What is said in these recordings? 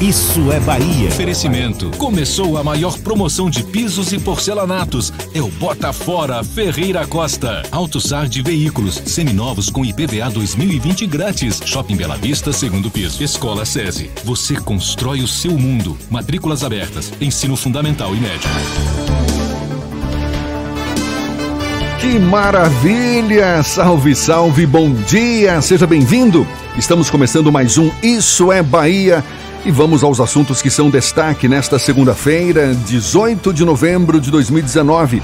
Isso é Bahia. Oferecimento. Começou a maior promoção de pisos e porcelanatos. É o Bota Fora Ferreira Costa. AutoSar de veículos. Seminovos com IPVA 2020 grátis. Shopping Bela Vista, segundo piso. Escola SESI. Você constrói o seu mundo. Matrículas abertas. Ensino fundamental e médio. Que maravilha! Salve, salve, bom dia! Seja bem-vindo! Estamos começando mais um Isso é Bahia e vamos aos assuntos que são destaque nesta segunda-feira, 18 de novembro de 2019.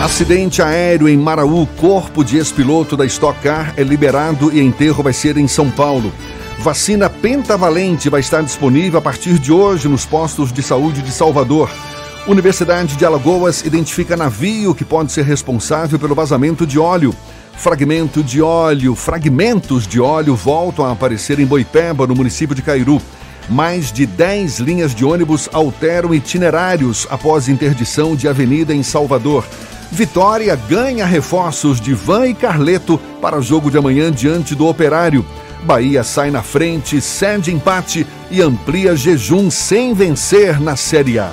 Acidente aéreo em Maraú, corpo de ex-piloto da Stock Car é liberado e enterro vai ser em São Paulo. Vacina pentavalente vai estar disponível a partir de hoje nos postos de saúde de Salvador. Universidade de Alagoas identifica navio que pode ser responsável pelo vazamento de óleo. Fragmento de óleo, fragmentos de óleo voltam a aparecer em Boipeba, no município de Cairu. Mais de 10 linhas de ônibus alteram itinerários após interdição de avenida em Salvador. Vitória ganha reforços de Van e Carleto para jogo de amanhã diante do Operário. Bahia sai na frente, cede empate e amplia jejum sem vencer na Série A.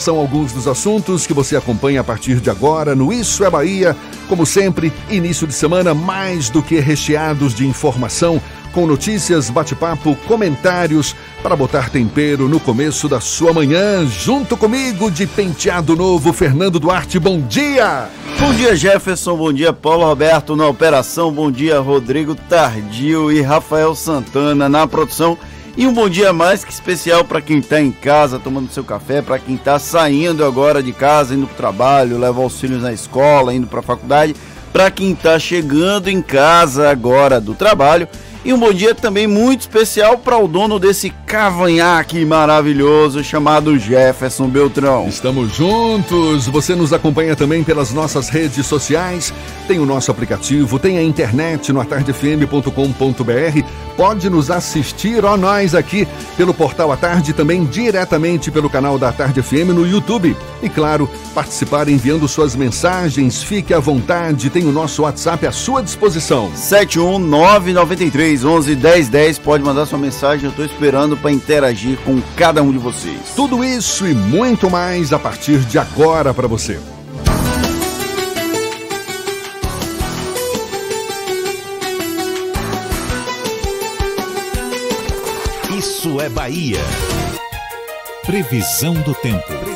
São alguns dos assuntos que você acompanha a partir de agora no Isso é Bahia. Como sempre, início de semana mais do que recheados de informação, com notícias, bate-papo, comentários para botar tempero no começo da sua manhã. Junto comigo, de penteado novo, Fernando Duarte. Bom dia! Bom dia, Jefferson. Bom dia, Paulo Roberto na operação. Bom dia, Rodrigo Tardio e Rafael Santana na produção. E um bom dia mais que especial para quem está em casa tomando seu café, para quem está saindo agora de casa, indo para o trabalho, leva os filhos na escola, indo para a faculdade, para quem está chegando em casa agora do trabalho. E um bom dia também muito especial para o dono desse cavanhaque maravilhoso chamado Jefferson Beltrão. Estamos juntos. Você nos acompanha também pelas nossas redes sociais. Tem o nosso aplicativo, tem a internet no atardefm.com.br. Pode nos assistir, ó, nós aqui pelo portal A Tarde, também diretamente pelo canal da Tarde FM no YouTube. E claro, participar enviando suas mensagens. Fique à vontade, tem o nosso WhatsApp à sua disposição. 71993 11 1010 pode mandar sua mensagem, eu estou esperando para interagir com cada um de vocês. Tudo isso e muito mais a partir de agora para você. Isso é Bahia. Previsão do tempo.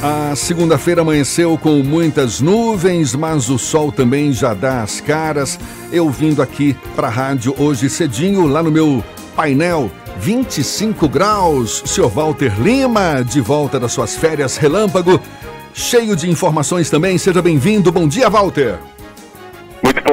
A segunda-feira amanheceu com muitas nuvens, mas o sol também já dá as caras. Eu vindo aqui para a rádio hoje cedinho, lá no meu painel, 25 graus. Senhor Walter Lima, de volta das suas férias relâmpago, cheio de informações também. Seja bem-vindo. Bom dia, Walter.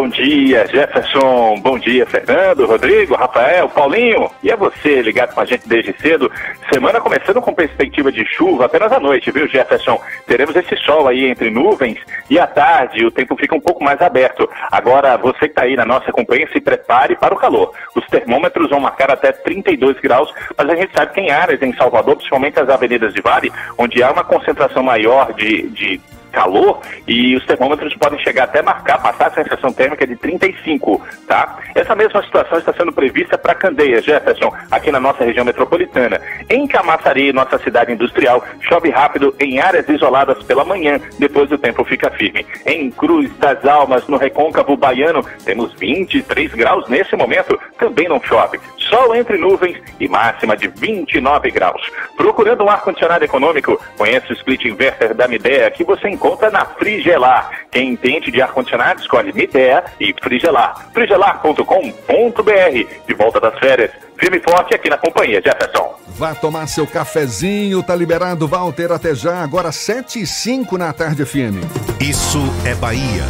Bom dia, Jefferson. Bom dia, Fernando, Rodrigo, Rafael, Paulinho. E é você ligado com a gente desde cedo. Semana começando com perspectiva de chuva apenas à noite, viu, Jefferson? Teremos esse sol aí entre nuvens e à tarde o tempo fica um pouco mais aberto. Agora, você que está aí na nossa companhia, se prepare para o calor. Os termômetros vão marcar até 32 graus, mas a gente sabe que em áreas em Salvador, principalmente as avenidas de Vale, onde há uma concentração maior de, de calor e os termômetros podem chegar até marcar, passar a sensação térmica de 35, tá? Essa mesma situação está sendo prevista para Candeias, Jefferson, aqui na nossa região metropolitana. Em Camaçari, nossa cidade industrial, chove rápido em áreas isoladas pela manhã, depois o tempo fica firme. Em Cruz das Almas, no Recôncavo Baiano, temos 23 graus nesse momento, também não chove. Sol entre nuvens e máxima de 29 graus. Procurando um ar-condicionado econômico, conheça o split inverter da Midea que você encontra na Frigelar. Quem entende de ar-condicionado escolhe Midea e Frigelar. frigelar.com.br. De volta das férias, firme e forte aqui na companhia Jefferson. Vá tomar seu cafezinho, tá liberado, Walter, até já, agora 7 e 5 na tarde FM. Isso é Bahia.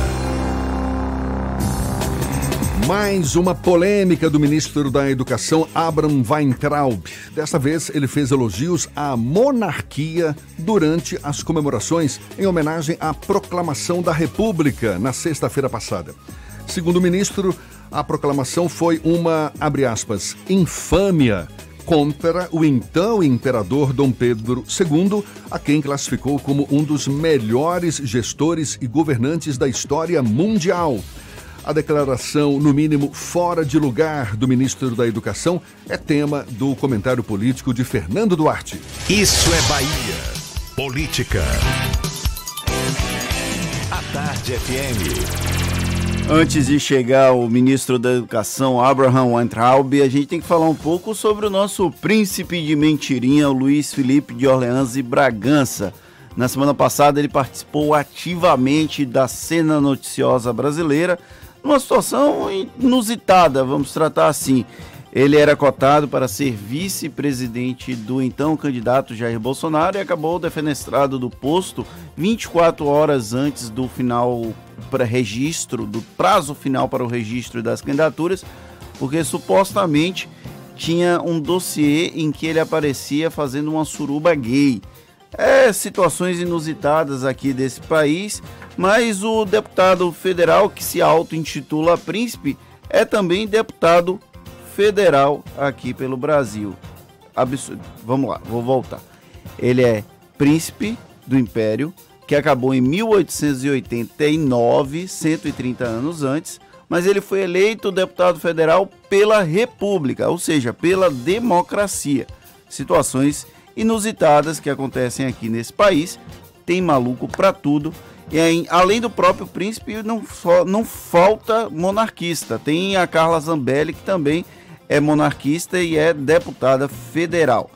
Mais uma polêmica do ministro da Educação, Abraham Weintraub. Desta vez, ele fez elogios à monarquia durante as comemorações em homenagem à proclamação da República na sexta-feira passada. Segundo o ministro, a proclamação foi uma, abre aspas, infâmia contra o então imperador Dom Pedro II, a quem classificou como um dos melhores gestores e governantes da história mundial. A declaração, no mínimo fora de lugar, do ministro da Educação é tema do comentário político de Fernando Duarte. Isso é Bahia. Política. A Tarde FM. Antes de chegar o ministro da Educação, Abraham Weintraub, a gente tem que falar um pouco sobre o nosso príncipe de mentirinha, o Luiz Felipe de Orleans e Bragança. Na semana passada, ele participou ativamente da cena noticiosa brasileira, numa situação inusitada, vamos tratar assim. Ele era cotado para ser vice-presidente do então candidato Jair Bolsonaro e acabou defenestrado do posto 24 horas antes do final para registro, do prazo final para o registro das candidaturas, porque supostamente tinha um dossiê em que ele aparecia fazendo uma suruba gay. É situações inusitadas aqui desse país, mas o deputado federal que se auto-intitula príncipe é também deputado federal aqui pelo Brasil. Absurdo. Vamos lá, vou voltar. Ele é príncipe do Império, que acabou em 1889, 130 anos antes, mas ele foi eleito deputado federal pela República, ou seja, pela democracia. Situações inusitadas que acontecem aqui nesse país. Tem maluco para tudo. E além do próprio príncipe, não, não falta monarquista. Tem a Carla Zambelli, que também é monarquista e é deputada federal.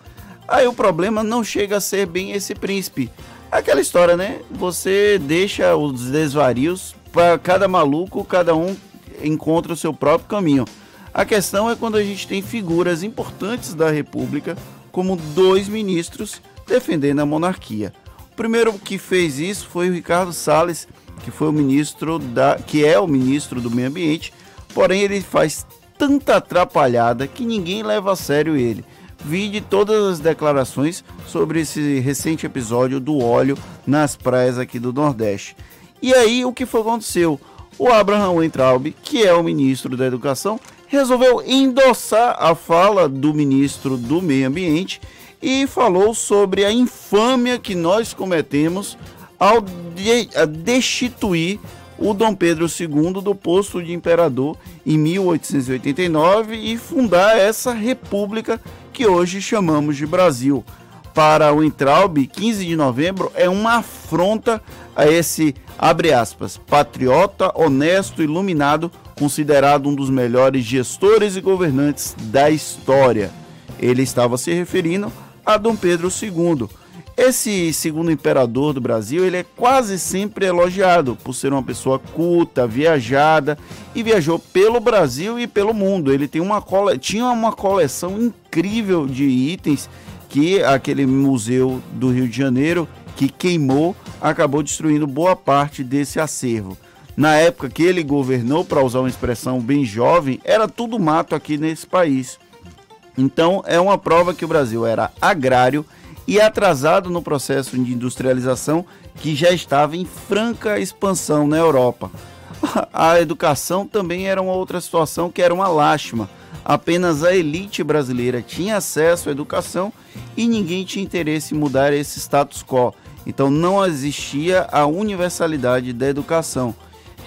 Aí o problema não chega a ser bem esse príncipe. Aquela história, né? Você deixa os desvarios para cada maluco, cada um encontra o seu próprio caminho. A questão é quando a gente tem figuras importantes da República como dois ministros defendendo a monarquia. O primeiro que fez isso foi o Ricardo Salles, que foi o ministro da, que é o ministro do Meio Ambiente, porém ele faz tanta atrapalhada que ninguém leva a sério ele. Vi de todas as declarações sobre esse recente episódio do óleo nas praias aqui do Nordeste. E aí o que foi aconteceu? O Abraham Weintraub, que é o ministro da Educação, resolveu endossar a fala do ministro do Meio Ambiente e falou sobre a infâmia que nós cometemos ao de destituir o Dom Pedro II do posto de imperador em 1889 e fundar essa república que hoje chamamos de Brasil. Para o Entraub, 15 de novembro é uma afronta a esse, abre aspas, patriota, honesto, iluminado, considerado um dos melhores gestores e governantes da história. Ele estava se referindo a Dom Pedro II. Esse segundo imperador do Brasil, ele é quase sempre elogiado por ser uma pessoa culta, viajada e viajou pelo Brasil e pelo mundo. Ele tem uma cole... tinha uma coleção incrível de itens que aquele museu do Rio de Janeiro que queimou acabou destruindo boa parte desse acervo. Na época que ele governou, para usar uma expressão bem jovem, era tudo mato aqui nesse país. Então é uma prova que o Brasil era agrário e atrasado no processo de industrialização que já estava em franca expansão na Europa. A educação também era uma outra situação que era uma lástima. Apenas a elite brasileira tinha acesso à educação e ninguém tinha interesse em mudar esse status quo. Então não existia a universalidade da educação.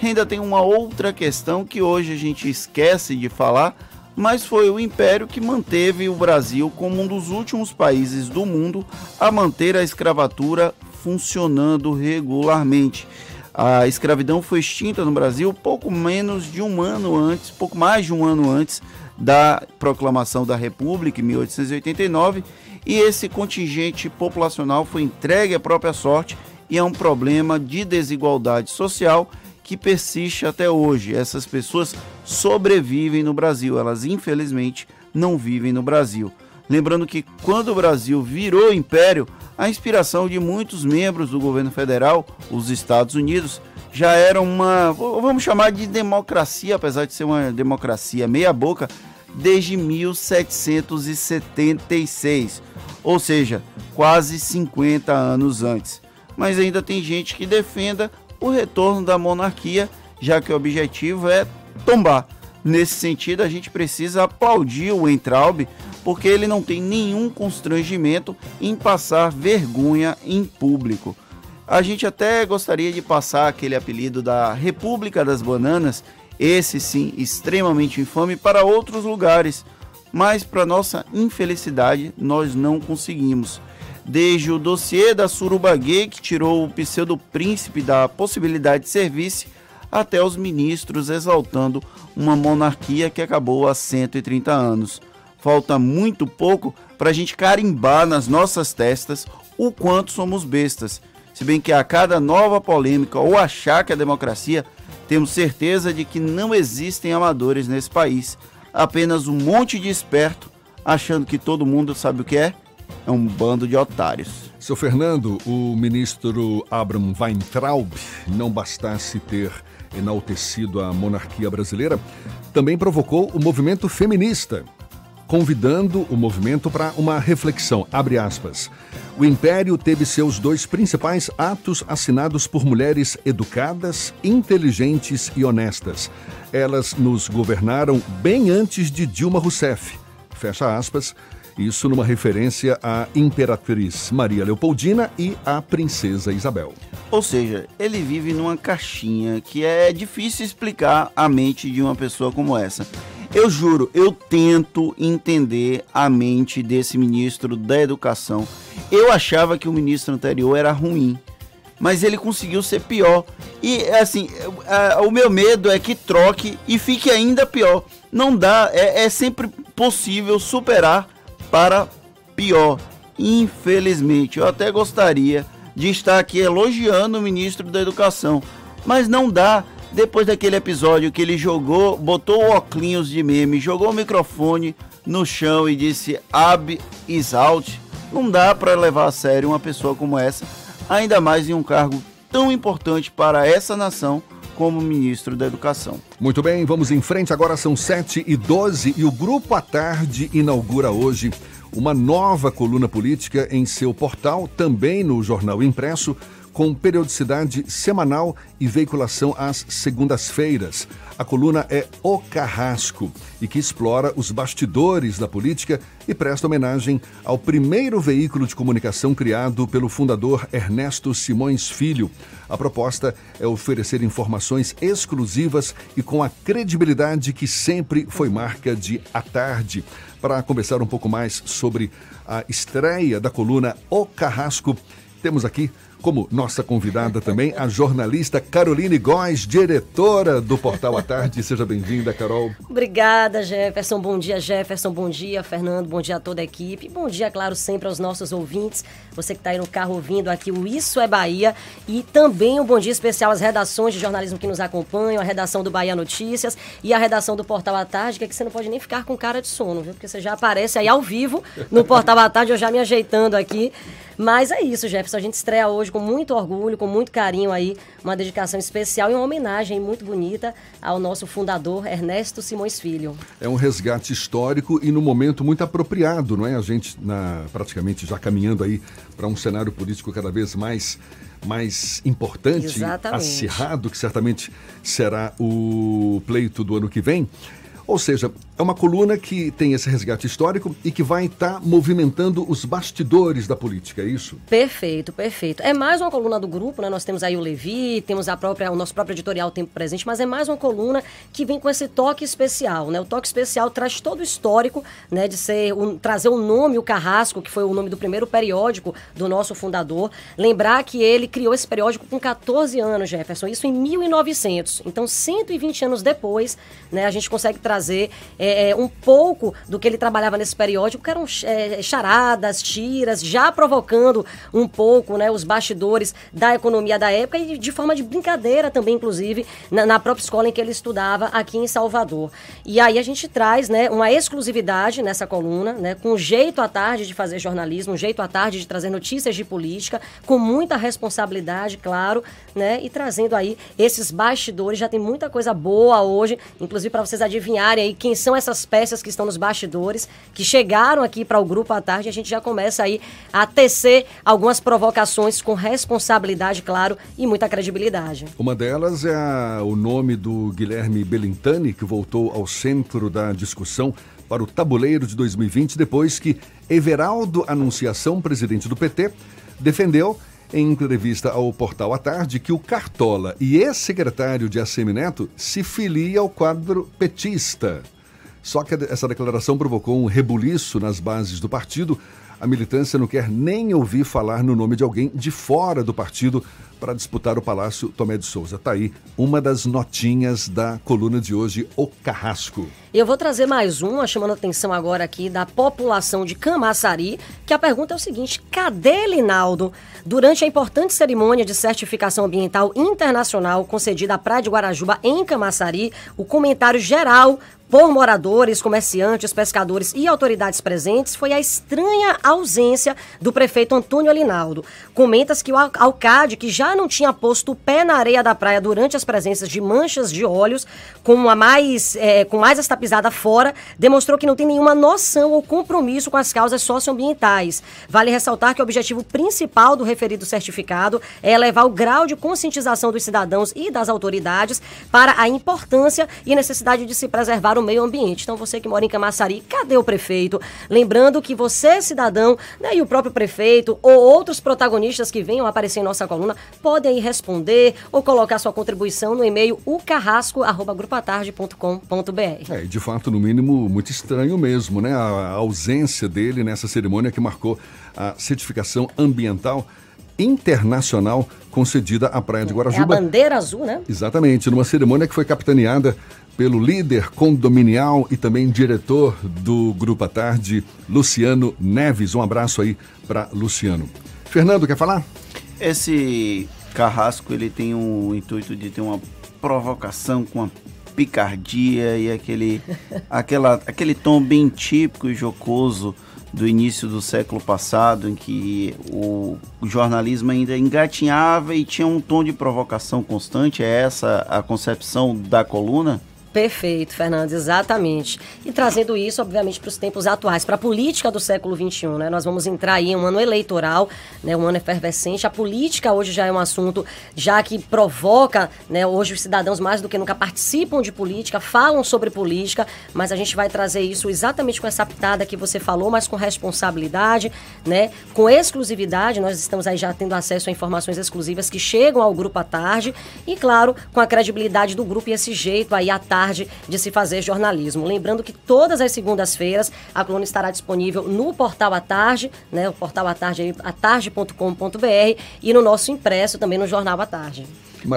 Ainda tem uma outra questão que hoje a gente esquece de falar, mas foi o Império que manteve o Brasil como um dos últimos países do mundo a manter a escravatura funcionando regularmente. A escravidão foi extinta no Brasil pouco menos de um ano antes, pouco mais de um ano antes da proclamação da República, em 1889, e esse contingente populacional foi entregue à própria sorte e é um problema de desigualdade social que persiste até hoje. Essas pessoas sobrevivem no Brasil, elas infelizmente não vivem no Brasil. Lembrando que quando o Brasil virou império, a inspiração de muitos membros do governo federal, os Estados Unidos, já era uma, vamos chamar de democracia, apesar de ser uma democracia meia-boca, desde 1776, ou seja, quase 50 anos antes. Mas ainda tem gente que defenda o retorno da monarquia, já que o objetivo é tombar. Nesse sentido, a gente precisa aplaudir o Entraub, porque ele não tem nenhum constrangimento em passar vergonha em público. A gente até gostaria de passar aquele apelido da República das Bananas, esse sim extremamente infame, para outros lugares, mas para nossa infelicidade nós não conseguimos desde o dossiê da Surubaguê, que tirou o pseudo-príncipe da possibilidade de serviço, até os ministros exaltando uma monarquia que acabou há 130 anos. Falta muito pouco para a gente carimbar nas nossas testas o quanto somos bestas. Se bem que a cada nova polêmica ou achar que a democracia, temos certeza de que não existem amadores nesse país. Apenas um monte de esperto achando que todo mundo sabe o que é é um bando de otários. Seu Fernando, o ministro Abraham Weintraub não bastasse ter enaltecido a monarquia brasileira, também provocou o movimento feminista, convidando o movimento para uma reflexão. Abre aspas. O Império teve seus dois principais atos assinados por mulheres educadas, inteligentes e honestas. Elas nos governaram bem antes de Dilma Rousseff. Fecha aspas isso numa referência à Imperatriz Maria Leopoldina e à Princesa Isabel. Ou seja, ele vive numa caixinha que é difícil explicar a mente de uma pessoa como essa. Eu juro, eu tento entender a mente desse ministro da Educação. Eu achava que o ministro anterior era ruim, mas ele conseguiu ser pior. E assim, o meu medo é que troque e fique ainda pior. Não dá, é, é sempre possível superar para pior. Infelizmente, eu até gostaria de estar aqui elogiando o ministro da Educação, mas não dá. Depois daquele episódio que ele jogou, botou óculos de meme, jogou o microfone no chão e disse Ab is out, não dá para levar a sério uma pessoa como essa, ainda mais em um cargo tão importante para essa nação como ministro da Educação. Muito bem, vamos em frente. Agora são 7 e 12 e o Grupo à Tarde inaugura hoje uma nova coluna política em seu portal, também no jornal impresso, com periodicidade semanal e veiculação às segundas-feiras. A coluna é O Carrasco e que explora os bastidores da política e presta homenagem ao primeiro veículo de comunicação criado pelo fundador Ernesto Simões Filho. A proposta é oferecer informações exclusivas e com a credibilidade que sempre foi marca de A Tarde. Para conversar um pouco mais sobre a estreia da coluna O Carrasco, temos aqui como nossa convidada também, a jornalista Caroline Góes, diretora do Portal à Tarde. Seja bem-vinda, Carol. Obrigada, Jefferson. Bom dia, Jefferson. Bom dia, Fernando. Bom dia a toda a equipe. Bom dia, claro, sempre aos nossos ouvintes. Você que está aí no carro ouvindo aqui o Isso é Bahia. E também um bom dia especial às redações de jornalismo que nos acompanham, a redação do Bahia Notícias e a redação do Portal à Tarde, que, é que você não pode nem ficar com cara de sono, viu? Porque você já aparece aí ao vivo no Portal à Tarde, eu já me ajeitando aqui. Mas é isso, Jefferson. A gente estreia hoje com muito orgulho, com muito carinho aí, uma dedicação especial e uma homenagem muito bonita ao nosso fundador, Ernesto Simões Filho. É um resgate histórico e no momento muito apropriado, não é? A gente na, praticamente já caminhando aí para um cenário político cada vez mais mais importante, Exatamente. acirrado, que certamente será o pleito do ano que vem. Ou seja, é uma coluna que tem esse resgate histórico e que vai estar movimentando os bastidores da política, é isso? Perfeito, perfeito. É mais uma coluna do grupo, né? Nós temos aí o Levi, temos a própria, o nosso próprio editorial Tempo Presente, mas é mais uma coluna que vem com esse toque especial, né? O toque especial traz todo o histórico, né? De ser um, trazer o nome, o Carrasco, que foi o nome do primeiro periódico do nosso fundador. Lembrar que ele criou esse periódico com 14 anos, Jefferson, isso em 1900. Então, 120 anos depois, né? A gente consegue trazer trazer é, é, um pouco do que ele trabalhava nesse periódico, que eram é, charadas, tiras, já provocando um pouco né, os bastidores da economia da época e de forma de brincadeira também, inclusive, na, na própria escola em que ele estudava aqui em Salvador. E aí a gente traz né, uma exclusividade nessa coluna, né, com jeito à tarde de fazer jornalismo, um jeito à tarde de trazer notícias de política, com muita responsabilidade, claro, né, e trazendo aí esses bastidores. Já tem muita coisa boa hoje, inclusive para vocês adivinharem adivinharem aí quem são essas peças que estão nos bastidores, que chegaram aqui para o grupo à tarde, a gente já começa aí a tecer algumas provocações com responsabilidade, claro, e muita credibilidade. Uma delas é a, o nome do Guilherme Belintani, que voltou ao centro da discussão para o tabuleiro de 2020, depois que Everaldo Anunciação, presidente do PT, defendeu em entrevista ao Portal à Tarde que o Cartola e ex-secretário de ACM Neto se filia ao quadro petista. Só que essa declaração provocou um rebuliço nas bases do partido. A militância não quer nem ouvir falar no nome de alguém de fora do partido para disputar o Palácio Tomé de Souza. Tá aí uma das notinhas da coluna de hoje, O Carrasco. Eu vou trazer mais uma, chamando atenção agora aqui da população de Camaçari, que a pergunta é o seguinte: cadê Linaldo? Durante a importante cerimônia de certificação ambiental internacional concedida à Praia de Guarajuba, em Camaçari, o comentário geral por moradores, comerciantes, pescadores e autoridades presentes foi a estranha ausência do prefeito Antônio Alinaldo. Comenta-se que o Alcade, que já não tinha posto o pé na areia da praia durante as presenças de manchas de óleos, com a mais, é, com mais esta pisada fora, demonstrou que não tem nenhuma noção ou compromisso com as causas socioambientais. Vale ressaltar que o objetivo principal do referido certificado é elevar o grau de conscientização dos cidadãos e das autoridades para a importância e necessidade de se preservar o meio ambiente. Então, você que mora em Camaçari, cadê o prefeito? Lembrando que você, cidadão, né, e o próprio prefeito ou outros protagonistas que venham aparecer em nossa coluna podem responder ou colocar sua contribuição no e-mail ucarrasco.grupatarde.com.br. É, de fato, no mínimo, muito estranho mesmo, né? A ausência dele nessa cerimônia que marcou a certificação ambiental internacional concedida à Praia de Guarajuba. É a bandeira azul, né? Exatamente, numa cerimônia que foi capitaneada pelo líder condominial e também diretor do Grupo à Tarde, Luciano Neves. Um abraço aí para Luciano. Fernando, quer falar? Esse carrasco ele tem o intuito de ter uma provocação com a picardia e aquele, aquela, aquele tom bem típico e jocoso do início do século passado, em que o, jornalismo ainda engatinhava e tinha um tom de provocação constante. É essa a concepção da coluna? Perfeito, Fernandes, exatamente. E trazendo isso, obviamente, para os tempos atuais, para a política do século XXI, né? Nós vamos entrar aí em um ano eleitoral, né? um ano efervescente. A política hoje já é um assunto já que provoca, né? Hoje os cidadãos mais do que nunca participam de política, falam sobre política, mas a gente vai trazer isso exatamente com essa pitada que você falou, mas com responsabilidade, né? Com exclusividade, nós estamos aí já tendo acesso a informações exclusivas que chegam ao grupo à tarde e, claro, com a credibilidade do grupo e esse jeito aí à tarde tarde de se fazer jornalismo. Lembrando que todas as segundas-feiras a coluna estará disponível no portal à tarde, né? O portal à tarde, atarde.com.br e no nosso impresso também no jornal à tarde.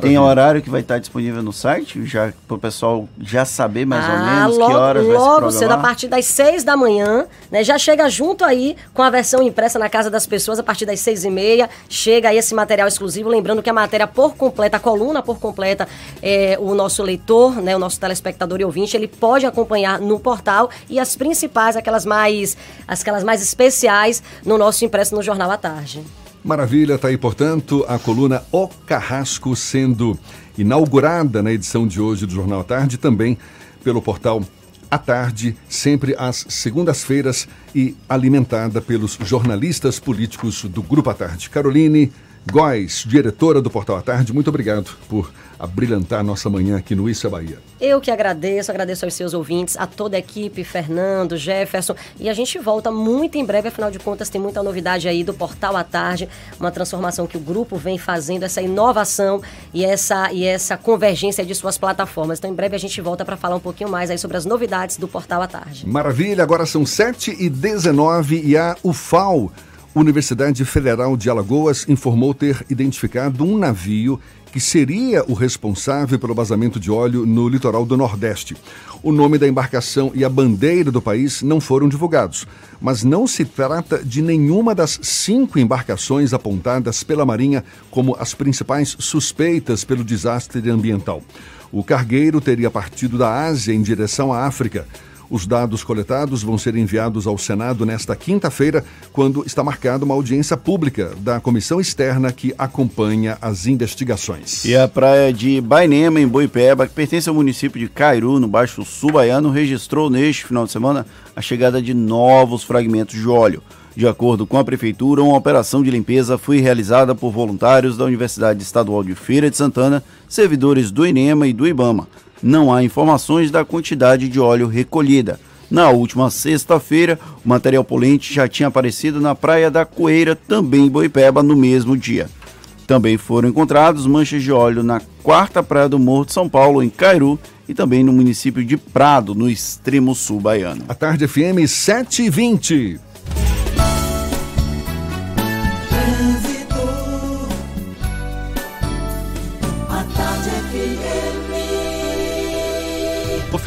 Tem horário que vai estar disponível no site, já para o pessoal já saber mais ah, ou menos logo, que horas logo vai Logo cedo, a partir das seis da manhã, né? Já chega junto aí com a versão impressa na casa das pessoas a partir das seis e meia. Chega aí esse material exclusivo, lembrando que a matéria por completa, a coluna por completa, é, o nosso leitor, né? O nosso telespectador e ouvinte, ele pode acompanhar no portal e as principais, aquelas mais, aquelas mais especiais no nosso impresso no Jornal à Tarde. Maravilha, está aí, portanto, a coluna O Carrasco sendo inaugurada na edição de hoje do Jornal à Tarde, também pelo portal à tarde, sempre às segundas-feiras e alimentada pelos jornalistas políticos do Grupo à Tarde. Caroline, Góes, diretora do Portal à Tarde, muito obrigado por abrilhantar nossa manhã aqui no Isso é Bahia. Eu que agradeço, agradeço aos seus ouvintes, a toda a equipe, Fernando, Jefferson, e a gente volta muito em breve, afinal de contas tem muita novidade aí do Portal à Tarde, uma transformação que o grupo vem fazendo, essa inovação e essa, e essa convergência de suas plataformas. Então em breve a gente volta para falar um pouquinho mais aí sobre as novidades do Portal à Tarde. Maravilha, agora são 7 e 19 e a UFAO, Universidade Federal de Alagoas, informou ter identificado um navio que seria o responsável pelo vazamento de óleo no litoral do Nordeste. O nome da embarcação e a bandeira do país não foram divulgados, mas não se trata de nenhuma das cinco embarcações apontadas pela Marinha como as principais suspeitas pelo desastre ambiental. O cargueiro teria partido da Ásia em direção à África. Os dados coletados vão ser enviados ao Senado nesta quinta-feira, quando está marcada uma audiência pública da comissão externa que acompanha as investigações. E a praia de Bainema, em Boipeba, que pertence ao município de Cairu, no Baixo Sul Baiano, registrou neste final de semana a chegada de novos fragmentos de óleo. De acordo com a prefeitura, uma operação de limpeza foi realizada por voluntários da Universidade Estadual de Feira de Santana, servidores do INEMA e do IBAMA não há informações da quantidade de óleo recolhida. Na última sexta-feira, o material poluente já tinha aparecido na Praia da Coeira, também em Boipeba, no mesmo dia. Também foram encontrados manchas de óleo na quarta praia do Morro de São Paulo, em Cairu, e também no município de Prado, no extremo sul baiano. A tarde FM 720.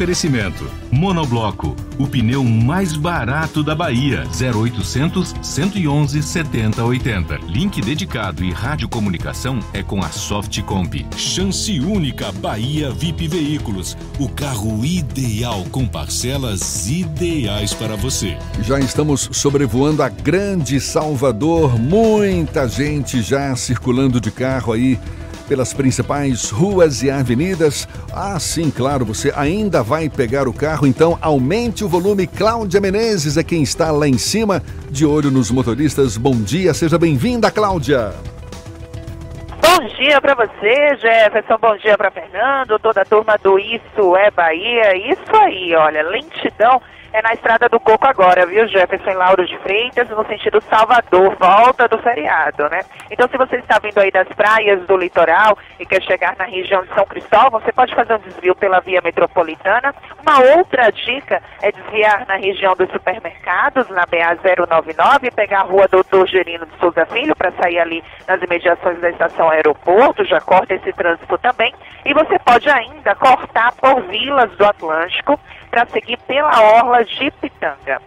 Oferecimento: Monobloco, o pneu mais barato da Bahia. 0800 111 7080. Link dedicado e radiocomunicação é com a Softcomp. Chance única Bahia VIP Veículos. O carro ideal com parcelas ideais para você. Já estamos sobrevoando a grande Salvador. Muita gente já circulando de carro aí pelas principais ruas e avenidas. Ah, sim, claro, você ainda vai pegar o carro, então aumente o volume. Cláudia Menezes é quem está lá em cima, de olho nos motoristas. Bom dia, seja bem-vinda, Cláudia. Bom dia para você, Jefferson. Bom dia para Fernando, toda a turma do Isso é Bahia. Isso aí, olha, lentidão é na Estrada do Coco agora, viu, Jefferson Lauro de Freitas, no sentido Salvador, volta do feriado, né? Então, se você está vindo aí das praias do litoral e quer chegar na região de São Cristóvão, você pode fazer um desvio pela via metropolitana. Uma outra dica é desviar na região dos supermercados, na BA 099, e pegar a rua Doutor Gerino de Souza Filho para sair ali nas imediações da estação aeroporto, já corta esse trânsito também. E você pode ainda cortar por Vilas do Atlântico para seguir pela orla de Pitanga.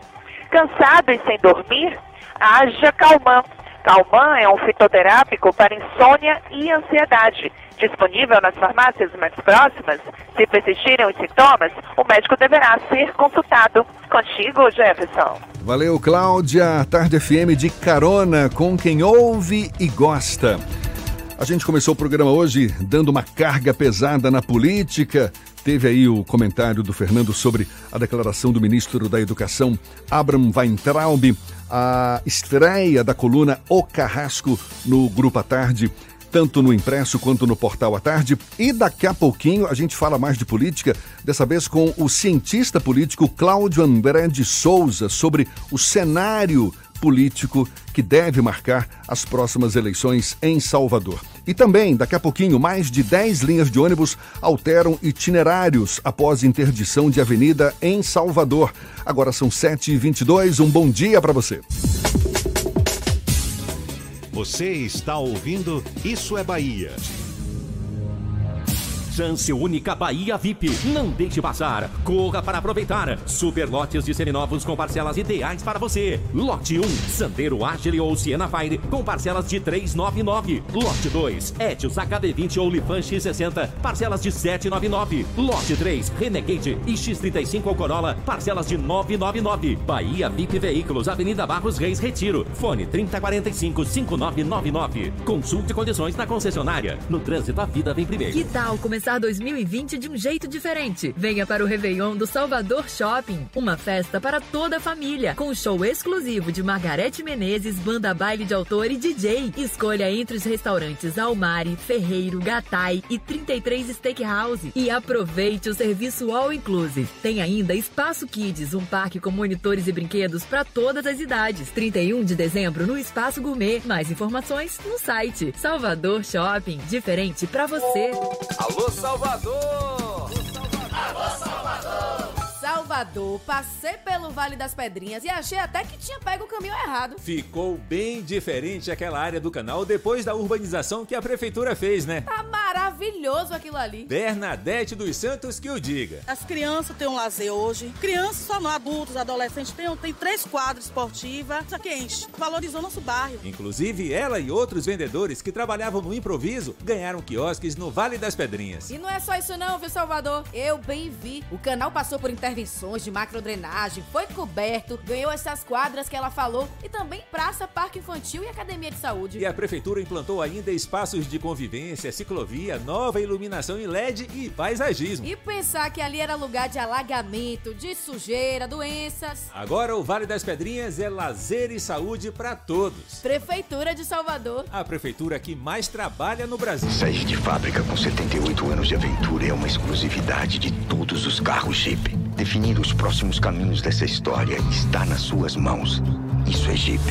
Cansado e sem dormir? Haja Calmã. Calmã é um fitoterápico para insônia e ansiedade. Disponível nas farmácias mais próximas. Se persistirem os sintomas, o médico deverá ser consultado. Contigo, Jefferson. Valeu, Cláudia. Tarde FM de carona com quem ouve e gosta. A gente começou o programa hoje dando uma carga pesada na política, Teve aí o comentário do Fernando sobre a declaração do ministro da Educação, Abraham Weintraub, a estreia da coluna O Carrasco no Grupo à Tarde, tanto no impresso quanto no portal à tarde. E daqui a pouquinho a gente fala mais de política, dessa vez com o cientista político Cláudio André de Souza, sobre o cenário político que deve marcar as próximas eleições em Salvador. E também, daqui a pouquinho, mais de 10 linhas de ônibus alteram itinerários após interdição de avenida em Salvador. Agora são 7h22, um bom dia para você. Você está ouvindo Isso é Bahia. Chance única Bahia VIP. Não deixe passar. Corra para aproveitar. Super lotes de seminovos com parcelas ideais para você. Lote 1, Sandero Agile ou Siena Fire com parcelas de 399. Lote 2, Etios HD20 ou Lifan X60, parcelas de 799. Lote 3, Renegade e X35 ou Corolla, parcelas de 999. Bahia VIP Veículos, Avenida Barros Reis Retiro. Fone 3045 5999. Consulte condições na concessionária. No trânsito a vida vem primeiro. Que tal começar começar 2020 de um jeito diferente. Venha para o Réveillon do Salvador Shopping, uma festa para toda a família, com show exclusivo de Margarete Menezes, banda baile de autor e DJ. Escolha entre os restaurantes Almari, Ferreiro, Gatai e 33 Steakhouse e aproveite o serviço All Inclusive. Tem ainda Espaço Kids, um parque com monitores e brinquedos para todas as idades. 31 de dezembro no Espaço Gourmet. Mais informações no site Salvador Shopping. Diferente para você. Alô Salvador! Alô Salvador! Salvador, passei pelo Vale das Pedrinhas e achei até que tinha pego o caminho errado. Ficou bem diferente aquela área do canal depois da urbanização que a prefeitura fez, né? Tá maravilhoso aquilo ali. Bernadette dos Santos que o diga. As crianças têm um lazer hoje. Crianças só não, adultos, adolescentes, tem, tem três quadros esportivas. Isso aqui enche, valorizou nosso bairro. Inclusive, ela e outros vendedores que trabalhavam no improviso ganharam quiosques no Vale das Pedrinhas. E não é só isso não, viu, Salvador? Eu bem vi. O canal passou por intervenções de macrodrenagem, foi coberto, ganhou essas quadras que ela falou e também praça, parque infantil e academia de saúde. E a prefeitura implantou ainda espaços de convivência, ciclovia, nova iluminação em LED e paisagismo. E pensar que ali era lugar de alagamento, de sujeira, doenças. Agora o Vale das Pedrinhas é lazer e saúde para todos. Prefeitura de Salvador. A prefeitura que mais trabalha no Brasil. Sair de fábrica com 78 anos de aventura é uma exclusividade de todos os carros Jeep. Definir os próximos caminhos dessa história está nas suas mãos. Isso é Jeep.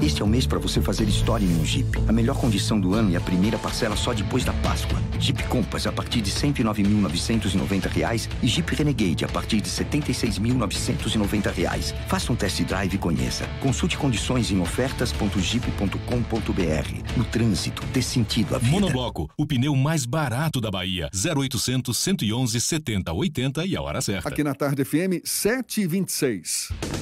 Este é o mês para você fazer história em um Jeep. A melhor condição do ano e a primeira parcela só depois da Páscoa. Jeep Compass a partir de R$ 109.990 e Jeep Renegade a partir de R$ 76.990. Faça um test drive e conheça. Consulte condições em ofertas.jeep.com.br. No trânsito, dê sentido à vida. Monobloco, o pneu mais barato da Bahia. 0800 111 70 80 e a hora certa. Aqui na Tarde FM, 7h26.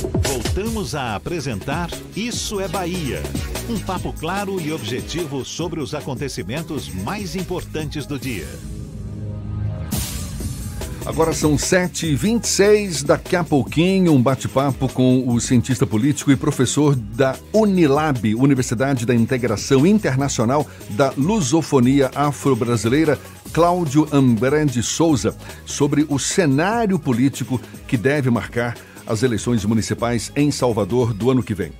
Voltamos a apresentar Isso é Bahia. Um papo claro e objetivo sobre os acontecimentos mais importantes do dia. Agora são 7h26, daqui a pouquinho um bate-papo com o cientista político e professor da Unilab, Universidade da Integração Internacional da Lusofonia Afro-Brasileira, Cláudio Ambré de Souza, sobre o cenário político que deve marcar as eleições municipais em Salvador do ano que vem.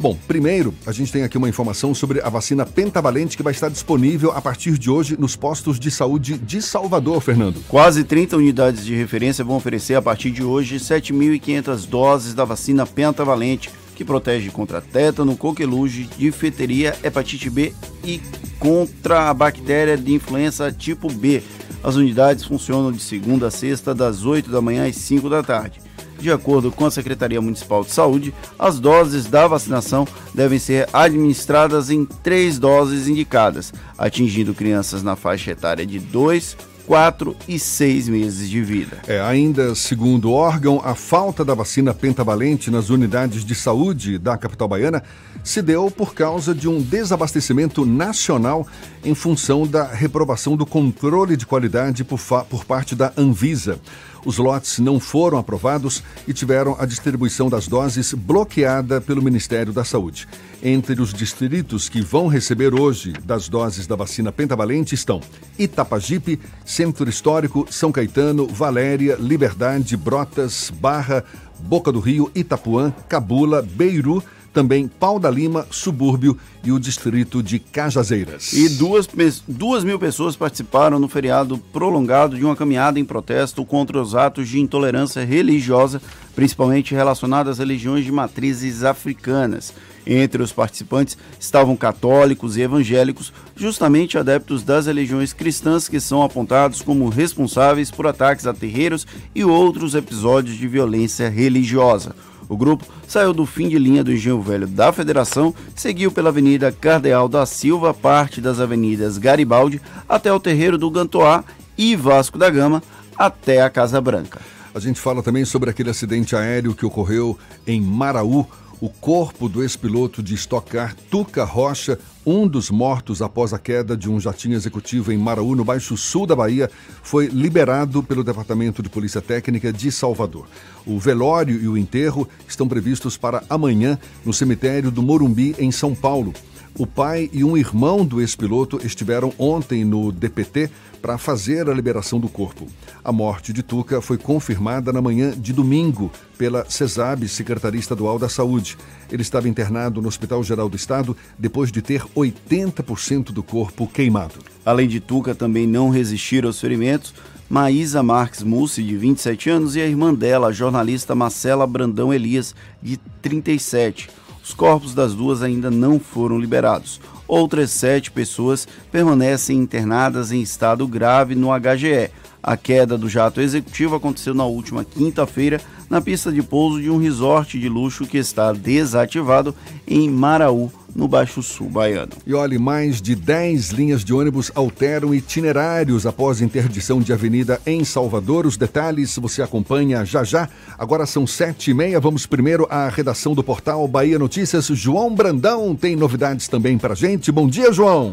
Bom, primeiro, a gente tem aqui uma informação sobre a vacina pentavalente que vai estar disponível a partir de hoje nos postos de saúde de Salvador, Fernando. Quase 30 unidades de referência vão oferecer a partir de hoje 7.500 doses da vacina pentavalente, que protege contra tétano, coqueluche, difteria, hepatite B e contra a bactéria de influenza tipo B. As unidades funcionam de segunda a sexta, das 8 da manhã às 5 da tarde. De acordo com a Secretaria Municipal de Saúde, as doses da vacinação devem ser administradas em três doses indicadas, atingindo crianças na faixa etária de 2, 4 e 6 meses de vida. É, ainda segundo o órgão, a falta da vacina pentavalente nas unidades de saúde da capital baiana se deu por causa de um desabastecimento nacional em função da reprovação do controle de qualidade por, por parte da Anvisa. Os lotes não foram aprovados e tiveram a distribuição das doses bloqueada pelo Ministério da Saúde. Entre os distritos que vão receber hoje das doses da vacina pentavalente estão Itapajipe, Centro Histórico, São Caetano, Valéria, Liberdade, Brotas, Barra, Boca do Rio, Itapuã, Cabula, Beiru, também Pau da Lima, Subúrbio e o distrito de Cajazeiras. E duas, duas mil pessoas participaram no feriado prolongado de uma caminhada em protesto contra os atos de intolerância religiosa, principalmente relacionadas às religiões de matrizes africanas. Entre os participantes estavam católicos e evangélicos, justamente adeptos das religiões cristãs que são apontados como responsáveis por ataques a terreiros e outros episódios de violência religiosa. O grupo saiu do fim de linha do Engenho Velho da Federação, seguiu pela Avenida Cardeal da Silva, parte das avenidas Garibaldi, até o terreiro do Gantoá e Vasco da Gama, até a Casa Branca. A gente fala também sobre aquele acidente aéreo que ocorreu em Maraú. O corpo do ex-piloto de Stock Car, Tuca Rocha, um dos mortos após a queda de um jatinho executivo em Maraú, no Baixo Sul da Bahia, foi liberado pelo Departamento de Polícia Técnica de Salvador. O velório e o enterro estão previstos para amanhã no cemitério do Morumbi, em São Paulo. O pai e um irmão do ex-piloto estiveram ontem no DPT para fazer a liberação do corpo. A morte de Tuca foi confirmada na manhã de domingo pela CESAB, Secretaria Estadual da Saúde. Ele estava internado no Hospital Geral do Estado depois de ter 80% do corpo queimado. Além de Tuca, também não resistiram aos ferimentos Maísa Marques Mussi, de 27 anos, e a irmã dela, a jornalista Marcela Brandão Elias, de 37. Os corpos das duas ainda não foram liberados. Outras sete pessoas permanecem internadas em estado grave no HGE. A queda do jato executivo aconteceu na última quinta-feira na pista de pouso de um resort de luxo que está desativado em Maraú, no Baixo Sul baiano. E olhe, mais de 10 linhas de ônibus alteram itinerários após interdição de avenida em Salvador. Os detalhes você acompanha já já. Agora são sete e meia. Vamos primeiro à redação do portal Bahia Notícias. João Brandão tem novidades também para gente. Bom dia, João.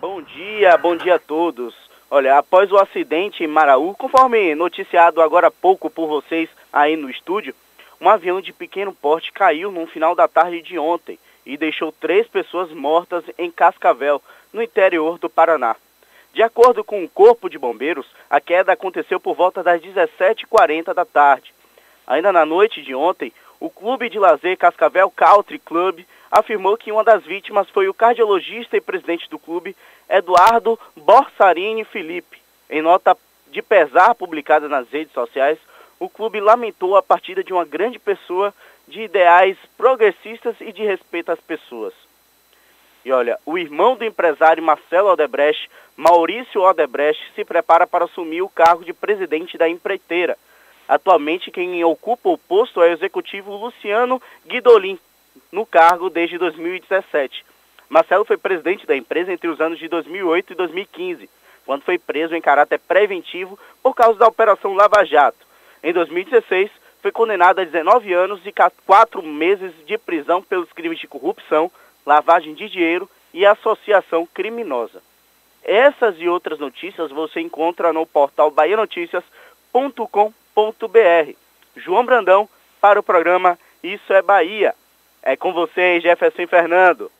Bom dia, bom dia a todos. Olha, após o acidente em Maraú, conforme noticiado agora há pouco por vocês aí no estúdio, um avião de pequeno porte caiu no final da tarde de ontem e deixou três pessoas mortas em Cascavel, no interior do Paraná. De acordo com o Corpo de Bombeiros, a queda aconteceu por volta das 17h40 da tarde. Ainda na noite de ontem, o Clube de Lazer Cascavel Country Club afirmou que uma das vítimas foi o cardiologista e presidente do clube, Eduardo Borsarini Felipe. Em nota de pesar publicada nas redes sociais, o clube lamentou a partida de uma grande pessoa de ideais progressistas e de respeito às pessoas. E olha, o irmão do empresário Marcelo Odebrecht, Maurício Odebrecht, se prepara para assumir o cargo de presidente da empreiteira. Atualmente, quem ocupa o posto é o executivo Luciano Guidolin, no cargo desde 2017. Marcelo foi presidente da empresa entre os anos de 2008 e 2015, quando foi preso em caráter preventivo por causa da Operação Lava Jato. Em 2016, foi condenado a 19 anos e 4 meses de prisão pelos crimes de corrupção, lavagem de dinheiro e associação criminosa. Essas e outras notícias você encontra no portal bahianoticias.com.br. João Brandão para o programa Isso é Bahia. É com você, Jefferson Fernando.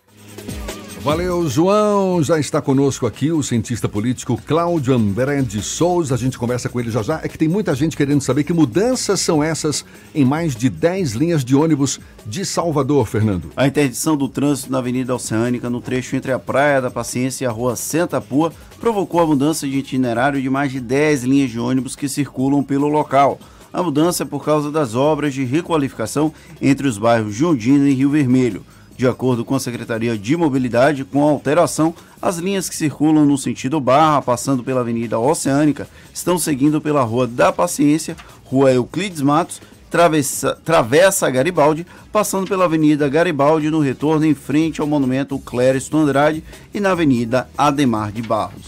Valeu, João. Já está conosco aqui o cientista político Cláudio André de Souza. A gente conversa com ele já já. É que tem muita gente querendo saber que mudanças são essas em mais de 10 linhas de ônibus de Salvador, Fernando. A interdição do trânsito na Avenida Oceânica, no trecho entre a Praia da Paciência e a Rua Santa Pua, provocou a mudança de itinerário de mais de 10 linhas de ônibus que circulam pelo local. A mudança é por causa das obras de requalificação entre os bairros Jundina e Rio Vermelho. De acordo com a Secretaria de Mobilidade, com a alteração, as linhas que circulam no sentido Barra, passando pela Avenida Oceânica, estão seguindo pela Rua da Paciência, Rua Euclides Matos, Travessa, Travessa Garibaldi, passando pela Avenida Garibaldi no retorno em frente ao Monumento Clériston Andrade e na Avenida Ademar de Barros.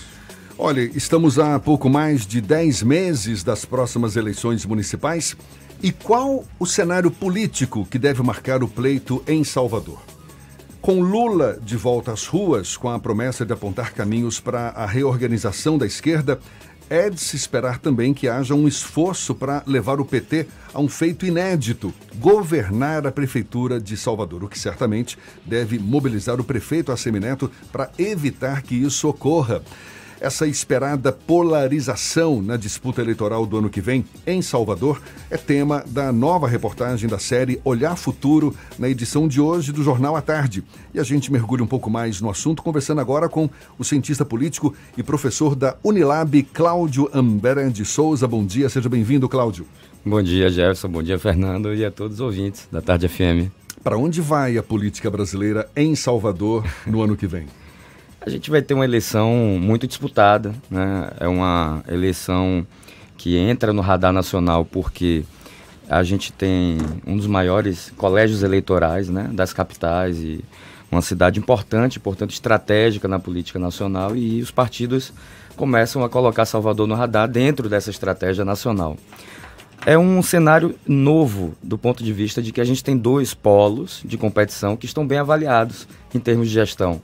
Olha, estamos há pouco mais de 10 meses das próximas eleições municipais. E qual o cenário político que deve marcar o pleito em Salvador? Com Lula de volta às ruas, com a promessa de apontar caminhos para a reorganização da esquerda, é de se esperar também que haja um esforço para levar o PT a um feito inédito: governar a Prefeitura de Salvador, o que certamente deve mobilizar o prefeito Assemineto para evitar que isso ocorra. Essa esperada polarização na disputa eleitoral do ano que vem em Salvador é tema da nova reportagem da série Olhar Futuro na edição de hoje do Jornal à Tarde. E a gente mergulha um pouco mais no assunto, conversando agora com o cientista político e professor da Unilab, Cláudio Ambera de Souza. Bom dia, seja bem-vindo, Cláudio. Bom dia, Jefferson. Bom dia, Fernando, e a todos os ouvintes da Tarde FM. Para onde vai a política brasileira em Salvador no ano que vem? A gente vai ter uma eleição muito disputada, né? É uma eleição que entra no radar nacional porque a gente tem um dos maiores colégios eleitorais, né, das capitais e uma cidade importante, portanto estratégica na política nacional e os partidos começam a colocar Salvador no radar dentro dessa estratégia nacional. É um cenário novo do ponto de vista de que a gente tem dois polos de competição que estão bem avaliados em termos de gestão.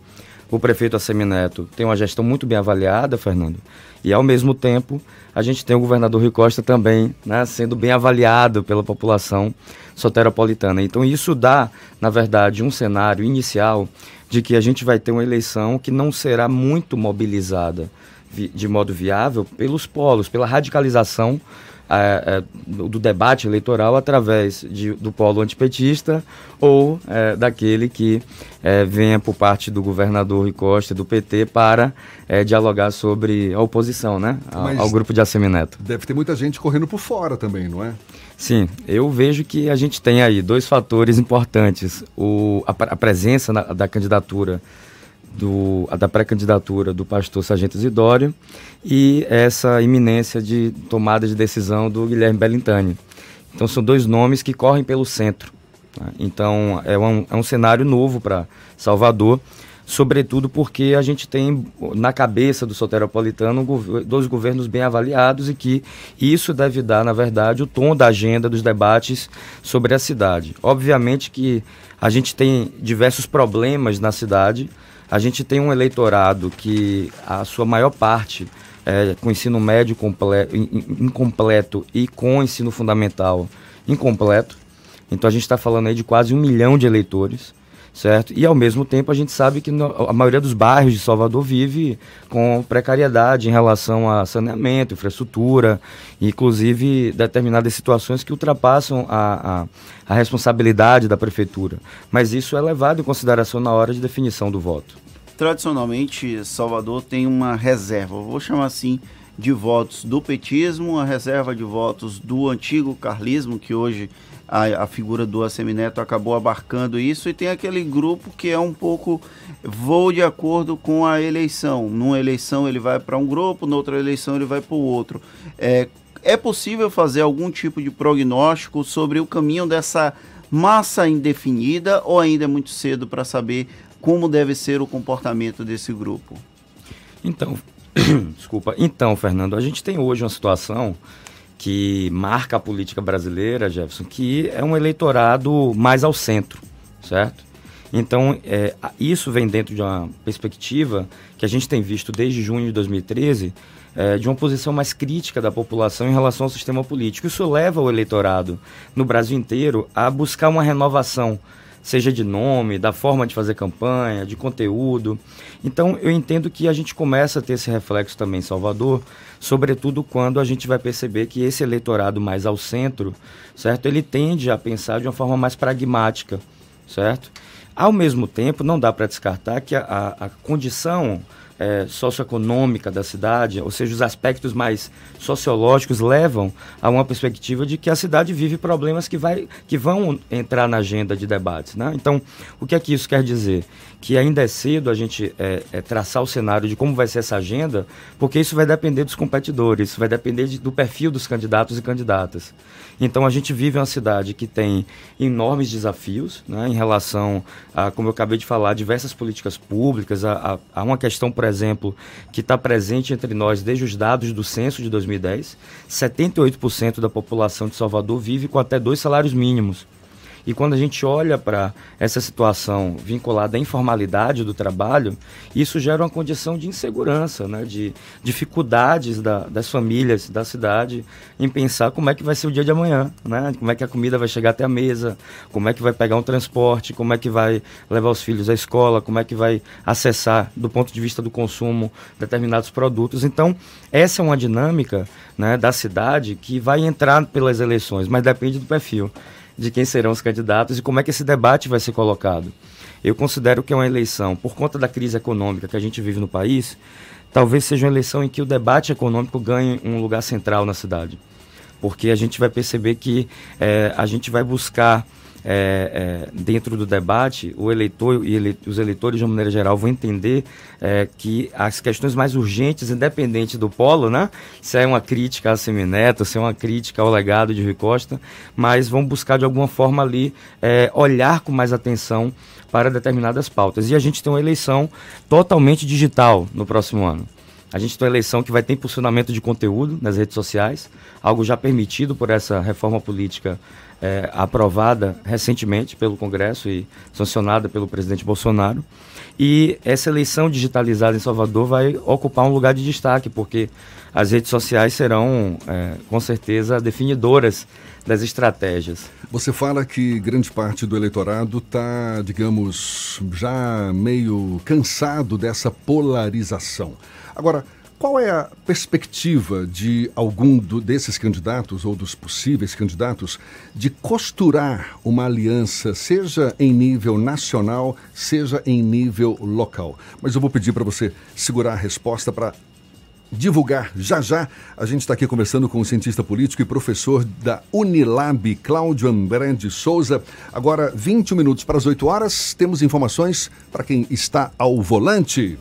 O prefeito Assemineto tem uma gestão muito bem avaliada, Fernando, e ao mesmo tempo a gente tem o governador Rui Costa também né, sendo bem avaliado pela população soteropolitana. Então isso dá, na verdade, um cenário inicial de que a gente vai ter uma eleição que não será muito mobilizada de modo viável pelos polos, pela radicalização é, é, do debate eleitoral através de, do polo antipetista ou é, daquele que é, venha por parte do governador Rui Costa, do PT, para é, dialogar sobre a oposição né, ao, ao grupo de Assemineto. Deve ter muita gente correndo por fora também, não é? Sim, eu vejo que a gente tem aí dois fatores importantes. O, a, a presença na, da candidatura do, da pré-candidatura do pastor Sargento Isidório e essa iminência de tomada de decisão do Guilherme Bellintani. Então são dois nomes que correm pelo centro. Né? Então é um, é um cenário novo para Salvador, sobretudo porque a gente tem na cabeça do soteropolitano dois governos bem avaliados e que isso deve dar, na verdade, o tom da agenda dos debates sobre a cidade. Obviamente que a gente tem diversos problemas na cidade, a gente tem um eleitorado que a sua maior parte é com ensino médio completo, incompleto e com ensino fundamental incompleto. Então a gente está falando aí de quase um milhão de eleitores certo? E ao mesmo tempo a gente sabe que a maioria dos bairros de Salvador vive com precariedade em relação a saneamento, infraestrutura, inclusive determinadas situações que ultrapassam a, a, a responsabilidade da prefeitura. Mas isso é levado em consideração na hora de definição do voto. Tradicionalmente, Salvador tem uma reserva, vou chamar assim, de votos do petismo, a reserva de votos do antigo carlismo, que hoje a, a figura do Assemineto acabou abarcando isso, e tem aquele grupo que é um pouco voo de acordo com a eleição. Numa eleição ele vai para um grupo, noutra eleição ele vai para o outro. É, é possível fazer algum tipo de prognóstico sobre o caminho dessa massa indefinida ou ainda é muito cedo para saber como deve ser o comportamento desse grupo? Então, desculpa. Então, Fernando, a gente tem hoje uma situação que marca a política brasileira, Jefferson, que é um eleitorado mais ao centro, certo? Então, é, isso vem dentro de uma perspectiva que a gente tem visto desde junho de 2013, é, de uma posição mais crítica da população em relação ao sistema político. Isso leva o eleitorado no Brasil inteiro a buscar uma renovação seja de nome, da forma de fazer campanha, de conteúdo. Então, eu entendo que a gente começa a ter esse reflexo também em Salvador, sobretudo quando a gente vai perceber que esse eleitorado mais ao centro, certo? Ele tende a pensar de uma forma mais pragmática, certo? Ao mesmo tempo, não dá para descartar que a, a, a condição é, socioeconômica da cidade, ou seja, os aspectos mais sociológicos levam a uma perspectiva de que a cidade vive problemas que, vai, que vão entrar na agenda de debates. Né? Então, o que é que isso quer dizer? Que ainda é cedo a gente é, é, traçar o cenário de como vai ser essa agenda, porque isso vai depender dos competidores, vai depender de, do perfil dos candidatos e candidatas. Então, a gente vive uma cidade que tem enormes desafios né, em relação a, como eu acabei de falar, diversas políticas públicas, a, a, a uma questão, por exemplo, que está presente entre nós desde os dados do censo de 2010, 78% da população de Salvador vive com até dois salários mínimos. E quando a gente olha para essa situação vinculada à informalidade do trabalho, isso gera uma condição de insegurança, né? de dificuldades da, das famílias da cidade em pensar como é que vai ser o dia de amanhã, né? como é que a comida vai chegar até a mesa, como é que vai pegar um transporte, como é que vai levar os filhos à escola, como é que vai acessar, do ponto de vista do consumo, determinados produtos. Então, essa é uma dinâmica né, da cidade que vai entrar pelas eleições, mas depende do perfil de quem serão os candidatos e como é que esse debate vai ser colocado. Eu considero que é uma eleição, por conta da crise econômica que a gente vive no país, talvez seja uma eleição em que o debate econômico ganhe um lugar central na cidade. Porque a gente vai perceber que é, a gente vai buscar é, é, dentro do debate, o eleitor e ele, os eleitores, de uma maneira geral, vão entender é, que as questões mais urgentes, independente do polo, né? se é uma crítica a Semineto, se é uma crítica ao legado de Rui Costa, mas vão buscar, de alguma forma, ali é, olhar com mais atenção para determinadas pautas. E a gente tem uma eleição totalmente digital no próximo ano. A gente tem uma eleição que vai ter impulsionamento de conteúdo nas redes sociais, algo já permitido por essa reforma política é, aprovada recentemente pelo Congresso e sancionada pelo presidente Bolsonaro. E essa eleição digitalizada em Salvador vai ocupar um lugar de destaque, porque as redes sociais serão, é, com certeza, definidoras das estratégias. Você fala que grande parte do eleitorado está, digamos, já meio cansado dessa polarização. Agora, qual é a perspectiva de algum do, desses candidatos ou dos possíveis candidatos de costurar uma aliança, seja em nível nacional, seja em nível local? Mas eu vou pedir para você segurar a resposta para divulgar já já. A gente está aqui conversando com o cientista político e professor da Unilab, Cláudio André de Souza. Agora, 21 minutos para as 8 horas, temos informações para quem está ao volante.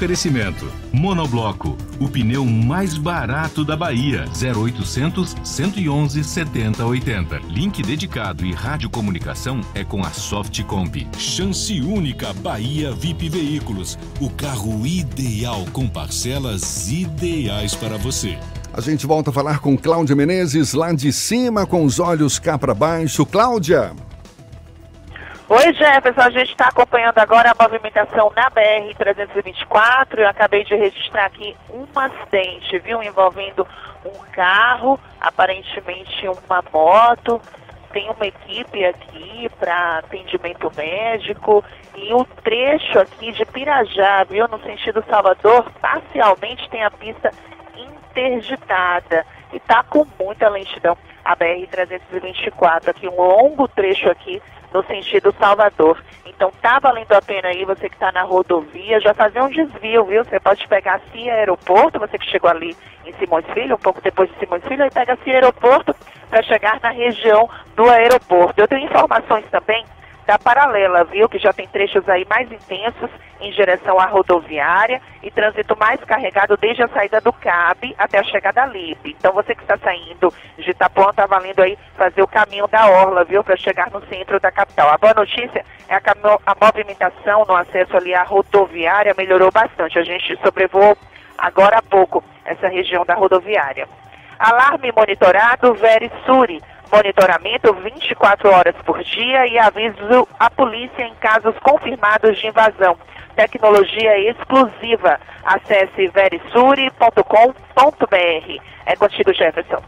Oferecimento: Monobloco, o pneu mais barato da Bahia. 0800 111 7080. Link dedicado e radiocomunicação é com a Softcomp. Chance única Bahia VIP Veículos. O carro ideal com parcelas ideais para você. A gente volta a falar com Cláudia Menezes, lá de cima, com os olhos cá para baixo. Cláudia! Oi, Jefferson. A gente está acompanhando agora a movimentação na BR-324. Eu acabei de registrar aqui um acidente, viu? Envolvendo um carro, aparentemente uma moto. Tem uma equipe aqui para atendimento médico. E o trecho aqui de Pirajá, viu? No sentido Salvador, parcialmente tem a pista interditada. E está com muita lentidão a BR-324. Aqui um longo trecho aqui no sentido Salvador. Então tá valendo a pena aí, você que está na rodovia, já fazer um desvio, viu? Você pode pegar a CIA Aeroporto, você que chegou ali em Simões Filho, um pouco depois de Simões Filho, aí pega a CIA Aeroporto para chegar na região do aeroporto. Eu tenho informações também da paralela, viu? Que já tem trechos aí mais intensos em direção à rodoviária e trânsito mais carregado desde a saída do CAB até a chegada ali. Então você que está saindo de Itapuã está valendo aí fazer o caminho da Orla, viu? Para chegar no centro da capital. A boa notícia é que a movimentação no acesso ali à rodoviária melhorou bastante. A gente sobrevoou agora há pouco essa região da rodoviária. Alarme monitorado Verisuri monitoramento 24 horas por dia e aviso a polícia em casos confirmados de invasão. Tecnologia exclusiva. Acesse verisuri.com.br. É contigo, Jefferson.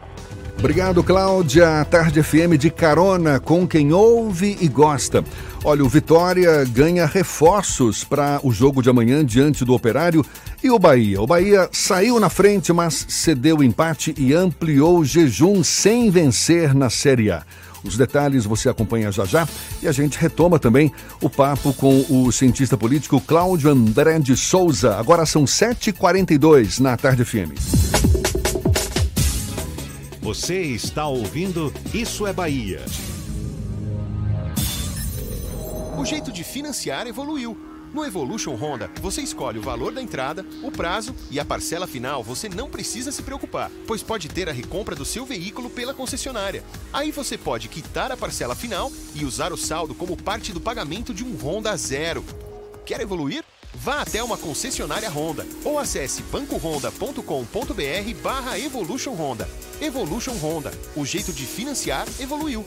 Obrigado, Cláudia. Tarde FM de carona com quem ouve e gosta. Olha, o Vitória ganha reforços para o jogo de amanhã diante do Operário e o Bahia. O Bahia saiu na frente, mas cedeu o empate e ampliou o jejum sem vencer na Série A. Os detalhes você acompanha já já e a gente retoma também o papo com o cientista político Cláudio André de Souza. Agora são 7h42 na Tarde FM. Você está ouvindo Isso é Bahia. O jeito de financiar evoluiu. No Evolution Honda, você escolhe o valor da entrada, o prazo e a parcela final você não precisa se preocupar, pois pode ter a recompra do seu veículo pela concessionária. Aí você pode quitar a parcela final e usar o saldo como parte do pagamento de um Honda zero. Quer evoluir? Vá até uma concessionária Honda ou acesse bancohonda.com.br barra Evolution Honda. Evolution Honda, o jeito de financiar evoluiu.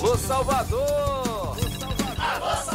Salvador! Salvador!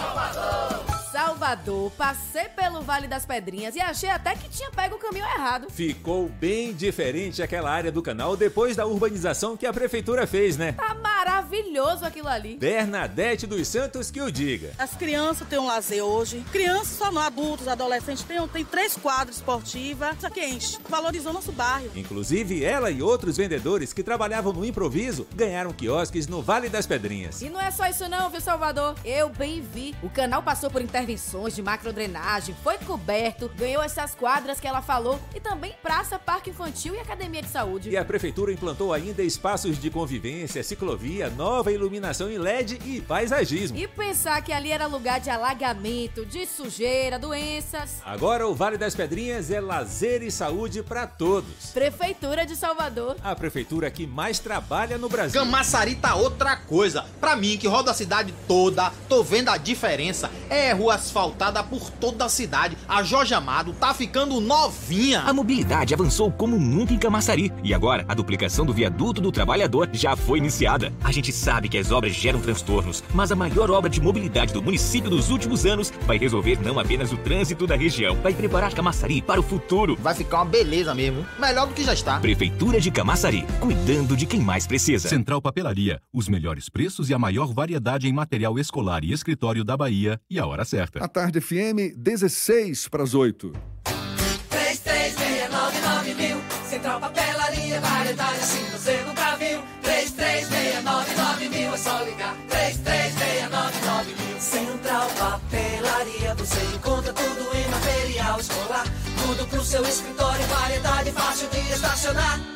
Salvador, passei pelo Vale das Pedrinhas e achei até que tinha pego o caminho errado. Ficou bem diferente aquela área do canal depois da urbanização que a prefeitura fez, né? Tá maravilhoso aquilo ali. Bernadette dos Santos que o diga. As crianças têm um lazer hoje. Crianças só não, adultos, adolescentes, tem, tem três quadras esportivas. Isso aqui enche. Valorizou nosso bairro. Inclusive, ela e outros vendedores que trabalhavam no improviso ganharam quiosques no Vale das Pedrinhas. E não é só isso não, viu, Salvador? Eu bem vi. O canal passou por intervenções de macrodrenagem, foi coberto, ganhou essas quadras que ela falou e também praça, parque infantil e academia de saúde. E a prefeitura implantou ainda espaços de convivência, ciclovia, nova iluminação em LED e paisagismo. E pensar que ali era lugar de alagamento, de sujeira, doenças. Agora o Vale das Pedrinhas é lazer e saúde para todos. Prefeitura de Salvador. A prefeitura que mais trabalha no Brasil. Camaçari tá outra coisa. Pra mim, que roda a cidade toda, tô vendo a diferença. É rua asfaltada por toda a cidade. A Jorge Amado tá ficando novinha. A mobilidade avançou como nunca em Camaçari. E agora, a duplicação do viaduto do trabalhador já foi iniciada. A gente sabe que as obras geram transtornos, mas a maior obra de mobilidade do município dos últimos anos vai resolver não apenas o trânsito da região, vai preparar Camaçari para o futuro. Vai ficar uma beleza mesmo. Melhor do que já está. Prefeitura de Camaçari, cuidando de quem mais precisa. Central Papelaria, os melhores preços e a maior variedade em material escolar e escritório da Bahia e a hora certa. A tarde FM, 16 para as 8. 3369 mil. Central Papelaria, variedade assim você nunca viu. 3369 mil, é só ligar. 3369 mil. Central Papelaria, você encontra tudo em material escolar. Tudo pro seu escritório, variedade fácil de estacionar.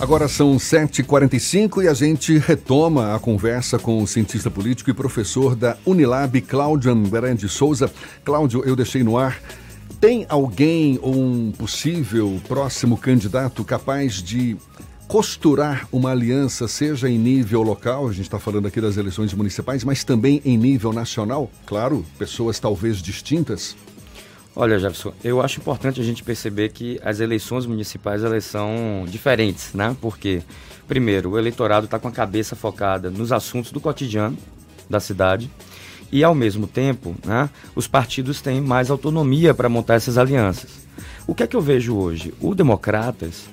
Agora são 7h45 e a gente retoma a conversa com o cientista político e professor da Unilab, Cláudio André de Souza. Cláudio, eu deixei no ar. Tem alguém ou um possível próximo candidato capaz de costurar uma aliança, seja em nível local, a gente está falando aqui das eleições municipais, mas também em nível nacional? Claro, pessoas talvez distintas. Olha, Jefferson, eu acho importante a gente perceber que as eleições municipais elas são diferentes, né? Porque, primeiro, o eleitorado está com a cabeça focada nos assuntos do cotidiano da cidade e, ao mesmo tempo, né, os partidos têm mais autonomia para montar essas alianças. O que é que eu vejo hoje? O Democratas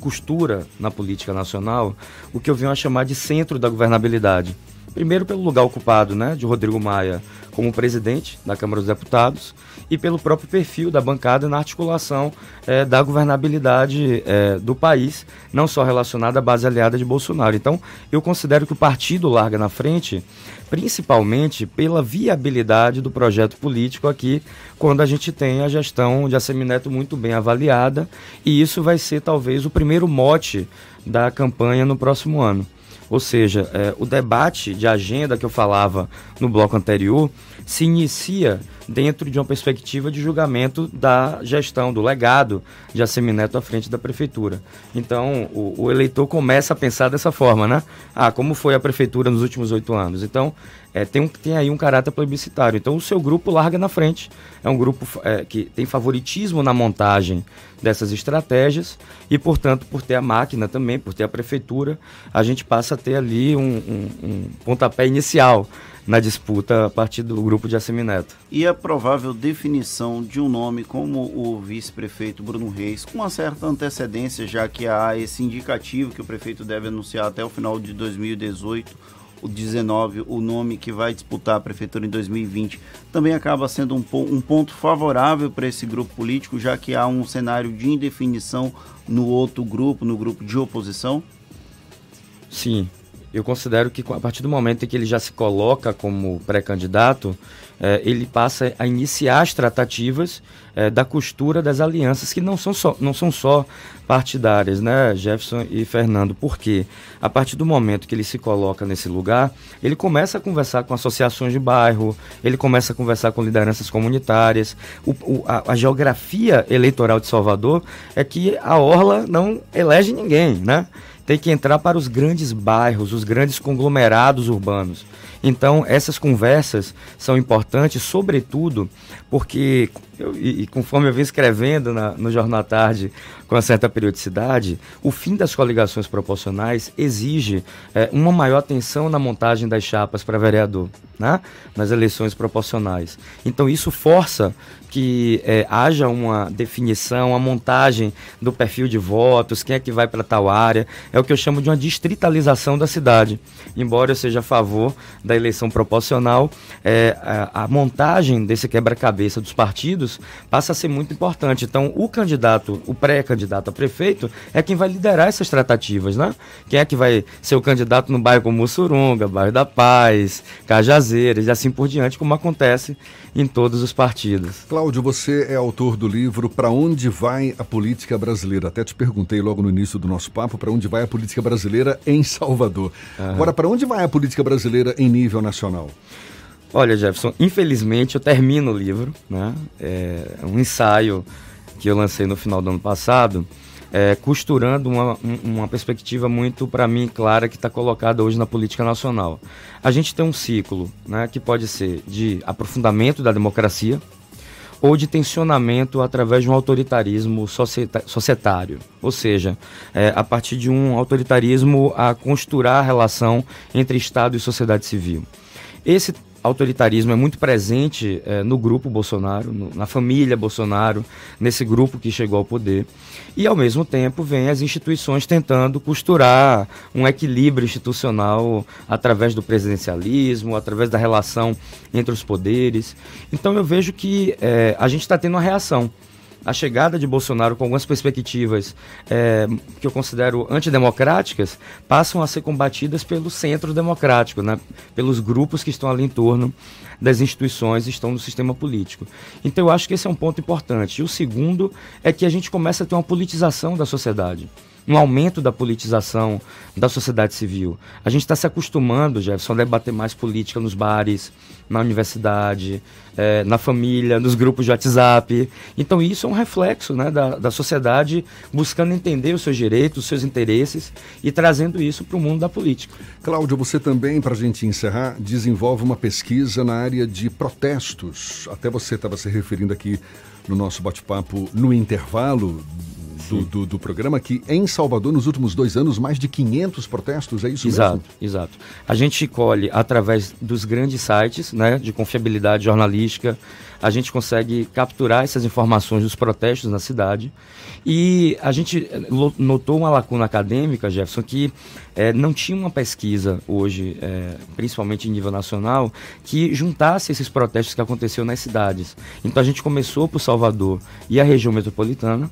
costura na política nacional o que eu venho a chamar de centro da governabilidade. Primeiro pelo lugar ocupado né, de Rodrigo Maia como presidente da Câmara dos Deputados e pelo próprio perfil da bancada na articulação eh, da governabilidade eh, do país, não só relacionada à base aliada de Bolsonaro. Então, eu considero que o partido larga na frente, principalmente pela viabilidade do projeto político aqui, quando a gente tem a gestão de Assemineto muito bem avaliada, e isso vai ser talvez o primeiro mote da campanha no próximo ano. Ou seja, é, o debate de agenda que eu falava no bloco anterior se inicia dentro de uma perspectiva de julgamento da gestão, do legado de Assemineto à frente da prefeitura. Então, o, o eleitor começa a pensar dessa forma, né? Ah, como foi a prefeitura nos últimos oito anos? Então, é, tem, um, tem aí um caráter plebiscitário. Então, o seu grupo larga na frente. É um grupo é, que tem favoritismo na montagem dessas estratégias e, portanto, por ter a máquina também, por ter a prefeitura, a gente passa a ter ali um, um, um pontapé inicial na disputa a partir do grupo de Assemineto. E a provável definição de um nome como o vice-prefeito Bruno Reis, com uma certa antecedência, já que há esse indicativo que o prefeito deve anunciar até o final de 2018, o 19, o nome que vai disputar a prefeitura em 2020, também acaba sendo um, um ponto favorável para esse grupo político, já que há um cenário de indefinição no outro grupo, no grupo de oposição? Sim, eu considero que a partir do momento em que ele já se coloca como pré-candidato, eh, ele passa a iniciar as tratativas eh, da costura das alianças que não são só, não são só partidárias, né, Jefferson e Fernando? Porque a partir do momento que ele se coloca nesse lugar, ele começa a conversar com associações de bairro, ele começa a conversar com lideranças comunitárias. O, o, a, a geografia eleitoral de Salvador é que a Orla não elege ninguém, né? Tem que entrar para os grandes bairros, os grandes conglomerados urbanos. Então, essas conversas são importantes, sobretudo porque, eu, e, conforme eu vim escrevendo na, no Jornal à Tarde com uma certa periodicidade, o fim das coligações proporcionais exige é, uma maior atenção na montagem das chapas para vereador, né? nas eleições proporcionais. Então, isso força que é, haja uma definição, uma montagem do perfil de votos, quem é que vai para tal área. É o que eu chamo de uma distritalização da cidade. Embora eu seja a favor da eleição proporcional, é, a, a montagem desse quebra-cabeça dos partidos passa a ser muito importante. Então, o candidato, o pré-candidato a prefeito, é quem vai liderar essas tratativas, né? Quem é que vai ser o candidato no bairro como Mussurunga, bairro da Paz, Cajazeiras e assim por diante, como acontece em todos os partidos. Cláudio, você é autor do livro Para onde vai a política brasileira? Até te perguntei logo no início do nosso papo para onde vai a política brasileira em Salvador. Uhum. Agora, para onde vai a política brasileira em nível nacional? Olha, Jefferson, infelizmente eu termino o livro, né? É um ensaio que eu lancei no final do ano passado é, costurando uma, uma perspectiva muito, para mim, clara que está colocada hoje na política nacional. A gente tem um ciclo né, que pode ser de aprofundamento da democracia ou de tensionamento através de um autoritarismo societário, ou seja, é, a partir de um autoritarismo a costurar a relação entre Estado e sociedade civil. Esse autoritarismo é muito presente é, no grupo Bolsonaro, no, na família Bolsonaro, nesse grupo que chegou ao poder. E, ao mesmo tempo, vem as instituições tentando costurar um equilíbrio institucional através do presidencialismo, através da relação entre os poderes. Então, eu vejo que é, a gente está tendo uma reação a chegada de Bolsonaro com algumas perspectivas é, que eu considero antidemocráticas passam a ser combatidas pelo centro democrático, né? pelos grupos que estão ali em torno das instituições, estão no sistema político. Então eu acho que esse é um ponto importante. E o segundo é que a gente começa a ter uma politização da sociedade um aumento da politização da sociedade civil. A gente está se acostumando, Jefferson, a debater mais política nos bares, na universidade, é, na família, nos grupos de WhatsApp. Então isso é um reflexo né, da, da sociedade buscando entender os seus direitos, os seus interesses e trazendo isso para o mundo da política. Cláudio, você também, para a gente encerrar, desenvolve uma pesquisa na área de protestos. Até você estava se referindo aqui no nosso bate-papo no intervalo do, do, do, programa que em Salvador, nos últimos dois anos, mais de 500 protestos, é isso exato, mesmo? Exato, exato. A gente colhe através dos grandes sites né, de confiabilidade jornalística, a gente consegue capturar essas informações dos protestos na cidade. E a gente eh, notou uma lacuna acadêmica, Jefferson, que é, não tinha uma pesquisa hoje, é, principalmente em nível nacional, que juntasse esses protestos que aconteceram nas cidades. Então a gente começou por Salvador e a região metropolitana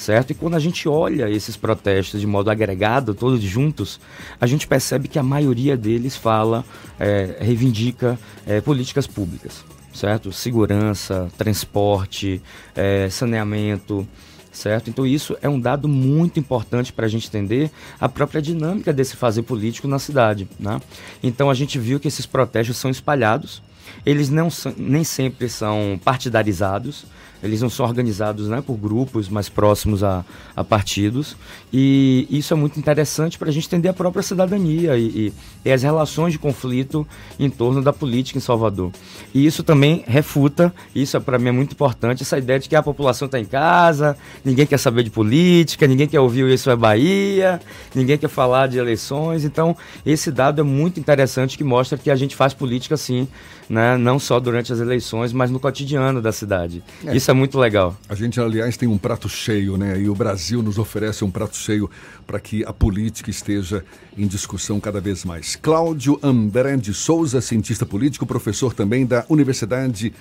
certo? E quando a gente olha esses protestos de modo agregado, todos juntos, a gente percebe que a maioria deles fala, é, reivindica é, políticas públicas, certo? Segurança, transporte, é, saneamento, certo? Então isso é um dado muito importante para a gente entender a própria dinâmica desse fazer político na cidade, né? Então a gente viu que esses protestos são espalhados, eles não são, nem sempre são partidarizados, eles não são organizados né, por grupos mais próximos a, a partidos. E isso é muito interessante para a gente entender a própria cidadania e, e, e as relações de conflito em torno da política em Salvador. E isso também refuta, isso é, para mim é muito importante, essa ideia de que a população está em casa, ninguém quer saber de política, ninguém quer ouvir Isso é Bahia, ninguém quer falar de eleições. Então, esse dado é muito interessante que mostra que a gente faz política sim, né, não só durante as eleições, mas no cotidiano da cidade. É. Isso é muito legal. A gente, aliás, tem um prato cheio, né? E o Brasil nos oferece um prato cheio para que a política esteja em discussão cada vez mais. Cláudio André de Souza, cientista político, professor também da Universidade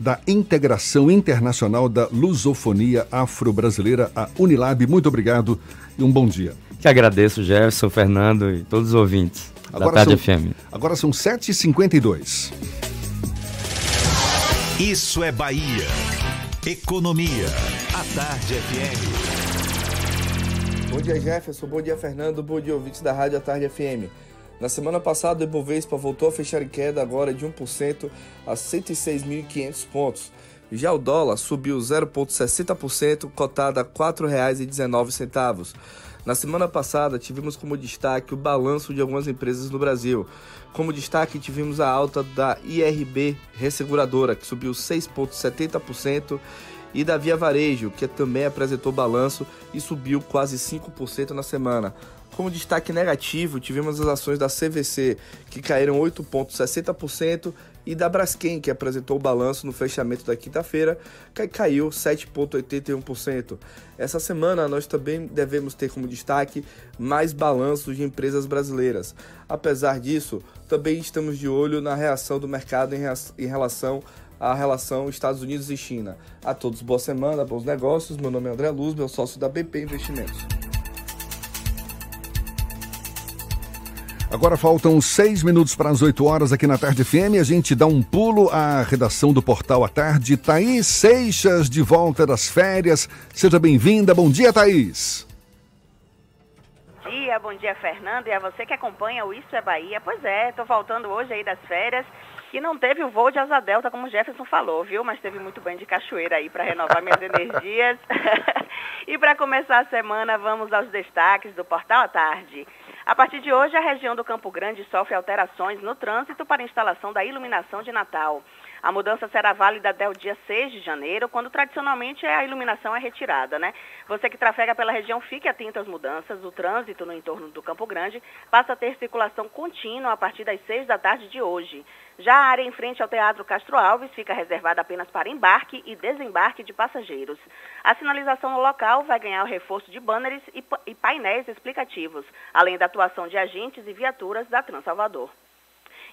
da Integração Internacional da Lusofonia Afro-Brasileira, a Unilab. Muito obrigado e um bom dia. Que agradeço, Jefferson, Fernando e todos os ouvintes agora da Tarde são, FM. Agora são 7h52. Isso é Bahia. Economia. A Tarde FM. Bom dia, Jefferson. Bom dia, Fernando. Bom dia, ouvintes da Rádio A Tarde FM. Na semana passada, o Ibovespa voltou a fechar em queda agora de 1% a 106.500 pontos. Já o dólar subiu 0,60%, cotado a R$ 4,19. Na semana passada, tivemos como destaque o balanço de algumas empresas no Brasil. Como destaque, tivemos a alta da IRB Resseguradora, que subiu 6,70%, e da Via Varejo, que também apresentou balanço e subiu quase 5% na semana. Como destaque negativo, tivemos as ações da CVC, que caíram 8,60%, e da Braskem, que apresentou o balanço no fechamento da quinta-feira, que caiu 7,81%. Essa semana nós também devemos ter como destaque mais balanços de empresas brasileiras. Apesar disso, também estamos de olho na reação do mercado em relação à relação Estados Unidos e China. A todos boa semana, bons negócios. Meu nome é André Luz, meu sócio da BP Investimentos. Agora faltam seis minutos para as 8 horas aqui na Tarde FM. A gente dá um pulo à redação do Portal à Tarde. Thaís Seixas, de volta das férias. Seja bem-vinda. Bom dia, Thaís. Bom dia, bom dia, Fernando. E a você que acompanha o Isso é Bahia. Pois é, estou voltando hoje aí das férias. E não teve o voo de asa delta, como o Jefferson falou, viu? Mas teve muito bem de cachoeira aí para renovar minhas energias. e para começar a semana, vamos aos destaques do Portal à Tarde. A partir de hoje, a região do Campo Grande sofre alterações no trânsito para instalação da iluminação de Natal. A mudança será válida até o dia 6 de janeiro, quando tradicionalmente a iluminação é retirada, né? Você que trafega pela região, fique atento às mudanças. O trânsito no entorno do Campo Grande passa a ter circulação contínua a partir das 6 da tarde de hoje. Já a área em frente ao Teatro Castro Alves fica reservada apenas para embarque e desembarque de passageiros. A sinalização no local vai ganhar o reforço de banners e painéis explicativos, além da atuação de agentes e viaturas da Transalvador.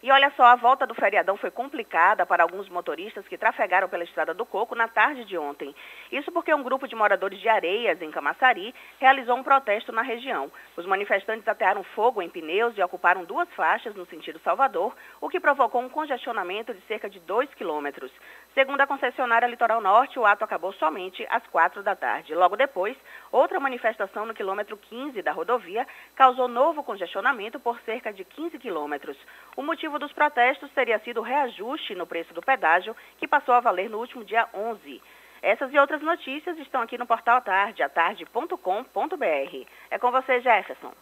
E olha só, a volta do feriadão foi complicada para alguns motoristas que trafegaram pela Estrada do Coco na tarde de ontem. Isso porque um grupo de moradores de Areias, em Camaçari, realizou um protesto na região. Os manifestantes atearam fogo em pneus e ocuparam duas faixas no sentido Salvador, o que provocou um congestionamento de cerca de 2 quilômetros. Segundo a concessionária Litoral Norte, o ato acabou somente às quatro da tarde. Logo depois, outra manifestação no quilômetro 15 da rodovia causou novo congestionamento por cerca de 15 quilômetros. O motivo dos protestos teria sido o reajuste no preço do pedágio, que passou a valer no último dia 11. Essas e outras notícias estão aqui no portal Tarde, atarde.com.br. É com você, Jefferson.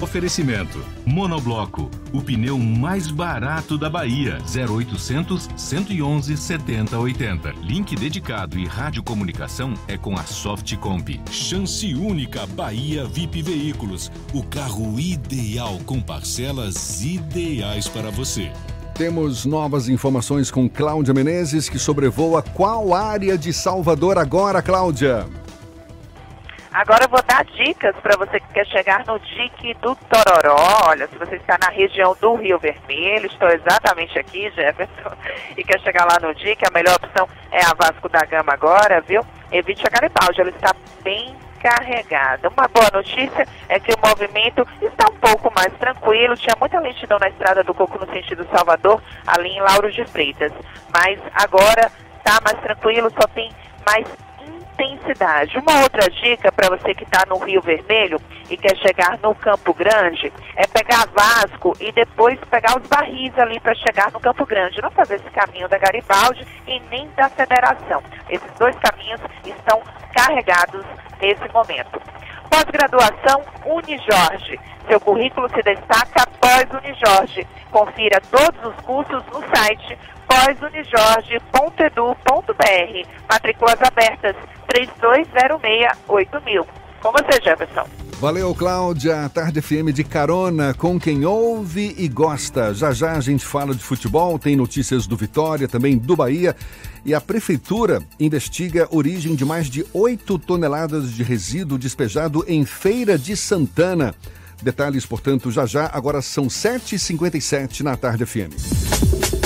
Oferecimento: Monobloco, o pneu mais barato da Bahia. 0800 111 7080. Link dedicado e radiocomunicação é com a Softcomp. Chance única Bahia VIP Veículos. O carro ideal com parcelas ideais para você. Temos novas informações com Cláudia Menezes, que sobrevoa qual área de Salvador agora, Cláudia? Agora eu vou dar dicas para você que quer chegar no dique do Tororó. Olha, se você está na região do Rio Vermelho, estou exatamente aqui, Jefferson, e quer chegar lá no dique, a melhor opção é a Vasco da Gama agora, viu? Evite a Garibaldi, ela está bem carregada. Uma boa notícia é que o movimento está um pouco mais tranquilo. Tinha muita lentidão na estrada do Coco no sentido Salvador, ali em Lauro de Freitas. Mas agora está mais tranquilo, só tem mais intensidade. Uma outra dica para você que está no Rio Vermelho e quer chegar no Campo Grande é pegar Vasco e depois pegar os barris ali para chegar no Campo Grande. Não fazer esse caminho da Garibaldi e nem da Federação. Esses dois caminhos estão carregados nesse momento. Pós-graduação Unijorge. Seu currículo se destaca após Unijorge. Confira todos os cursos no site pós-unijorge.edu.br. Matrículas abertas 32068000. Com você, Jefferson. Valeu, Cláudia. Tarde FM de carona com quem ouve e gosta. Já já a gente fala de futebol, tem notícias do Vitória, também do Bahia. E a Prefeitura investiga a origem de mais de 8 toneladas de resíduo despejado em Feira de Santana. Detalhes, portanto, já já. Agora são 7h57 na Tarde FM.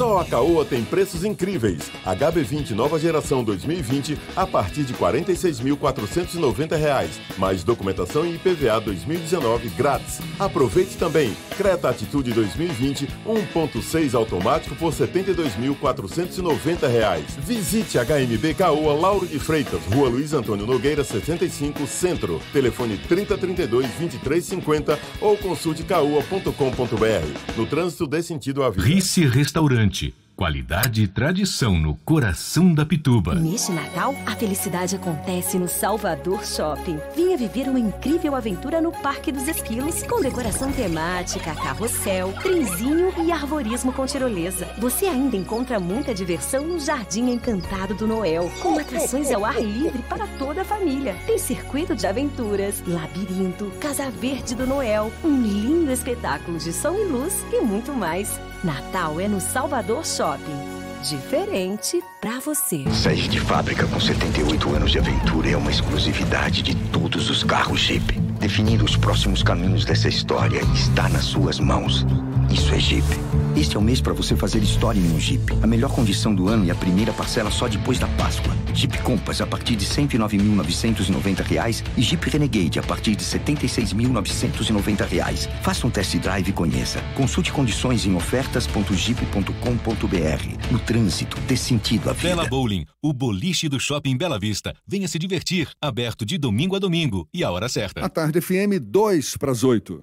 Só a Caoa tem preços incríveis. HB20 nova geração 2020 a partir de 46.490 reais, mais documentação e IPVA 2019 grátis. Aproveite também Creta Atitude 2020 1.6 automático por 72.490 reais. Visite HMB Caoa Lauro de Freitas, Rua Luiz Antônio Nogueira 65, Centro. Telefone 3032 2350 ou consulte caoa.com.br. No trânsito dê sentido à vida. Rice Restaurante. Gigante Qualidade e tradição no coração da Pituba. Neste Natal, a felicidade acontece no Salvador Shopping. Venha viver uma incrível aventura no Parque dos Esquilos, com decoração temática, carrossel, trenzinho e arvorismo com tirolesa. Você ainda encontra muita diversão no Jardim Encantado do Noel, com atrações ao ar livre para toda a família. Tem circuito de aventuras, labirinto, Casa Verde do Noel, um lindo espetáculo de som e luz e muito mais. Natal é no Salvador Shopping. Diferente pra você. Sede de fábrica com 78 anos de aventura é uma exclusividade de todos os carros Jeep. Definir os próximos caminhos dessa história está nas suas mãos. Isso é Jeep. Este é o mês para você fazer história em um Jeep. A melhor condição do ano e a primeira parcela só depois da Páscoa. Jeep Compass a partir de 109.990 reais e Jeep Renegade a partir de 76.990 reais. Faça um test drive e conheça. Consulte condições em ofertas.jeep.com.br. No trânsito, dê sentido à vida. Bela Bowling, o boliche do Shopping Bela Vista. Venha se divertir. Aberto de domingo a domingo e a hora certa. A tarde FM 2 para as 8.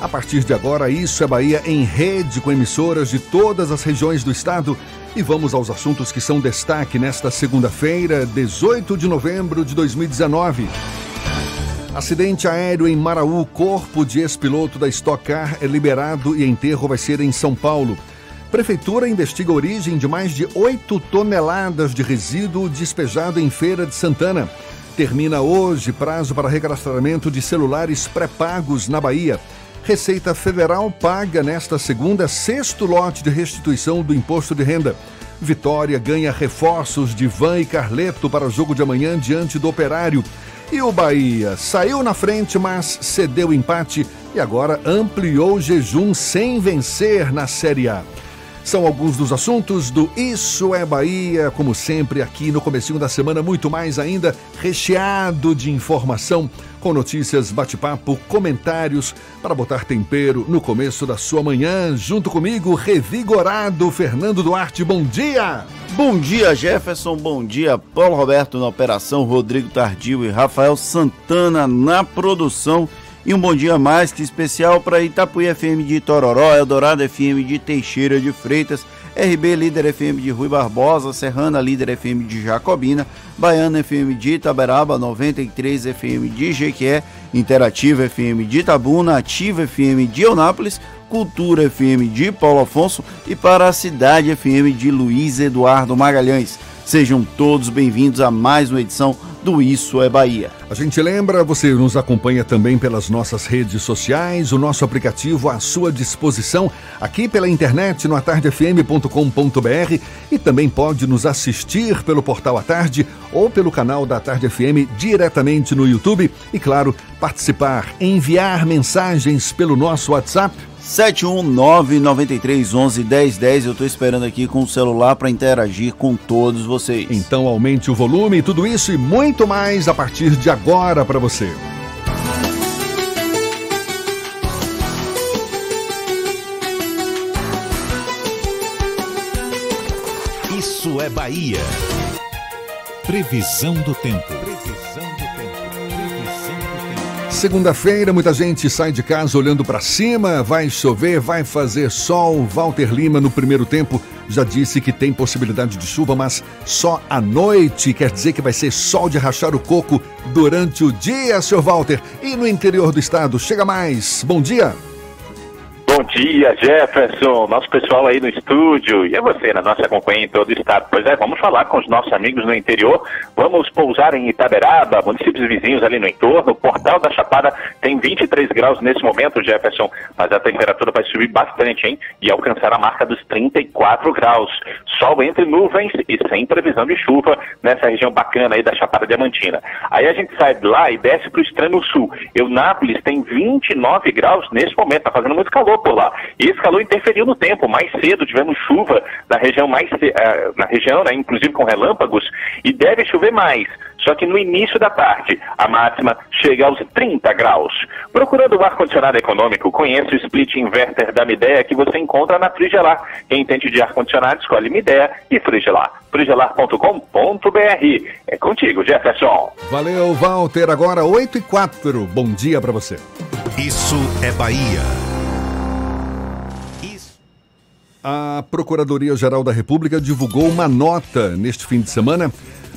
A partir de agora, Isso é Bahia em rede com emissoras de todas as regiões do estado. E vamos aos assuntos que são destaque nesta segunda-feira, 18 de novembro de 2019. Acidente aéreo em Maraú, corpo de ex-piloto da Stock Car é liberado e enterro vai ser em São Paulo. Prefeitura investiga a origem de mais de 8 toneladas de resíduo despejado em Feira de Santana. Termina hoje prazo para recadastramento de celulares pré-pagos na Bahia. Receita Federal paga nesta segunda sexto lote de restituição do imposto de renda. Vitória ganha reforços de Van e Carleto para o jogo de amanhã diante do Operário. E o Bahia saiu na frente, mas cedeu empate e agora ampliou o jejum sem vencer na Série A. São alguns dos assuntos do Isso é Bahia, como sempre aqui no comecinho da semana, muito mais ainda recheado de informação, com notícias, bate-papo, comentários para botar tempero no começo da sua manhã. Junto comigo, revigorado Fernando Duarte. Bom dia! Bom dia, Jefferson. Bom dia, Paulo Roberto na operação, Rodrigo Tardio e Rafael Santana na produção. E um bom dia mais que especial para Itapuí FM de Tororó, Eldorado FM de Teixeira de Freitas, RB Líder FM de Rui Barbosa, Serrana Líder FM de Jacobina, Baiana FM de Itaberaba, 93 FM de Jequié, Interativa FM de Itabuna, Ativa FM de Eunápolis, Cultura FM de Paulo Afonso e para a Cidade FM de Luiz Eduardo Magalhães. Sejam todos bem-vindos a mais uma edição do Isso é Bahia. A gente lembra, você nos acompanha também pelas nossas redes sociais, o nosso aplicativo à sua disposição, aqui pela internet no atardefm.com.br e também pode nos assistir pelo portal à tarde ou pelo canal da Tarde FM diretamente no YouTube e, claro, participar, enviar mensagens pelo nosso WhatsApp 71993111010. Eu estou esperando aqui com o celular para interagir com todos vocês. Então aumente o volume, tudo isso e muito mais a partir de agora para você. Isso é Bahia. Previsão do tempo. Segunda-feira, muita gente sai de casa olhando para cima, vai chover, vai fazer sol. Walter Lima, no primeiro tempo, já disse que tem possibilidade de chuva, mas só à noite. Quer dizer que vai ser sol de rachar o coco durante o dia, seu Walter. E no interior do estado, chega mais. Bom dia. Dia, Jefferson, nosso pessoal aí no estúdio e a você na nossa companhia em todo o estado. Pois é, vamos falar com os nossos amigos no interior. Vamos pousar em Itaberaba, municípios vizinhos ali no entorno. O Portal da Chapada tem 23 graus nesse momento, Jefferson, mas a temperatura vai subir bastante, hein? E alcançar a marca dos 34 graus. Sol entre nuvens e sem previsão de chuva nessa região bacana aí da Chapada Diamantina. Aí a gente sai de lá e desce para o extremo sul. Eunápolis tem 29 graus nesse momento, tá fazendo muito calor por lá. E esse calor interferiu no tempo. Mais cedo tivemos chuva na região mais uh, na região, né, inclusive com relâmpagos, e deve chover mais. Só que no início da tarde, a máxima chega aos 30 graus. Procurando o ar-condicionado econômico, conheça o split inverter da Midea que você encontra na Frigelar. Quem entende de ar-condicionado, escolhe Midea e Frigelar. frigelar.com.br. É contigo, Jefferson. Valeu, Walter. Agora 8 e 4. Bom dia para você. Isso é Bahia. A Procuradoria-Geral da República divulgou uma nota neste fim de semana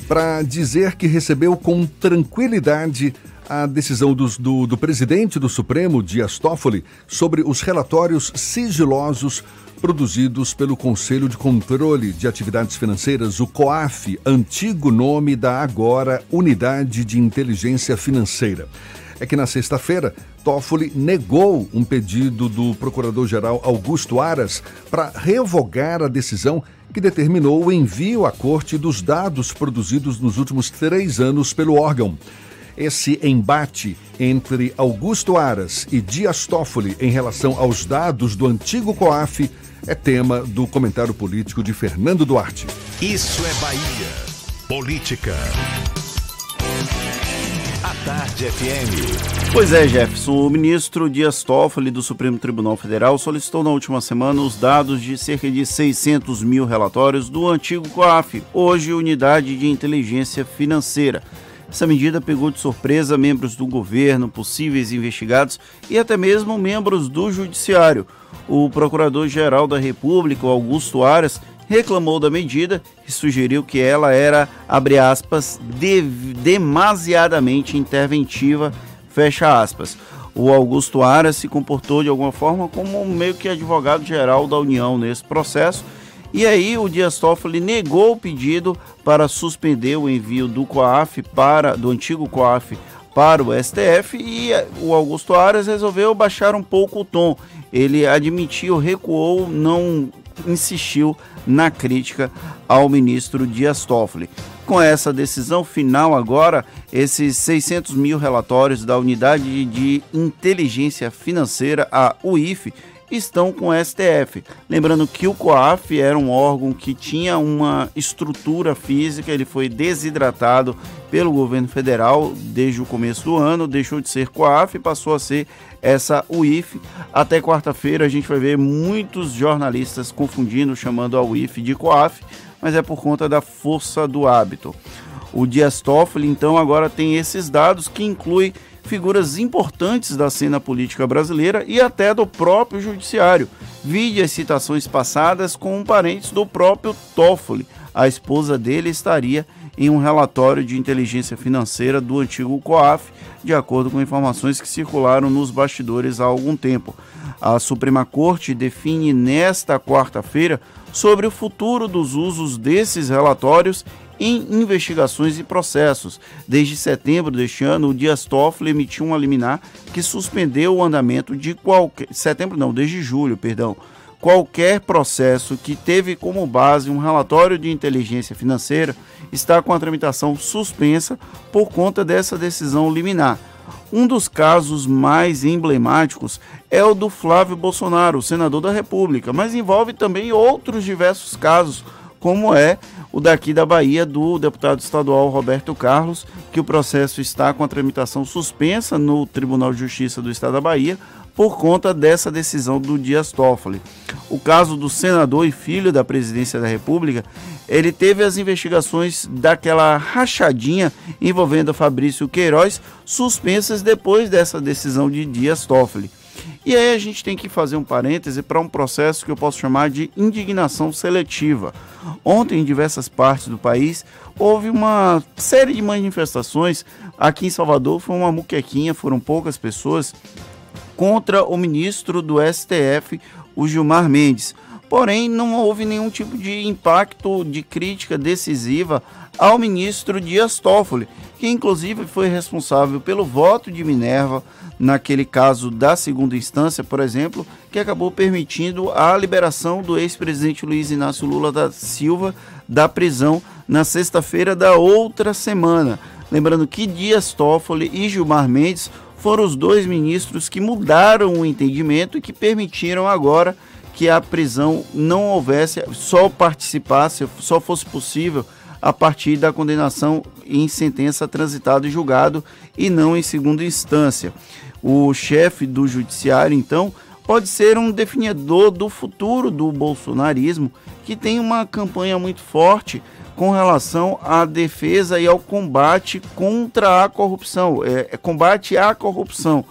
para dizer que recebeu com tranquilidade a decisão do, do, do, presidente do Supremo, Dias Toffoli, sobre os relatórios sigilosos produzidos pelo Conselho de Controle de Atividades Financeiras, o COAF, antigo nome da agora Unidade de Inteligência Financeira. É que na sexta-feira, Toffoli negou um pedido do procurador-geral Augusto Aras para revogar a decisão que determinou o envio à corte dos dados produzidos nos últimos três anos pelo órgão. Esse embate entre Augusto Aras e Dias Toffoli em relação aos dados do antigo COAF é tema do comentário político de Fernando Duarte. Isso é Bahia. Política. Tarde FM. Pois é, Jefferson. O ministro Dias Toffoli do Supremo Tribunal Federal solicitou na última semana os dados de cerca de 600 mil relatórios do antigo COAF, hoje Unidade de Inteligência Financeira. Essa medida pegou de surpresa membros do governo, possíveis investigados e até mesmo membros do Judiciário. O Procurador-Geral da República, Augusto Aras, reclamou da medida e sugeriu que ela era, abre aspas, de, demasiadamente interventiva, fecha aspas. O Augusto Aras se comportou de alguma forma como meio que advogado-geral da União nesse processo. E aí o Dias Toffoli negou o pedido para suspender o envio do COAF para do antigo COAF para o STF e o Augusto Aras resolveu baixar um pouco o tom. Ele admitiu, recuou, não insistiu na crítica ao ministro Dias Toffoli. Com essa decisão final agora, esses 600 mil relatórios da Unidade de Inteligência Financeira, a UIF, estão com o STF. Lembrando que o COAF era um órgão que tinha uma estrutura física, ele foi desidratado pelo governo federal desde o começo do ano, deixou de ser COAF e passou a ser essa UIF. Até quarta-feira a gente vai ver muitos jornalistas confundindo, chamando a UIF de COAF, mas é por conta da força do hábito. O Dias Toffoli, então, agora tem esses dados que incluem figuras importantes da cena política brasileira e até do próprio judiciário. Vide as citações passadas com parentes do próprio Toffoli. A esposa dele estaria em um relatório de inteligência financeira do antigo COAF, de acordo com informações que circularam nos bastidores há algum tempo. A Suprema Corte define nesta quarta-feira sobre o futuro dos usos desses relatórios em investigações e processos. Desde setembro deste ano, o Dias Toffoli emitiu um liminar que suspendeu o andamento de qualquer. Setembro não, desde julho, perdão. Qualquer processo que teve como base um relatório de inteligência financeira está com a tramitação suspensa por conta dessa decisão liminar. Um dos casos mais emblemáticos é o do Flávio Bolsonaro, senador da República, mas envolve também outros diversos casos, como é o daqui da Bahia do deputado estadual Roberto Carlos, que o processo está com a tramitação suspensa no Tribunal de Justiça do Estado da Bahia por conta dessa decisão do Dias Toffoli. O caso do senador e filho da presidência da República, ele teve as investigações daquela rachadinha envolvendo Fabrício Queiroz suspensas depois dessa decisão de Dias Toffoli. E aí a gente tem que fazer um parêntese para um processo que eu posso chamar de indignação seletiva. Ontem, em diversas partes do país, houve uma série de manifestações. Aqui em Salvador foi uma muquequinha, foram poucas pessoas, contra o ministro do STF, o Gilmar Mendes. Porém, não houve nenhum tipo de impacto de crítica decisiva ao ministro Dias Toffoli, que inclusive foi responsável pelo voto de Minerva naquele caso da segunda instância, por exemplo, que acabou permitindo a liberação do ex-presidente Luiz Inácio Lula da Silva da prisão na sexta-feira da outra semana. Lembrando que Dias Toffoli e Gilmar Mendes foram os dois ministros que mudaram o entendimento e que permitiram agora que a prisão não houvesse, só participasse, só fosse possível a partir da condenação em sentença transitada e julgado e não em segunda instância. O chefe do judiciário, então, pode ser um definidor do futuro do bolsonarismo, que tem uma campanha muito forte com relação à defesa e ao combate contra a corrupção, é, é combate à corrupção.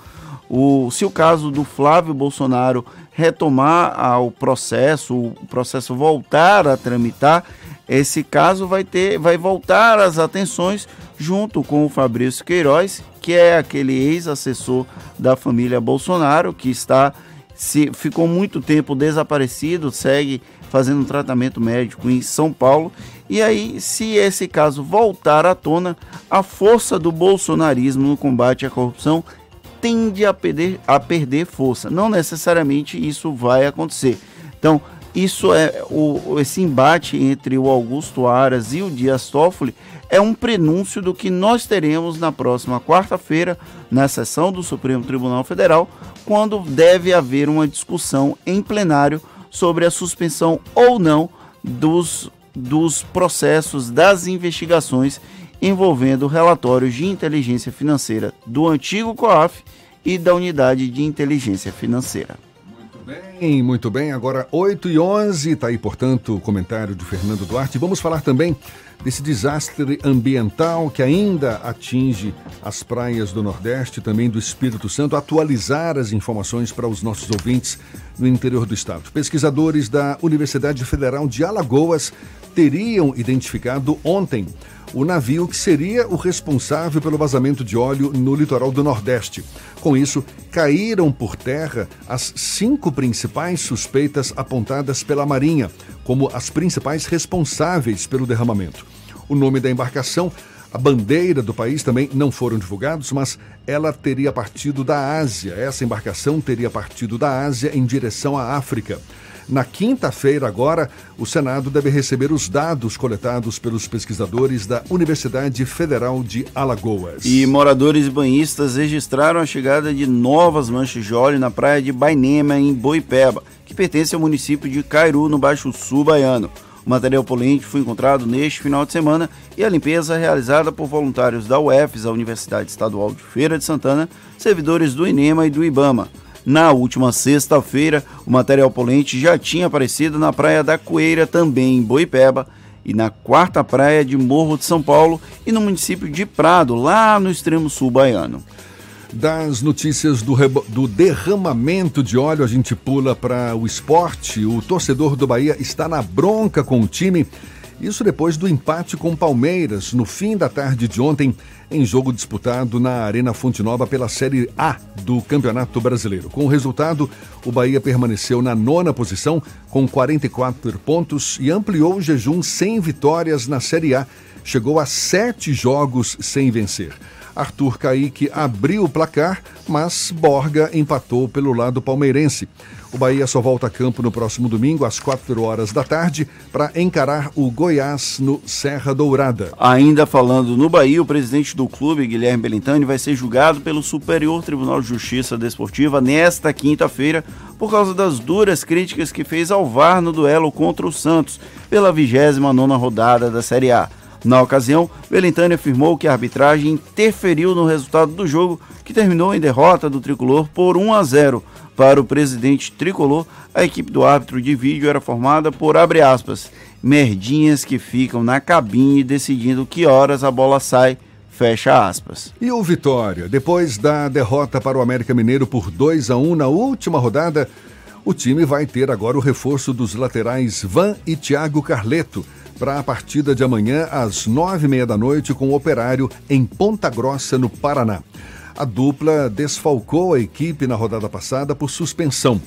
O, se o caso do Flávio Bolsonaro retomar o processo, o processo voltar a tramitar, esse caso vai ter, vai voltar as atenções junto com o Fabrício Queiroz, que é aquele ex-assessor da família Bolsonaro que está se ficou muito tempo desaparecido, segue fazendo um tratamento médico em São Paulo. E aí, se esse caso voltar à tona, a força do bolsonarismo no combate à corrupção tende a perder, a perder força. Não necessariamente isso vai acontecer. Então, isso é o, esse embate entre o Augusto Aras e o Dias Toffoli é um prenúncio do que nós teremos na próxima quarta-feira, na sessão do Supremo Tribunal Federal, quando deve haver uma discussão em plenário sobre a suspensão ou não dos, dos processos das investigações envolvendo relatórios de inteligência financeira do antigo COAF e da Unidade de Inteligência Financeira. Bem, muito bem, agora 8 e 11, está aí, portanto, o comentário de Fernando Duarte. Vamos falar também desse desastre ambiental que ainda atinge as praias do Nordeste, também do Espírito Santo, atualizar as informações para os nossos ouvintes no interior do estado. Pesquisadores da Universidade Federal de Alagoas teriam identificado ontem o navio que seria o responsável pelo vazamento de óleo no litoral do Nordeste. Com isso, caíram por terra as cinco principais suspeitas apontadas pela Marinha como as principais responsáveis pelo derramamento. O nome da embarcação, a bandeira do país também não foram divulgados, mas ela teria partido da Ásia. Essa embarcação teria partido da Ásia em direção à África. Na quinta-feira, agora, o Senado deve receber os dados coletados pelos pesquisadores da Universidade Federal de Alagoas. E moradores e banhistas registraram a chegada de novas manchas de óleo na praia de Bainema, em Boipeba, que pertence ao município de Cairu, no Baixo Sul baiano. O material poluente foi encontrado neste final de semana e a limpeza realizada por voluntários da UFES, a Universidade Estadual de Feira de Santana, servidores do INEMA e do IBAMA. Na última sexta-feira, o material poluente já tinha aparecido na Praia da Coeira, também em Boipeba, e na quarta praia de Morro de São Paulo e no município de Prado, lá no extremo sul baiano. Das notícias do, do derramamento de óleo, a gente pula para o esporte. O torcedor do Bahia está na bronca com o time. Isso depois do empate com Palmeiras no fim da tarde de ontem em jogo disputado na Arena Fonte Nova pela Série A do Campeonato Brasileiro. Com o resultado, o Bahia permaneceu na nona posição com 44 pontos e ampliou o jejum sem vitórias na Série A, chegou a sete jogos sem vencer. Arthur Caíque abriu o placar, mas Borga empatou pelo lado palmeirense. O Bahia só volta a campo no próximo domingo, às 4 horas da tarde, para encarar o Goiás no Serra Dourada. Ainda falando no Bahia, o presidente do clube, Guilherme Belintani, vai ser julgado pelo Superior Tribunal de Justiça Desportiva nesta quinta-feira por causa das duras críticas que fez ao VAR no duelo contra o Santos pela 29ª rodada da Série A. Na ocasião, Belintani afirmou que a arbitragem interferiu no resultado do jogo, que terminou em derrota do tricolor por 1 a 0. Para o presidente tricolor, a equipe do árbitro de vídeo era formada por, abre aspas, merdinhas que ficam na cabine decidindo que horas a bola sai, fecha aspas. E o Vitória, depois da derrota para o América Mineiro por 2 a 1 na última rodada, o time vai ter agora o reforço dos laterais Van e Thiago Carleto para a partida de amanhã às nove e meia da noite com o Operário em Ponta Grossa, no Paraná. A dupla desfalcou a equipe na rodada passada por suspensão.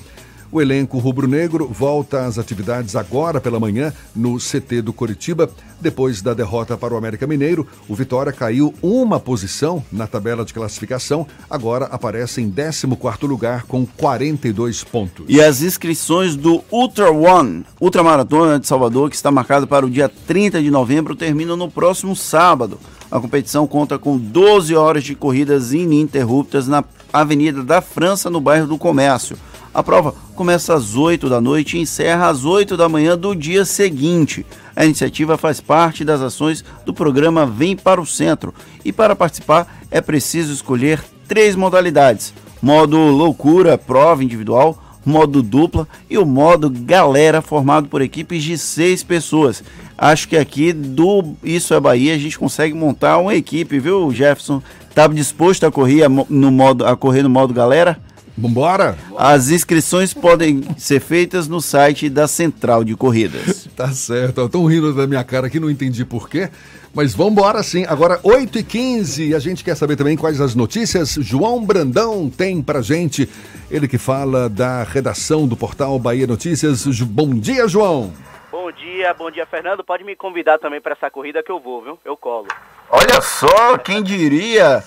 O elenco rubro-negro volta às atividades agora pela manhã no CT do Coritiba. Depois da derrota para o América Mineiro, o Vitória caiu uma posição na tabela de classificação. Agora aparece em 14º lugar com 42 pontos. E as inscrições do Ultra One, Ultramaratona de Salvador, que está marcado para o dia 30 de novembro, terminam no próximo sábado. A competição conta com 12 horas de corridas ininterruptas na Avenida da França, no bairro do Comércio. A prova começa às 8 da noite e encerra às 8 da manhã do dia seguinte. A iniciativa faz parte das ações do programa Vem para o Centro e para participar é preciso escolher três modalidades: modo loucura, prova individual, modo dupla e o modo galera, formado por equipes de seis pessoas. Acho que aqui do Isso é Bahia a gente consegue montar uma equipe, viu, Jefferson? Tá disposto a correr no modo a correr no modo galera? Vambora! As inscrições podem ser feitas no site da Central de Corridas. tá certo, estão rindo da minha cara aqui, não entendi porquê. Mas vambora sim. Agora, 8h15, a gente quer saber também quais as notícias João Brandão tem pra gente. Ele que fala da redação do portal Bahia Notícias. Bom dia, João! Bom dia, bom dia, Fernando. Pode me convidar também para essa corrida que eu vou, viu? Eu colo. Olha só, quem diria?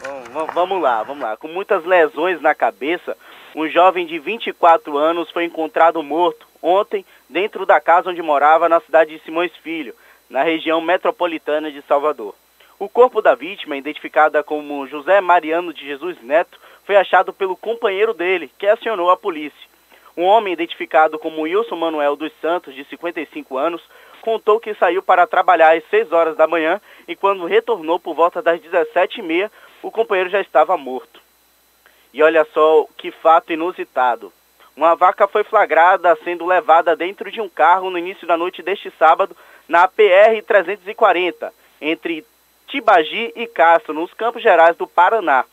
Bom, vamos lá, vamos lá. Com muitas lesões na cabeça, um jovem de 24 anos foi encontrado morto ontem dentro da casa onde morava na cidade de Simões Filho, na região metropolitana de Salvador. O corpo da vítima, identificada como José Mariano de Jesus Neto, foi achado pelo companheiro dele, que acionou a polícia. Um homem identificado como Wilson Manuel dos Santos, de 55 anos, contou que saiu para trabalhar às 6 horas da manhã e quando retornou por volta das 17h30, o companheiro já estava morto. E olha só que fato inusitado. Uma vaca foi flagrada sendo levada dentro de um carro no início da noite deste sábado na PR-340, entre Tibagi e Castro, nos Campos Gerais do Paraná.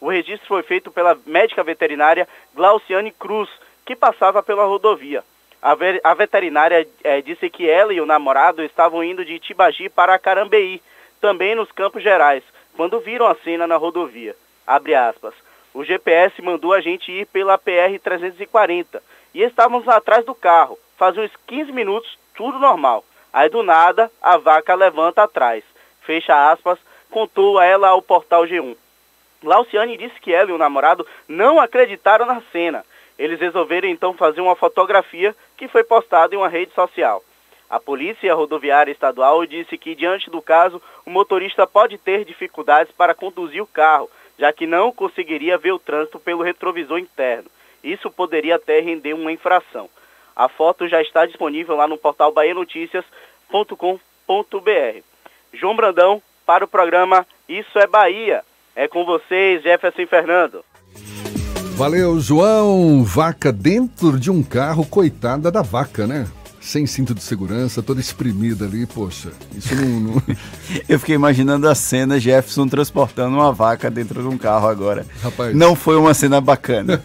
O registro foi feito pela médica veterinária Glauciane Cruz, que passava pela rodovia. A, ver, a veterinária é, disse que ela e o namorado estavam indo de Tibagi para Carambeí, também nos Campos Gerais, quando viram a cena na rodovia. Abre aspas. O GPS mandou a gente ir pela PR-340 e estávamos atrás do carro. Faz uns 15 minutos, tudo normal. Aí do nada, a vaca levanta atrás. Fecha aspas, contou a ela ao portal G1. Lauciane disse que ela e o namorado não acreditaram na cena. Eles resolveram então fazer uma fotografia que foi postada em uma rede social. A Polícia Rodoviária Estadual disse que, diante do caso, o motorista pode ter dificuldades para conduzir o carro, já que não conseguiria ver o trânsito pelo retrovisor interno. Isso poderia até render uma infração. A foto já está disponível lá no portal bahianotícias.com.br. João Brandão, para o programa Isso é Bahia. É com vocês, Jefferson Fernando. Valeu, João. Vaca dentro de um carro, coitada da vaca, né? Sem cinto de segurança, toda espremida ali, poxa, isso não. não... Eu fiquei imaginando a cena Jefferson transportando uma vaca dentro de um carro agora. Rapaz. Não foi uma cena bacana.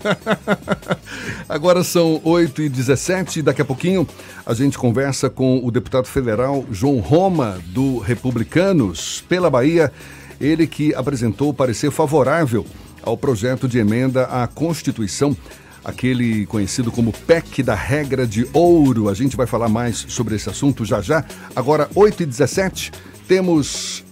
agora são 8h17 e daqui a pouquinho a gente conversa com o deputado federal João Roma, do Republicanos, pela Bahia. Ele que apresentou parecer favorável ao projeto de emenda à Constituição aquele conhecido como PEC da regra de ouro. A gente vai falar mais sobre esse assunto já já. Agora, 8h17, Temos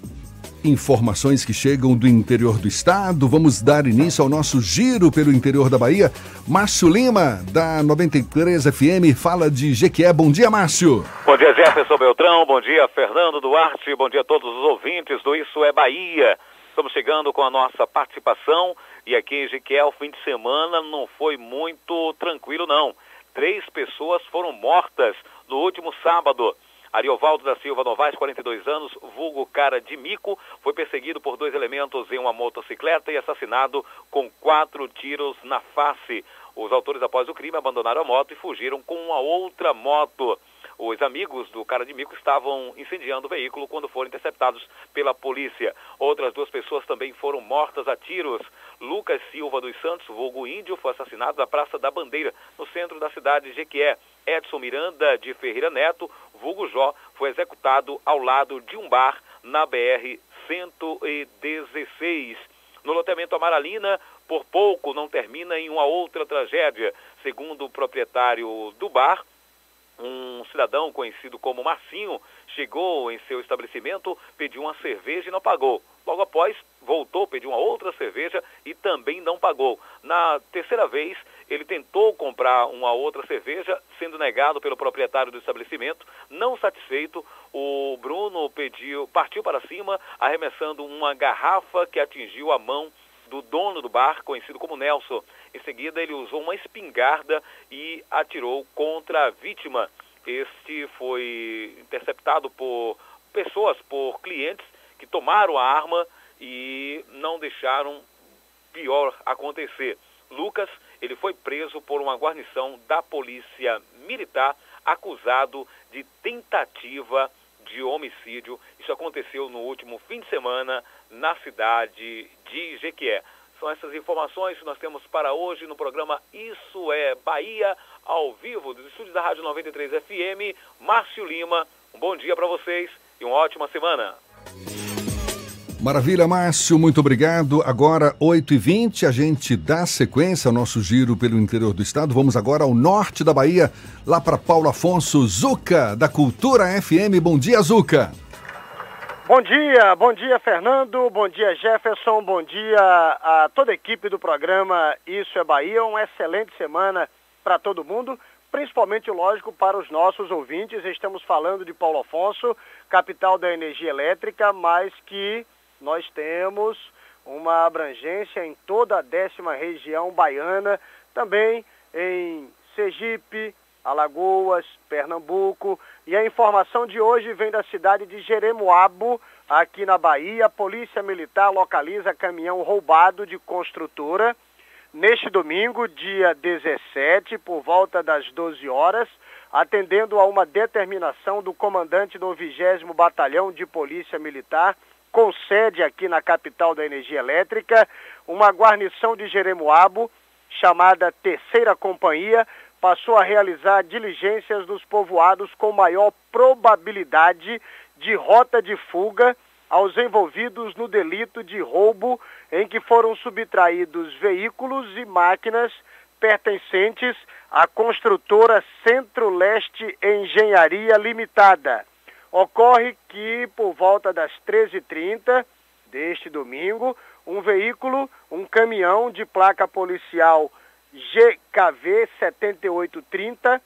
informações que chegam do interior do estado. Vamos dar início ao nosso giro pelo interior da Bahia. Márcio Lima, da 93 FM, fala de Jequié. Bom dia, Márcio. Bom dia, Jefferson Beltrão. Bom dia, Fernando Duarte. Bom dia a todos os ouvintes do Isso é Bahia. Estamos chegando com a nossa participação e aqui em Jequié o fim de semana não foi muito tranquilo, não. Três pessoas foram mortas no último sábado. Ariovaldo da Silva Novaes, 42 anos, vulgo cara de mico, foi perseguido por dois elementos em uma motocicleta e assassinado com quatro tiros na face. Os autores, após o crime, abandonaram a moto e fugiram com uma outra moto. Os amigos do cara de mico estavam incendiando o veículo quando foram interceptados pela polícia. Outras duas pessoas também foram mortas a tiros. Lucas Silva dos Santos, vulgo índio, foi assassinado na Praça da Bandeira, no centro da cidade de Jequié. Edson Miranda de Ferreira Neto, vulgo Jó, foi executado ao lado de um bar na BR 116. No loteamento Amaralina, por pouco não termina em uma outra tragédia. Segundo o proprietário do bar, um cidadão conhecido como Marcinho chegou em seu estabelecimento, pediu uma cerveja e não pagou. Logo após, voltou, pediu uma outra cerveja e também não pagou. Na terceira vez, ele tentou comprar uma outra cerveja, sendo negado pelo proprietário do estabelecimento. Não satisfeito, o Bruno pediu, partiu para cima, arremessando uma garrafa que atingiu a mão do dono do bar, conhecido como Nelson. Em seguida, ele usou uma espingarda e atirou contra a vítima. Este foi interceptado por pessoas, por clientes que tomaram a arma e não deixaram pior acontecer. Lucas, ele foi preso por uma guarnição da Polícia Militar, acusado de tentativa de homicídio. Isso aconteceu no último fim de semana na cidade de Jequié. São essas informações que nós temos para hoje no programa Isso é Bahia, ao vivo, dos estúdios da Rádio 93 FM. Márcio Lima, um bom dia para vocês e uma ótima semana. Maravilha, Márcio, muito obrigado. Agora, 8h20, a gente dá sequência ao nosso giro pelo interior do estado. Vamos agora ao norte da Bahia, lá para Paulo Afonso Zuca, da Cultura FM. Bom dia, Zuca. Bom dia, bom dia Fernando, bom dia Jefferson, bom dia a toda a equipe do programa Isso é Bahia. Uma excelente semana para todo mundo, principalmente, lógico, para os nossos ouvintes. Estamos falando de Paulo Afonso, capital da energia elétrica, mas que nós temos uma abrangência em toda a décima região baiana, também em Sergipe, Alagoas, Pernambuco. E a informação de hoje vem da cidade de Jeremoabo, aqui na Bahia. A Polícia Militar localiza caminhão roubado de construtora. Neste domingo, dia 17, por volta das 12 horas, atendendo a uma determinação do comandante do 20 Batalhão de Polícia Militar, com sede aqui na capital da energia elétrica, uma guarnição de Jeremoabo, chamada Terceira Companhia, passou a realizar diligências nos povoados com maior probabilidade de rota de fuga aos envolvidos no delito de roubo em que foram subtraídos veículos e máquinas pertencentes à construtora Centro-Leste Engenharia Limitada. Ocorre que, por volta das 13h30 deste domingo, um veículo, um caminhão de placa policial GKV 7830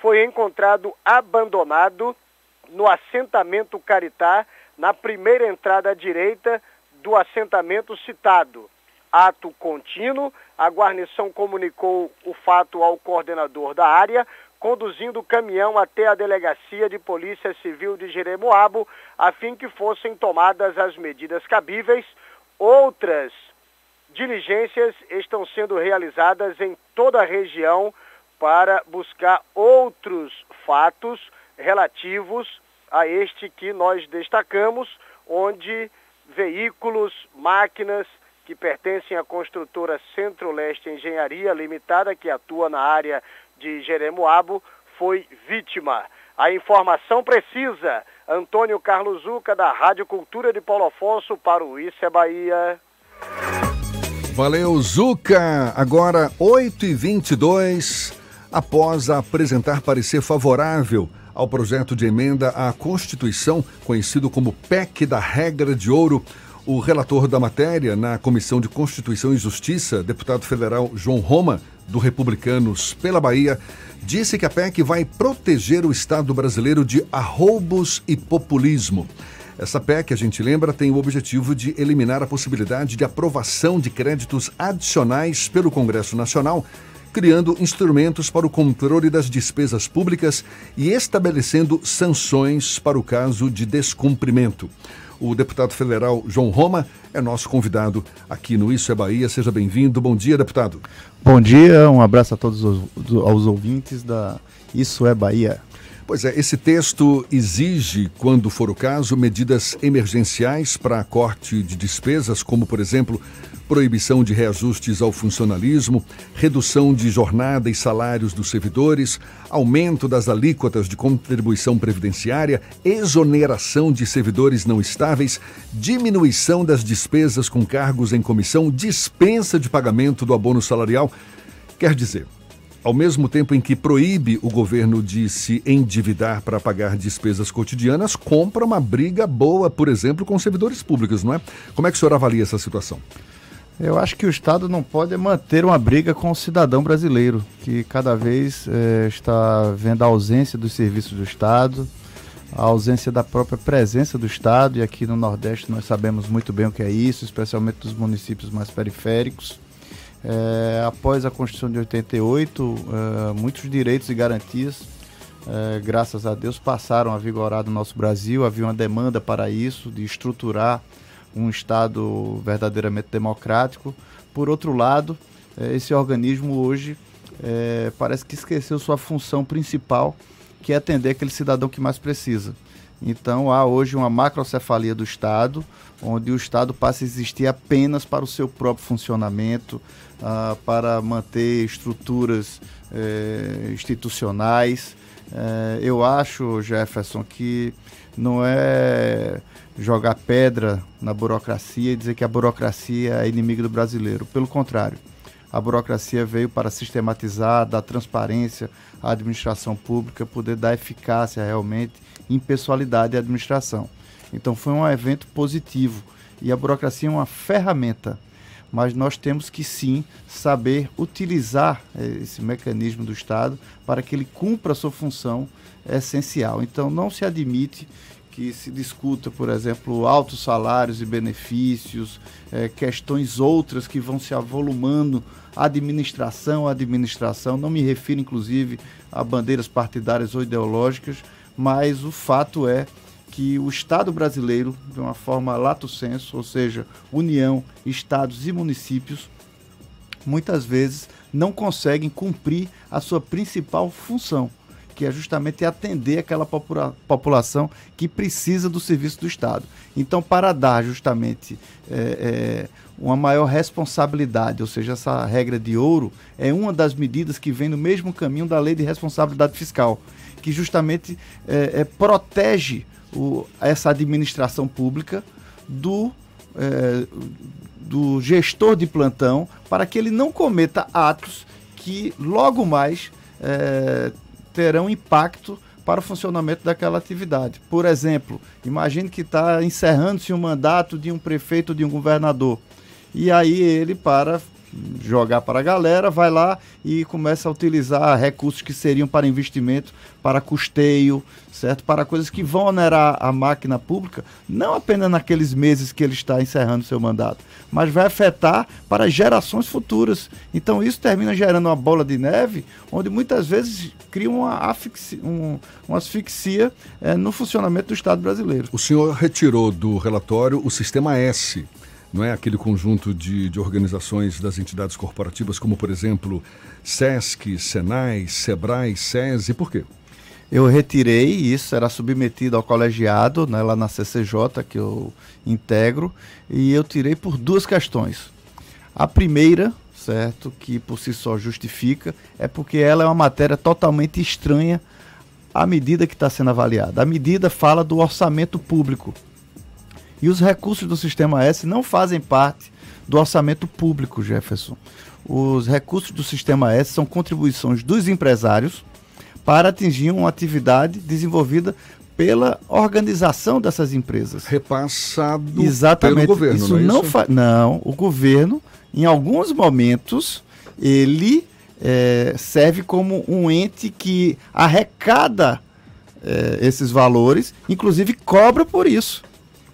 foi encontrado abandonado no assentamento Caritá, na primeira entrada à direita do assentamento citado. Ato contínuo, a guarnição comunicou o fato ao coordenador da área, conduzindo o caminhão até a delegacia de Polícia Civil de Jeremoabo, a fim que fossem tomadas as medidas cabíveis. Outras diligências estão sendo realizadas em toda a região para buscar outros fatos relativos a este que nós destacamos, onde veículos, máquinas que pertencem à construtora Centro-Leste Engenharia Limitada, que atua na área de Jeremoabo, foi vítima. A informação precisa. Antônio Carlos Zuca, da Rádio Cultura de Paulo Afonso, para o Isso é Bahia. Valeu, Zuca. Agora, 8h22, após apresentar parecer favorável ao projeto de emenda à Constituição, conhecido como PEC da Regra de Ouro. O relator da matéria na Comissão de Constituição e Justiça, deputado federal João Roma, do Republicanos pela Bahia, disse que a PEC vai proteger o Estado brasileiro de arroubos e populismo. Essa PEC, a gente lembra, tem o objetivo de eliminar a possibilidade de aprovação de créditos adicionais pelo Congresso Nacional, criando instrumentos para o controle das despesas públicas e estabelecendo sanções para o caso de descumprimento. O deputado federal João Roma é nosso convidado aqui no Isso é Bahia. Seja bem-vindo. Bom dia, deputado. Bom dia, um abraço a todos os, aos ouvintes da Isso é Bahia. Pois é, esse texto exige, quando for o caso, medidas emergenciais para corte de despesas, como, por exemplo, proibição de reajustes ao funcionalismo, redução de jornada e salários dos servidores, aumento das alíquotas de contribuição previdenciária, exoneração de servidores não estáveis, diminuição das despesas com cargos em comissão, dispensa de pagamento do abono salarial. Quer dizer, ao mesmo tempo em que proíbe o governo de se endividar para pagar despesas cotidianas, compra uma briga boa, por exemplo, com servidores públicos, não é? Como é que o senhor avalia essa situação? Eu acho que o Estado não pode manter uma briga com o cidadão brasileiro, que cada vez é, está vendo a ausência dos serviços do Estado, a ausência da própria presença do Estado, e aqui no Nordeste nós sabemos muito bem o que é isso, especialmente dos municípios mais periféricos. É, após a Constituição de 88, é, muitos direitos e garantias, é, graças a Deus, passaram a vigorar no nosso Brasil. Havia uma demanda para isso, de estruturar um Estado verdadeiramente democrático. Por outro lado, eh, esse organismo hoje é, parece que esqueceu sua função principal, que é atender aquele cidadão que mais precisa. Então há hoje uma macrocefalia do Estado, onde o Estado passa a existir apenas para o seu próprio funcionamento, ah, para manter estruturas eh, institucionais. Eh, eu acho, Jefferson, que não é jogar pedra na burocracia e dizer que a burocracia é inimiga do brasileiro. Pelo contrário, a burocracia veio para sistematizar, dar transparência à administração pública, poder dar eficácia realmente, impessoalidade à administração. Então foi um evento positivo e a burocracia é uma ferramenta, mas nós temos que sim saber utilizar eh, esse mecanismo do Estado para que ele cumpra a sua função essencial. Então não se admite que se discuta, por exemplo, altos salários e benefícios, é, questões outras que vão se avolumando, administração, administração. Não me refiro, inclusive, a bandeiras partidárias ou ideológicas, mas o fato é que o Estado brasileiro, de uma forma lato senso, ou seja, União, Estados e municípios, muitas vezes não conseguem cumprir a sua principal função que é justamente atender aquela popula população que precisa do serviço do Estado. Então, para dar justamente é, é, uma maior responsabilidade, ou seja, essa regra de ouro, é uma das medidas que vem no mesmo caminho da lei de responsabilidade fiscal, que justamente é, protege o, essa administração pública do, é, do gestor de plantão para que ele não cometa atos que logo mais é, terão impacto para o funcionamento daquela atividade. Por exemplo, imagine que está encerrando-se um mandato de um prefeito de um governador. E aí ele, para jogar para a galera, vai lá e começa a utilizar recursos que seriam para investimento, para custeio, certo? Para coisas que vão onerar a máquina pública, não apenas naqueles meses que ele está encerrando seu mandato, mas vai afetar para gerações futuras. Então isso termina gerando uma bola de neve, onde muitas vezes cria uma asfixia, um, uma asfixia é, no funcionamento do Estado brasileiro. O senhor retirou do relatório o sistema S não é aquele conjunto de, de organizações das entidades corporativas, como por exemplo SESC, SENAI, SEBRAE, SESI, por quê? Eu retirei, isso será submetido ao colegiado, né, lá na CCJ, que eu integro, e eu tirei por duas questões. A primeira, certo, que por si só justifica, é porque ela é uma matéria totalmente estranha à medida que está sendo avaliada. A medida fala do orçamento público, e os recursos do Sistema S não fazem parte do orçamento público, Jefferson. Os recursos do Sistema S são contribuições dos empresários para atingir uma atividade desenvolvida pela organização dessas empresas. Repassado Exatamente. pelo governo, isso não é não isso? fa- Não, o governo, em alguns momentos, ele eh, serve como um ente que arrecada eh, esses valores, inclusive cobra por isso.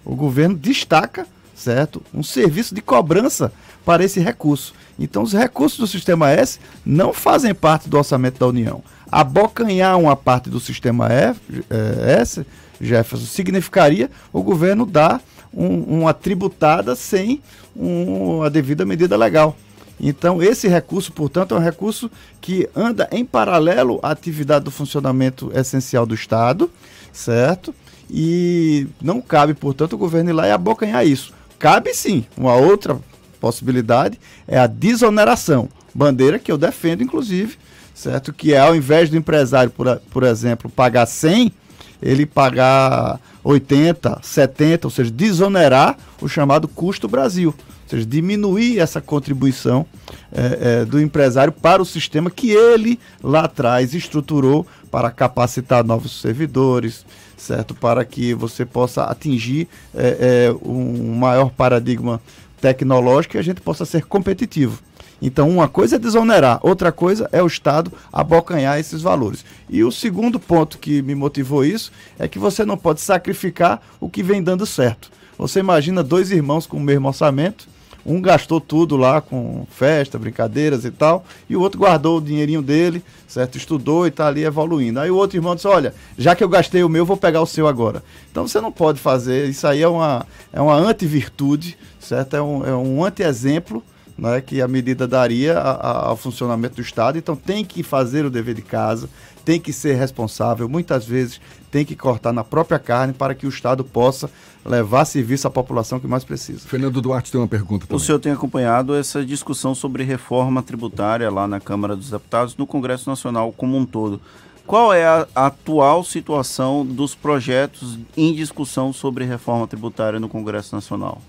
O governo destaca, certo, um serviço de cobrança para esse recurso. Então, os recursos do Sistema S não fazem parte do orçamento da União. Abocanhar uma parte do Sistema F, eh, S, Jefferson, significaria o governo dar um- uma tributada sem um- a devida medida legal. Então, esse recurso, portanto, é um recurso que anda em paralelo à atividade do funcionamento essencial do Estado, certo? E não cabe, portanto, o governo ir lá e abocanhar isso. Cabe sim, uma outra possibilidade é a desoneração. Bandeira que eu defendo, inclusive, certo? Que é ao invés do empresário, por, por exemplo, pagar 100, ele pagar 80, 70, ou seja, desonerar o chamado custo Brasil. Ou seja, diminuir essa contribuição eh, eh, do empresário para o sistema que ele lá atrás estruturou para capacitar novos servidores, certo? Para que você possa atingir eh, eh, um maior paradigma tecnológico e a gente possa ser competitivo. Então, uma coisa é desonerar, outra coisa é o Estado abocanhar esses valores. E o segundo ponto que me motivou isso é que você não pode sacrificar o que vem dando certo. Você imagina dois irmãos com o mesmo orçamento, um gastou tudo lá com festa, brincadeiras e tal, e o outro guardou o dinheirinho dele, certo? Estudou e está ali evoluindo. Aí o outro irmão disse: Olha, já que eu gastei o meu, vou pegar o seu agora. Então você não pode fazer, isso aí é uma, é uma antivirtude, certo? É um, é um anti-exemplo né, que a medida daria a- a- ao funcionamento do Estado. Então tem que fazer o dever de casa, tem que ser responsável, muitas vezes tem que cortar na própria carne para que o Estado possa levar serviço à população que mais precisa. Fernando Duarte tem uma pergunta O senhor tem acompanhado essa discussão sobre reforma tributária lá na Câmara dos Deputados, no Congresso Nacional como um todo. Qual é a atual situação dos projetos em discussão sobre reforma tributária no Congresso Nacional?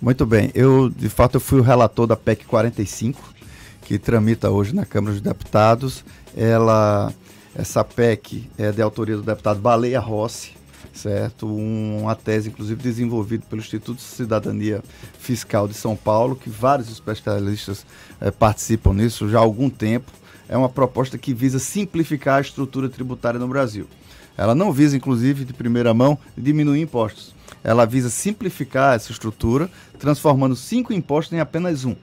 Muito bem, eu de fato eu fui o relator da PEC 45, que tramita hoje na Câmara dos Deputados. Ela, essa PEC é de autoria do deputado Baleia Rossi, certo? Um- uma tese, inclusive, desenvolvida pelo Instituto de Cidadania Fiscal de São Paulo, que vários especialistas eh, participam nisso já há algum tempo. É uma proposta que visa simplificar a estrutura tributária no Brasil. Ela não visa, inclusive, de primeira mão, diminuir impostos. Ela visa simplificar essa estrutura, transformando cinco impostos em apenas um: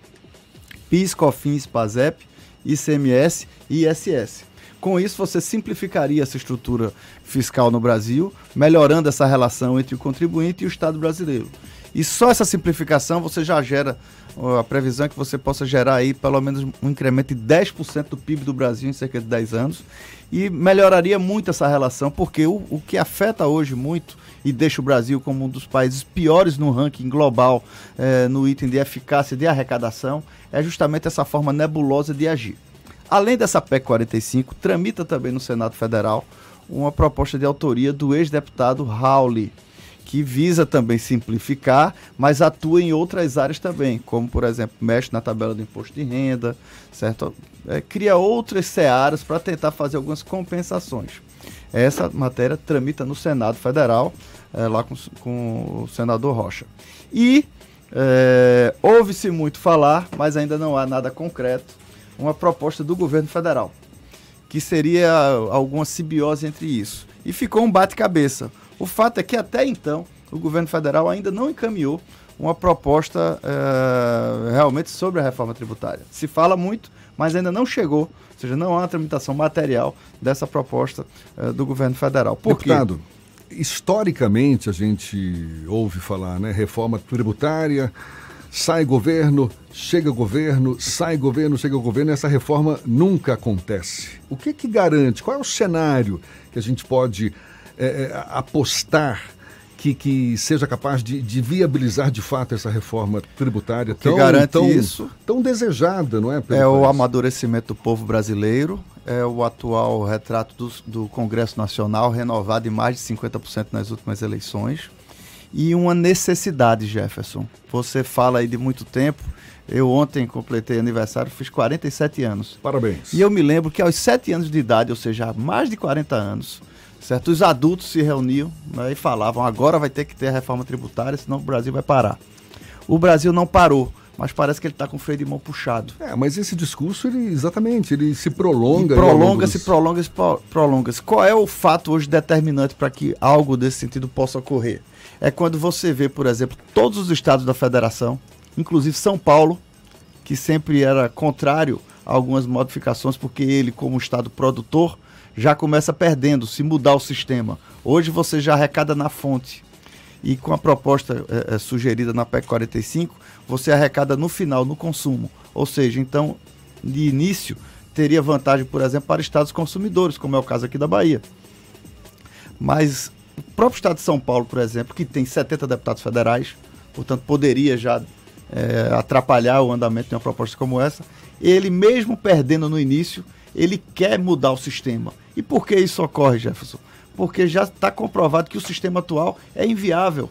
PIS, COFINS, PASEP, ICMS e ISS. Com isso, você simplificaria essa estrutura fiscal no Brasil, melhorando essa relação entre o contribuinte e o Estado brasileiro. E só essa simplificação você já gera, a previsão é que você possa gerar aí pelo menos um incremento de 10% do PIB do Brasil em cerca de 10 anos. E melhoraria muito essa relação, porque o, o que afeta hoje muito e deixa o Brasil como um dos países piores no ranking global eh, no item de eficácia de arrecadação é justamente essa forma nebulosa de agir. Além dessa PEC 45, tramita também no Senado Federal uma proposta de autoria do ex-deputado Rauli, que visa também simplificar, mas atua em outras áreas também, como, por exemplo, mexe na tabela do imposto de renda, certo? É, cria outras searas para tentar fazer algumas compensações. Essa matéria tramita no Senado Federal, é, lá com, com o senador Rocha. E é, ouve-se muito falar, mas ainda não há nada concreto, uma proposta do governo federal, que seria alguma simbiose entre isso. E ficou um bate-cabeça. O fato é que até então o governo federal ainda não encaminhou uma proposta eh, realmente sobre a reforma tributária. Se fala muito, mas ainda não chegou, ou seja, não há uma tramitação material dessa proposta eh, do governo federal. Por quê? Deputado, historicamente a gente ouve falar, né? Reforma tributária, sai governo, chega governo, sai governo, chega governo, e essa reforma nunca acontece. O que que garante? Qual é o cenário que a gente pode é, apostar que, que seja capaz de, de viabilizar de fato essa reforma tributária que garante tão, isso? tão desejada, não é? É o país? amadurecimento do povo brasileiro, é o atual retrato do, do Congresso Nacional, renovado em mais de 50% nas últimas eleições. E uma necessidade, Jefferson. Você fala aí de muito tempo. Eu ontem completei aniversário, fiz 47 anos. Parabéns. E eu me lembro que aos 7 anos de idade, ou seja, há mais de 40 anos, certo? Os adultos se reuniam né, e falavam: agora vai ter que ter a reforma tributária, senão o Brasil vai parar. O Brasil não parou, mas parece que ele está com o freio de mão puxado. É, mas esse discurso, ele exatamente, ele se prolonga. E prolonga, se prolonga, se prolonga. -se. Qual é o fato hoje determinante para que algo desse sentido possa ocorrer? É quando você vê, por exemplo, todos os estados da federação, inclusive São Paulo, que sempre era contrário a algumas modificações, porque ele, como estado produtor, já começa perdendo se mudar o sistema. Hoje você já arrecada na fonte e com a proposta é, é, sugerida na PEC 45, você arrecada no final, no consumo. Ou seja, então, de início, teria vantagem, por exemplo, para estados consumidores, como é o caso aqui da Bahia. Mas o próprio estado de São Paulo, por exemplo, que tem 70 deputados federais, portanto, poderia já é, atrapalhar o andamento de uma proposta como essa, ele mesmo perdendo no início, ele quer mudar o sistema. E por que isso ocorre, Jefferson? porque já está comprovado que o sistema atual é inviável.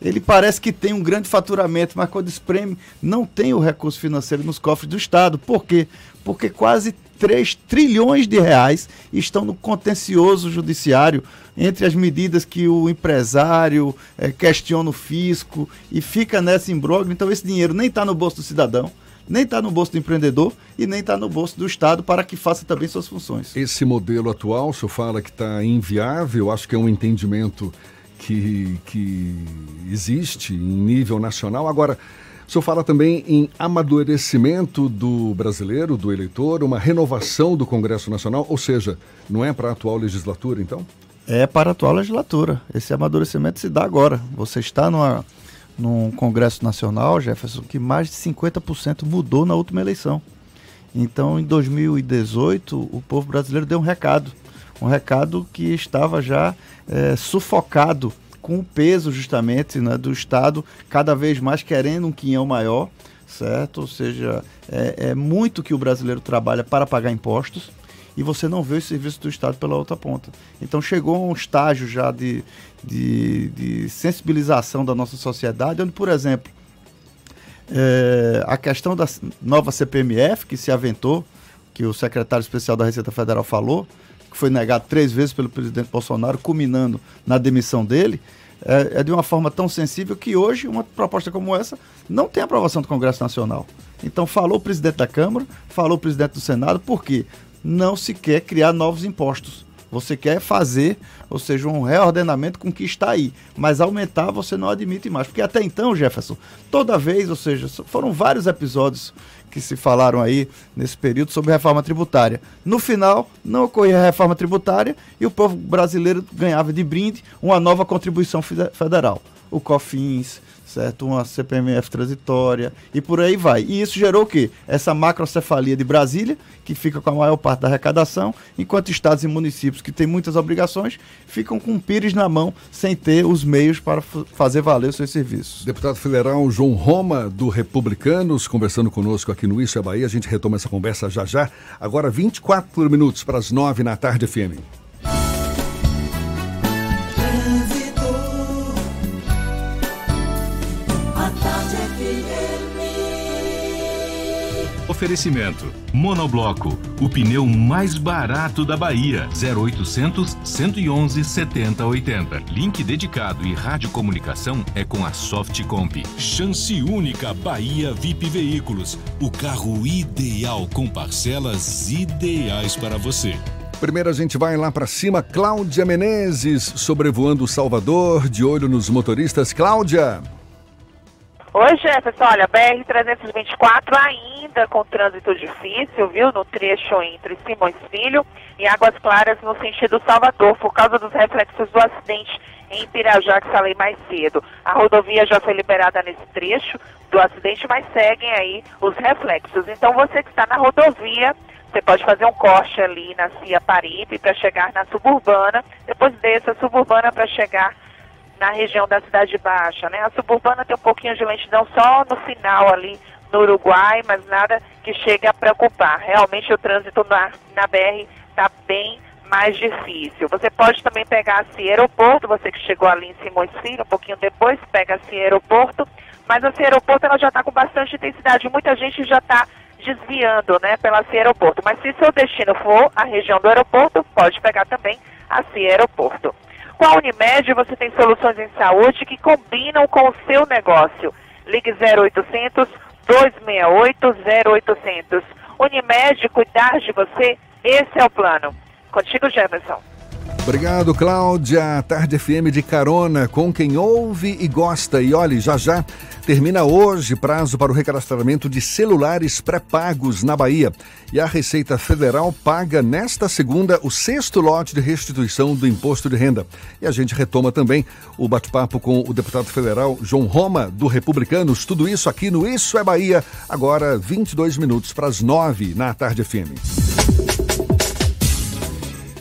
Ele parece que tem um grande faturamento, mas quando espreme, não tem o recurso financeiro nos cofres do Estado. Por quê? Porque quase 3 trilhões de reais estão no contencioso judiciário entre as medidas que o empresário é, questiona o fisco e fica nessa imbróglio. Então, esse dinheiro nem está no bolso do cidadão nem está no bolso do empreendedor e nem está no bolso do Estado para que faça também suas funções. Esse modelo atual, o senhor fala que está inviável, acho que é um entendimento que, que existe em nível nacional. Agora, o senhor fala também em amadurecimento do brasileiro, do eleitor, uma renovação do Congresso Nacional, ou seja, não é para a atual legislatura, então? É para a atual legislatura. Esse amadurecimento se dá agora. Você está numa num Congresso Nacional, Jefferson, que mais de 50% mudou na última eleição. Então, em 2018, o povo brasileiro deu um recado. Um recado que estava já é, sufocado com o peso justamente né, do Estado cada vez mais querendo um quinhão maior, certo? Ou seja, é, é muito que o brasileiro trabalha para pagar impostos e você não vê os serviços do Estado pela outra ponta. Então chegou a um estágio já de, de, de sensibilização da nossa sociedade, onde, por exemplo, é, a questão da nova CPMF, que se aventou, que o secretário especial da Receita Federal falou, que foi negado três vezes pelo presidente Bolsonaro, culminando na demissão dele, é, é, de uma forma tão sensível que hoje uma proposta como essa não tem aprovação do Congresso Nacional. Então falou o presidente da Câmara, falou o presidente do Senado, por quê? não se quer criar novos impostos. Você quer fazer, ou seja, um reordenamento com o que está aí. Mas aumentar você não admite mais. Porque até então, Jefferson, toda vez, ou seja, foram vários episódios que se falaram aí nesse período sobre reforma tributária. No final, não ocorria reforma tributária e o povo brasileiro ganhava de brinde uma nova contribuição federal. O COFINS, certo? Uma CPMF transitória e por aí vai. E isso gerou o quê? Essa macrocefalia de Brasília, que fica com a maior parte da arrecadação, enquanto estados e municípios que têm muitas obrigações ficam com pires na mão, sem ter os meios para fazer valer os seus serviços. Deputado federal João Roma, do Republicanos, conversando conosco aqui no Isso é Bahia. A gente retoma essa conversa já já. Agora 24 minutos para as 9 na tarde, FM. Oferecimento: Monobloco, o pneu mais barato da Bahia. 0800 111 7080. Link dedicado e radiocomunicação é com a Softcomp. Chance única Bahia VIP Veículos. O carro ideal com parcelas ideais para você. Primeiro a gente vai lá para cima, Cláudia Menezes, sobrevoando Salvador, de olho nos motoristas. Cláudia. Oi, Jefferson. Olha, BR-324 ainda com trânsito difícil, viu? No trecho entre Simões Filho e Águas Claras, no sentido Salvador, por causa dos reflexos do acidente em Pirajá, que falei mais cedo. A rodovia já foi liberada nesse trecho do acidente, mas seguem aí os reflexos. Então, você que está na rodovia, você pode fazer um corte ali na Cia Paripe para chegar na suburbana, depois desça a suburbana para chegar na região da Cidade Baixa, né? A suburbana tem um pouquinho de lentidão só no final ali no Uruguai, mas nada que chegue a preocupar. Realmente o trânsito na, na BR está bem mais difícil. Você pode também pegar assim aeroporto, você que chegou ali em Simões Filho, um pouquinho depois, pega assim aeroporto, mas assim aeroporto ela já está com bastante intensidade, muita gente já está desviando, né, pela assim aeroporto. Mas se seu destino for a região do aeroporto, pode pegar também assim aeroporto. Com a Unimed você tem soluções em saúde que combinam com o seu negócio. Ligue 0800 268 0800. Unimed, cuidar de você, esse é o plano. Contigo, Jefferson. Obrigado, Cláudia. Tarde FM de carona com quem ouve e gosta. E olhe, já já termina hoje prazo para o recadastramento de celulares pré-pagos na Bahia. E a Receita Federal paga nesta segunda o sexto lote de restituição do imposto de renda. E a gente retoma também o bate-papo com o deputado federal João Roma, do Republicanos. Tudo isso aqui no Isso é Bahia, agora 22 minutos para as 9 na Tarde FM.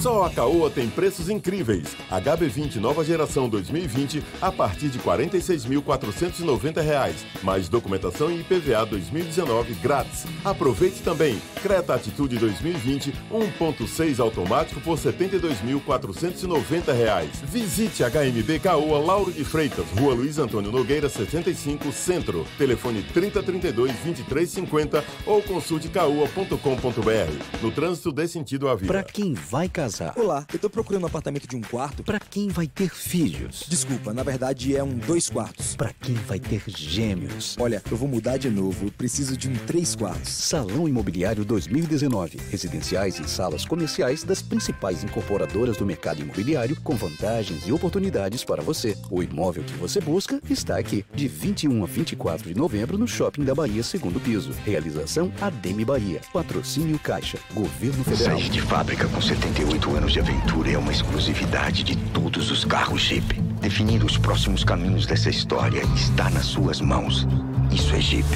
Só a Caoa tem preços incríveis. HB20 nova geração 2020 a partir de R$ 46.490. Mais documentação e IPVA 2019 grátis. Aproveite também. Creta Atitude 2020 1.6 automático por R$ 72.490. Visite HMB Caoa Lauro de Freitas, Rua Luiz Antônio Nogueira 75 Centro. Telefone 3032 2350 ou consulte caoa.com.br. No trânsito dê sentido à vida. Pra quem vai casar. Olá, eu tô procurando um apartamento de um quarto. Pra quem vai ter filhos. Desculpa, na verdade é um dois quartos. Pra quem vai ter gêmeos. Olha, eu vou mudar de novo, preciso de um três quartos. Salão Imobiliário 2019. Residenciais e salas comerciais das principais incorporadoras do mercado imobiliário com vantagens e oportunidades para você. O imóvel que você busca está aqui. De 21 a 24 de novembro no Shopping da Bahia, segundo piso. Realização Ademe Bahia. Patrocínio Caixa. Governo Federal. Sair de fábrica com 78 anos de aventura é uma exclusividade de todos os carros Jeep. Definir os próximos caminhos dessa história está nas suas mãos. Isso é Jeep.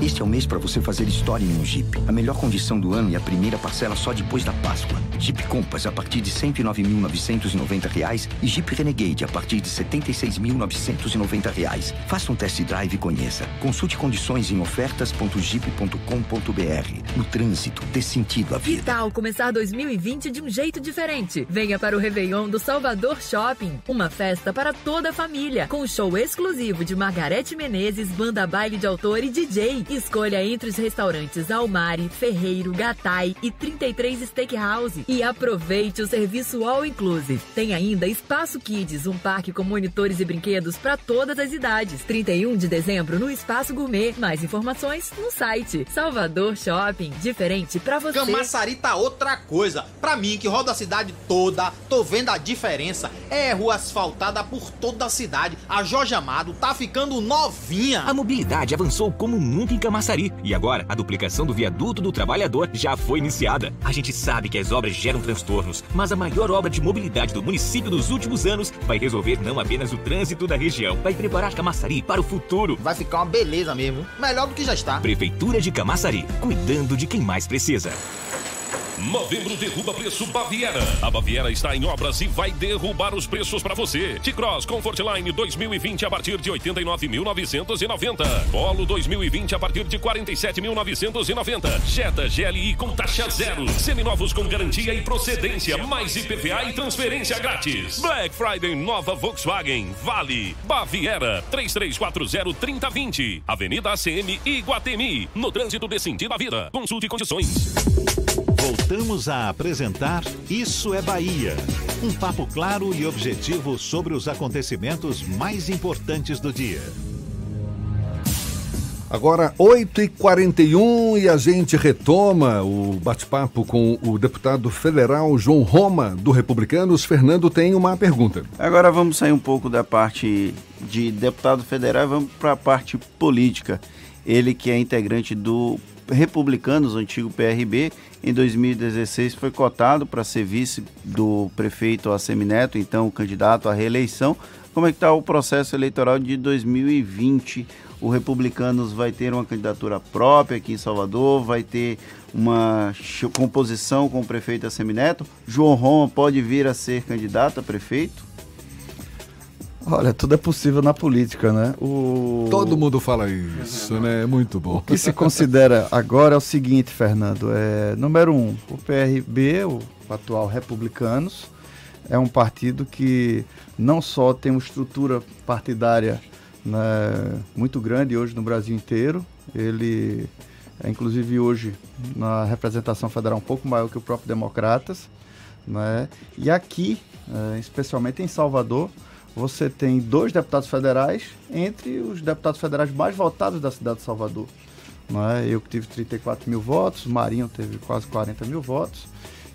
Este é o mês para você fazer história em um Jeep. A melhor condição do ano e a primeira parcela só depois da Páscoa. Jeep Compass a partir de R$ 109.990 e Jeep Renegade a partir de R$ 76.990. Faça um test drive e conheça. Consulte condições em ofertas.jeep.com.br. No trânsito, dê sentido à Que vida. tal começar 2020 de um jeito diferente? Venha para o Réveillon do Salvador Shopping, uma festa para toda a família, com show exclusivo de Margarete Menezes, banda baile de autor e DJ. Escolha entre os restaurantes Almari, Ferreiro, Gatai e 33 Steakhouse e aproveite o serviço All Inclusive. Tem ainda Espaço Kids, um parque com monitores e brinquedos para todas as idades. 31 de dezembro no Espaço Gourmet. Mais informações no site Salvador Shopping. Diferente para você. Camaçari tá outra coisa. Pra mim, que roda a cidade toda, tô vendo a diferença. É rua asfaltada por toda a cidade. A Jorge Amado tá ficando novinha. A mobilidade avançou como nunca em Camaçari. E agora, a duplicação do viaduto do trabalhador já foi iniciada. A gente sabe que as obras geram transtornos, mas a maior obra de mobilidade do município dos últimos anos vai resolver não apenas o trânsito da região, vai preparar Camaçari para o futuro. Vai ficar uma beleza mesmo. Melhor do que já está. Prefeitura de Camaçari, cuidando de quem mais precisa. Novembro derruba preço Baviera. A Baviera está em obras e vai derrubar os preços para você. T-Cross Comfortline 2020 a partir de 89.990. Polo 2020 a partir de 47.990. Jetta GLI com taxa zero. Seminovos com garantia e procedência, mais IPVA e transferência grátis. Black Friday nova Volkswagen. Vale. Baviera 3340-3020. Avenida ACM Iguatemi. No trânsito de sentido à vida. Consulte condições. Voltamos a apresentar Isso é Bahia. Um papo claro e objetivo sobre os acontecimentos mais importantes do dia. Agora, 8h41 e a gente retoma o bate-papo com o deputado federal João Roma, do Republicanos. Fernando tem uma pergunta. Agora vamos sair um pouco da parte de deputado federal e vamos para a parte política. Ele que é integrante do Republicanos, antigo PRB, em 2016 foi cotado para ser vice do prefeito Assemineto, então candidato à reeleição. Como é que está o processo eleitoral de 2020? O Republicanos vai ter uma candidatura própria aqui em Salvador, vai ter uma composição com o prefeito Assemineto. João Roma pode vir a ser candidato a prefeito? Olha, tudo é possível na política, né? O... Todo mundo fala isso, né? É muito bom. O que se considera agora é o seguinte, Fernando. É, número um, o PRB, o atual Republicanos, é um partido que não só tem uma estrutura partidária né, muito grande hoje no Brasil inteiro, ele é inclusive hoje na representação federal um pouco maior que o próprio Democratas, né? E aqui, é, especialmente em Salvador, você tem dois deputados federais entre os deputados federais mais votados da cidade de Salvador. É? Eu que tive 34 mil votos, Marinho teve quase 40 mil votos.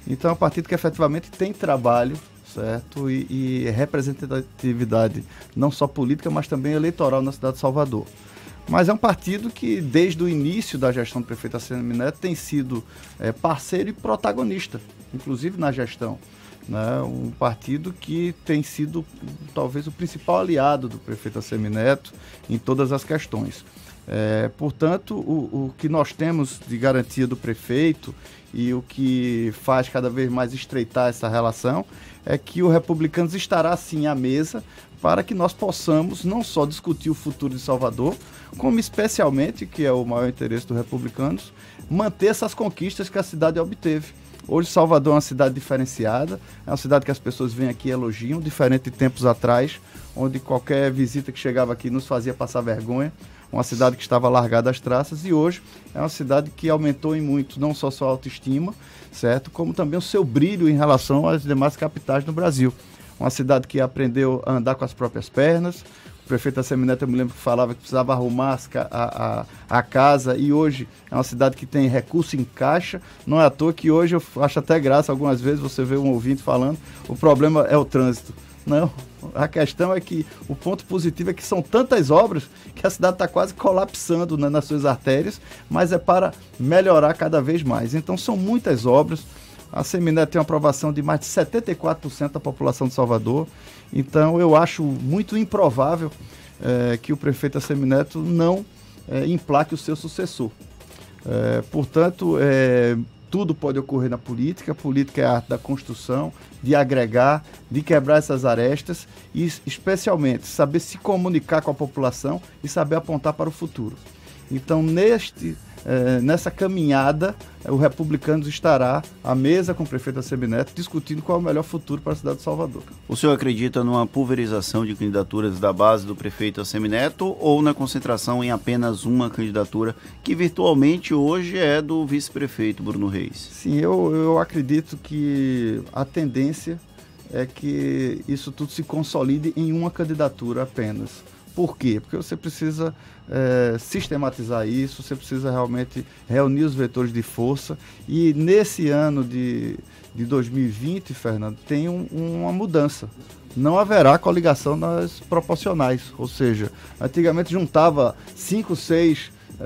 Então é um partido que efetivamente tem trabalho, certo? E, e representatividade não só política, mas também eleitoral na cidade de Salvador. Mas é um partido que, desde o início da gestão do prefeito Assemi Neto, tem sido é, parceiro e protagonista, inclusive na gestão. Né? Um partido que tem sido talvez o principal aliado do prefeito Assemi Neto em todas as questões. É, portanto, o, o que nós temos de garantia do prefeito e o que faz cada vez mais estreitar essa relação é que o Republicanos estará sim à mesa para que nós possamos não só discutir o futuro de Salvador, como especialmente, que é o maior interesse dos republicanos, manter essas conquistas que a cidade obteve. Hoje Salvador é uma cidade diferenciada, é uma cidade que as pessoas vêm aqui e elogiam, diferente de tempos atrás, onde qualquer visita que chegava aqui nos fazia passar vergonha. Uma cidade que estava largada às traças e hoje é uma cidade que aumentou em muito não só sua autoestima, certo, como também o seu brilho em relação às demais capitais do Brasil. Uma cidade que aprendeu a andar com as próprias pernas, prefeito Assemineto, eu me lembro que falava que precisava arrumar a, a, a, casa e hoje é uma cidade que tem recurso em caixa. Não é à toa que hoje eu acho até graça, algumas vezes você vê um ouvinte falando, o problema é o trânsito. Não, a questão é que o ponto positivo é que são tantas obras que a cidade está quase colapsando né, nas suas artérias, mas é para melhorar cada vez mais. Então são muitas obras. A Semineto tem uma aprovação de mais de 74% da população de Salvador. Então eu acho muito improvável é, que o prefeito Assemineto não é, emplaque o seu sucessor. É, portanto, tudo pode ocorrer na política. A política é a arte da construção, de agregar, de quebrar essas arestas e, especialmente, saber se comunicar com a população e saber apontar para o futuro. Então, neste é, nessa caminhada, o Republicanos estará à mesa com o prefeito Assemineto discutindo qual é o melhor futuro para a cidade de Salvador. O senhor acredita numa pulverização de candidaturas da base do prefeito Assemineto ou na concentração em apenas uma candidatura, que virtualmente hoje é do vice-prefeito Bruno Reis? Sim, eu, eu acredito que a tendência é que isso tudo se consolide em uma candidatura apenas. Por quê? Porque você precisa é, sistematizar isso, você precisa realmente reunir os vetores de força. E nesse ano de, de 2020, Fernando, tem um, uma mudança. Não haverá coligação nas proporcionais. Ou seja, antigamente juntava cinco, seis é,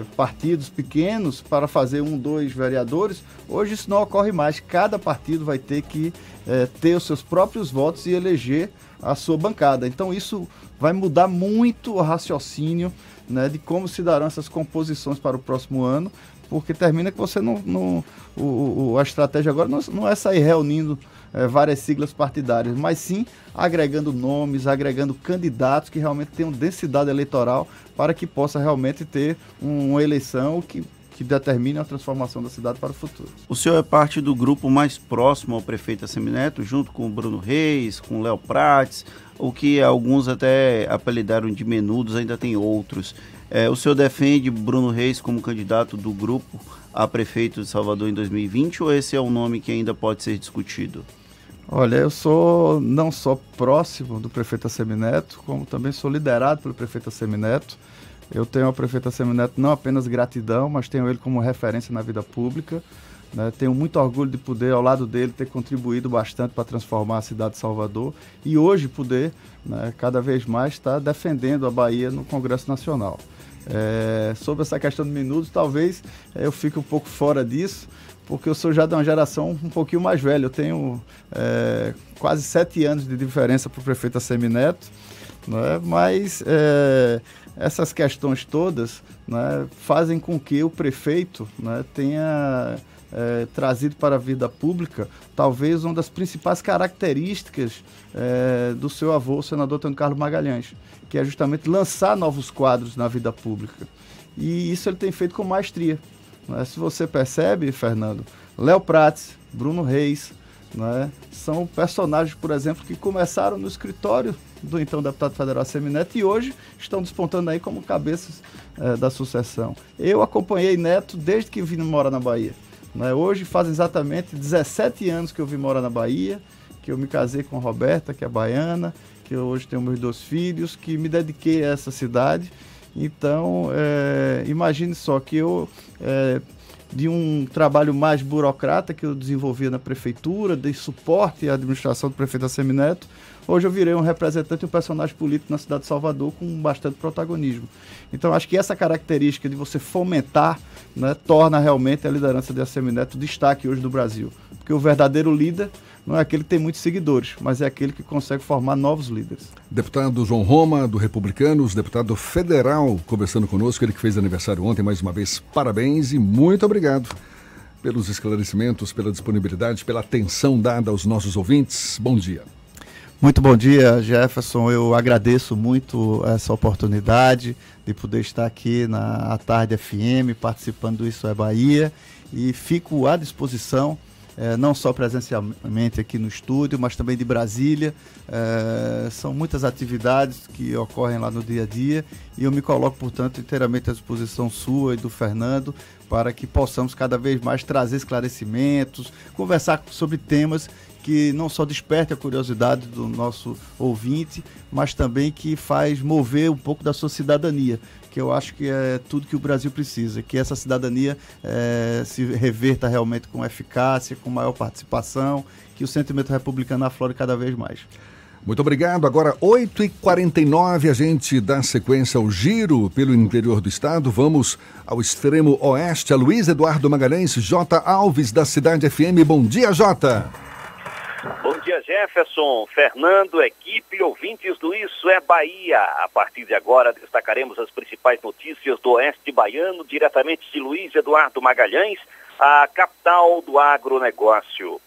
é, partidos pequenos para fazer um, dois vereadores. Hoje isso não ocorre mais. Cada partido vai ter que é, ter os seus próprios votos e eleger a sua bancada. Então isso vai mudar muito o raciocínio né, de como se darão essas composições para o próximo ano, porque termina que você não. não o, o, a estratégia agora não, não é sair reunindo é, várias siglas partidárias, mas sim agregando nomes, agregando candidatos que realmente tenham densidade eleitoral para que possa realmente ter uma eleição que que determine a transformação da cidade para o futuro. O senhor é parte do grupo mais próximo ao prefeito Assemineto, junto com o Bruno Reis, com o Léo Prates, o que alguns até apelidaram de menudos, ainda tem outros. É, o senhor defende Bruno Reis como candidato do grupo a prefeito de Salvador em 2020 ou esse é um nome que ainda pode ser discutido? Olha, eu sou não só próximo do prefeito Assemineto, como também sou liderado pelo prefeito Assemineto. Eu tenho ao prefeito Semineto não apenas gratidão, mas tenho ele como referência na vida pública. Né? Tenho muito orgulho de poder, ao lado dele, ter contribuído bastante para transformar a cidade de Salvador e hoje poder, né, cada vez mais, estar defendendo a Bahia no Congresso Nacional. É, sobre essa questão de minutos, talvez é, eu fique um pouco fora disso, porque eu sou já de uma geração um pouquinho mais velha. Eu tenho é, quase sete anos de diferença para o prefeito Assemineto, né? mas é, essas questões todas né, fazem com que o prefeito né, tenha é, trazido para a vida pública, talvez uma das principais características é, do seu avô, o senador Antônio Carlos Magalhães, que é justamente lançar novos quadros na vida pública. E isso ele tem feito com maestria. Né? Se você percebe, Fernando, Léo Prates, Bruno Reis, né? são personagens, por exemplo, que começaram no escritório do então deputado federal Semineto e hoje estão despontando aí como cabeças é, da sucessão. Eu acompanhei Neto desde que vim morar na Bahia. Né? Hoje faz exatamente 17 anos que eu vim morar na Bahia, que eu me casei com Roberta, que é baiana, que hoje tenho meus dois filhos, que me dediquei a essa cidade. Então, é, imagine só que eu, é, de um trabalho mais burocrata que eu desenvolvia na prefeitura, de suporte à administração do prefeito Assemineto, Hoje eu virei um representante um personagem político na cidade de Salvador com bastante protagonismo. Então acho que essa característica de você fomentar né, torna realmente a liderança de Assemineto destaque hoje no Brasil. Porque o verdadeiro líder não é aquele que tem muitos seguidores, mas é aquele que consegue formar novos líderes. Deputado João Roma, do Republicanos, deputado federal, conversando conosco, ele que fez aniversário ontem, mais uma vez, parabéns e muito obrigado pelos esclarecimentos, pela disponibilidade, pela atenção dada aos nossos ouvintes. Bom dia. Muito bom dia, Jefferson. Eu agradeço muito essa oportunidade de poder estar aqui na Tarde FM participando do Isso é Bahia e fico à disposição, eh, não só presencialmente aqui no estúdio, mas também de Brasília. Eh, são muitas atividades que ocorrem lá no dia a dia e eu me coloco, portanto, inteiramente à disposição sua e do Fernando para que possamos cada vez mais trazer esclarecimentos, conversar sobre temas que não só desperte a curiosidade do nosso ouvinte, mas também que faz mover um pouco da sua cidadania, que eu acho que é tudo que o Brasil precisa, que essa cidadania é, se reverta realmente com eficácia, com maior participação, que o sentimento republicano aflore cada vez mais. Muito obrigado. Agora, 8h49, a gente dá sequência ao giro pelo interior do estado. Vamos ao extremo oeste, a Luiz Eduardo Magalhães, J. Alves, da Cidade FM. Bom dia, Jota. Bom dia, Jefferson, Fernando, equipe ouvintes do Isso é Bahia. A partir de agora, destacaremos as principais notícias do Oeste Baiano, diretamente de Luiz Eduardo Magalhães, a capital do agronegócio.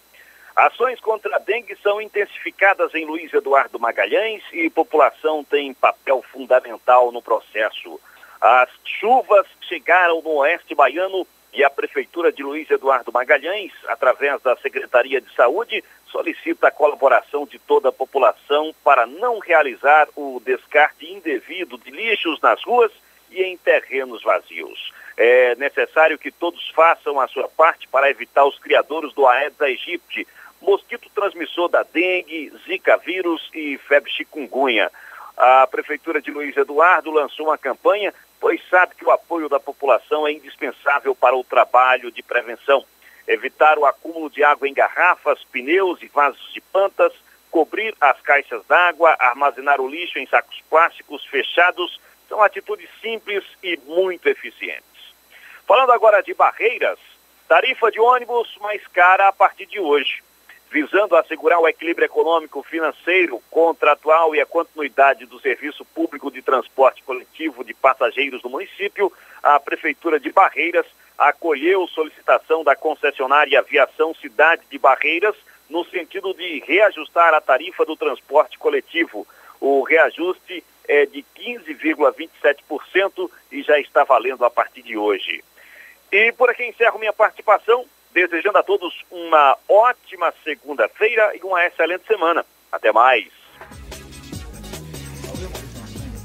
Ações contra a dengue são intensificadas em Luiz Eduardo Magalhães e população tem papel fundamental no processo. As chuvas chegaram no Oeste Baiano e a Prefeitura de Luiz Eduardo Magalhães, através da Secretaria de Saúde, solicita a colaboração de toda a população para não realizar o descarte indevido de lixos nas ruas e em terrenos vazios. É necessário que todos façam a sua parte para evitar os criadores do Aedes aegypti, mosquito transmissor da dengue, zika vírus e febre chikungunya. A Prefeitura de Luiz Eduardo lançou uma campanha, pois sabe que o apoio da população é indispensável para o trabalho de prevenção evitar o acúmulo de água em garrafas, pneus e vasos de plantas, cobrir as caixas d'água, armazenar o lixo em sacos plásticos fechados, são atitudes simples e muito eficientes. Falando agora de barreiras, tarifa de ônibus mais cara a partir de hoje. Visando assegurar o equilíbrio econômico, financeiro, contratual e a continuidade do serviço público de transporte coletivo de passageiros do município, a Prefeitura de Barreiras acolheu solicitação da concessionária Aviação Cidade de Barreiras no sentido de reajustar a tarifa do transporte coletivo. O reajuste é de 15,27% e já está valendo a partir de hoje. E por aqui encerro minha participação, desejando a todos uma ótima segunda-feira e uma excelente semana. Até mais.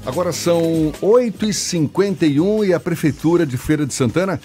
Agora são 8h51 e a Prefeitura de Feira de Santana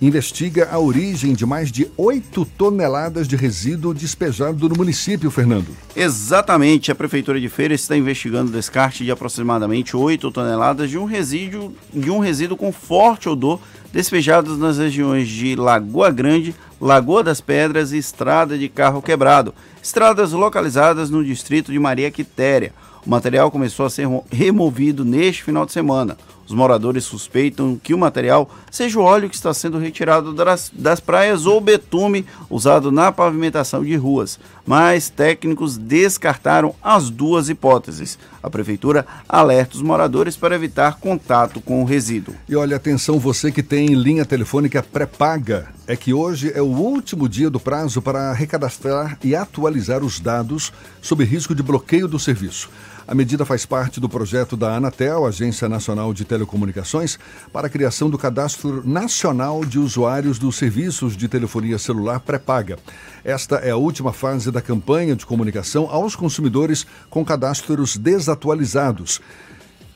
investiga a origem de mais de 8 toneladas de resíduo despejado no município, Fernando. Exatamente, a Prefeitura de Feira está investigando o descarte de aproximadamente 8 toneladas de um resíduo, de um resíduo com forte odor despejados nas regiões de Lagoa Grande, Lagoa das Pedras e Estrada de Carro Quebrado, estradas localizadas no distrito de Maria Quitéria. O material começou a ser removido neste final de semana. Os moradores suspeitam que o material seja o óleo que está sendo retirado das, das praias ou betume usado na pavimentação de ruas, mas técnicos descartaram as duas hipóteses. A prefeitura alerta os moradores para evitar contato com o resíduo. E olha, atenção, você que tem linha telefônica pré-paga, é que hoje é o último dia do prazo para recadastrar e atualizar os dados sob risco de bloqueio do serviço. A medida faz parte do projeto da Anatel, Agência Nacional de Telecomunicações, para a criação do Cadastro Nacional de Usuários dos Serviços de Telefonia Celular Pré-Paga. Esta é a última fase da campanha de comunicação aos consumidores com cadastros desatualizados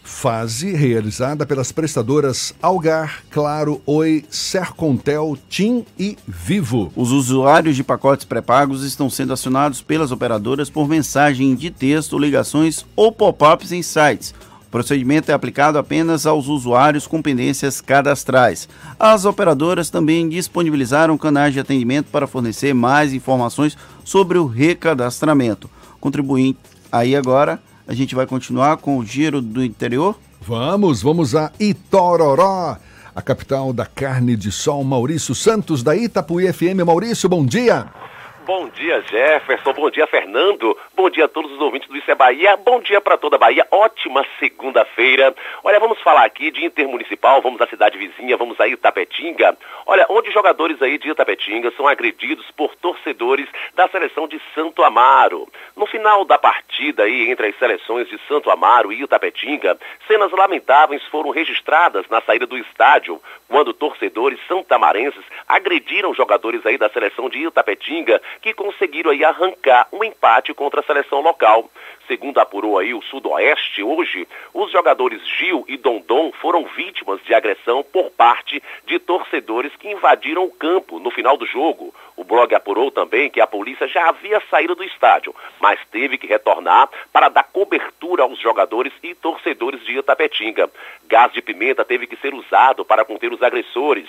fase realizada pelas prestadoras Algar, Claro, Oi, Sercontel, TIM e Vivo. Os usuários de pacotes pré-pagos estão sendo acionados pelas operadoras por mensagem de texto, ligações ou pop-ups em sites. O procedimento é aplicado apenas aos usuários com pendências cadastrais. As operadoras também disponibilizaram canais de atendimento para fornecer mais informações sobre o recadastramento. Contribuindo aí agora a gente vai continuar com o giro do interior? Vamos, vamos a Itororó, a capital da carne de sol. Maurício Santos, da Itapuí FM. Maurício, bom dia. Bom dia, Jefferson. Bom dia, Fernando. Bom dia a todos os ouvintes do Isso é Bahia. Bom dia para toda a Bahia. Ótima segunda-feira. Olha, vamos falar aqui de intermunicipal. Vamos à cidade vizinha, vamos a Itapetinga. Olha, onde jogadores aí de Itapetinga são agredidos por torcedores da seleção de Santo Amaro. No final da partida aí entre as seleções de Santo Amaro e Itapetinga, cenas lamentáveis foram registradas na saída do estádio, quando torcedores santamarenses agrediram jogadores aí da seleção de Itapetinga que conseguiram aí arrancar um empate contra a seleção local. Segundo apurou aí o Sudoeste, hoje, os jogadores Gil e Dondon foram vítimas de agressão por parte de torcedores que invadiram o campo no final do jogo. O blog apurou também que a polícia já havia saído do estádio, mas teve que retornar para dar cobertura aos jogadores e torcedores de Itapetinga. Gás de pimenta teve que ser usado para conter os agressores.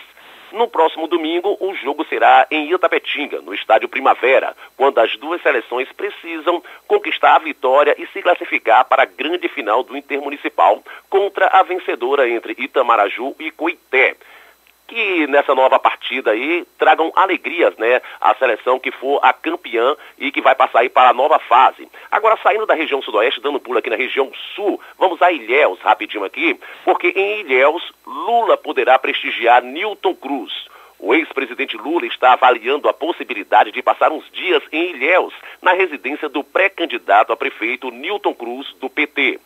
No próximo domingo, o jogo será em Itapetinga, no estádio Primavera, quando as duas seleções precisam conquistar a vitória e se classificar para a grande final do Intermunicipal contra a vencedora entre Itamaraju e Coité que nessa nova partida aí tragam alegrias, né, à seleção que for a campeã e que vai passar aí para a nova fase. Agora saindo da região sudoeste, dando pulo aqui na região sul, vamos a Ilhéus rapidinho aqui, porque em Ilhéus Lula poderá prestigiar Newton Cruz. O ex-presidente Lula está avaliando a possibilidade de passar uns dias em Ilhéus, na residência do pré-candidato a prefeito Newton Cruz, do PT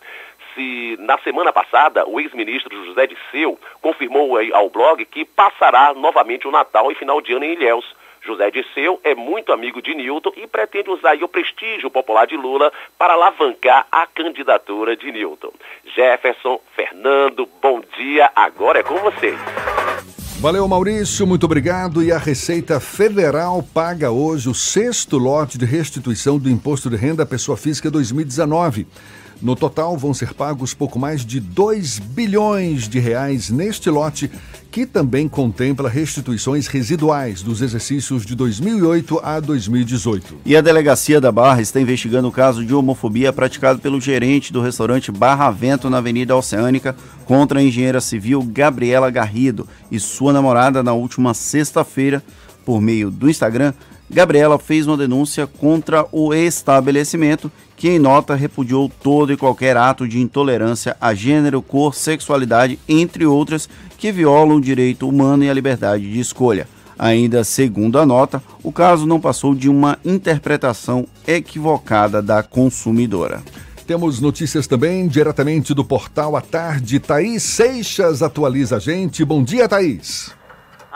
se na semana passada o ex-ministro José Disseu confirmou ao blog que passará novamente o Natal e final de ano em Ilhéus. José Disseu é muito amigo de Newton e pretende usar o prestígio popular de Lula para alavancar a candidatura de Newton. Jefferson, Fernando, bom dia, agora é com vocês. Valeu, Maurício, muito obrigado. E a Receita Federal paga hoje o sexto lote de restituição do Imposto de Renda à Pessoa Física 2019. No total, vão ser pagos pouco mais de 2 bilhões de reais neste lote, que também contempla restituições residuais dos exercícios de 2008 a 2018. E a Delegacia da Barra está investigando o caso de homofobia praticado pelo gerente do restaurante Barra Vento na Avenida Oceânica contra a engenheira civil Gabriela Garrido e sua namorada na última sexta-feira, por meio do Instagram. Gabriela fez uma denúncia contra o estabelecimento que em nota repudiou todo e qualquer ato de intolerância a gênero, cor, sexualidade, entre outras, que violam o direito humano e a liberdade de escolha. Ainda segundo a nota, o caso não passou de uma interpretação equivocada da consumidora. Temos notícias também diretamente do portal à tarde. Thaís Seixas atualiza a gente. Bom dia, Thaís.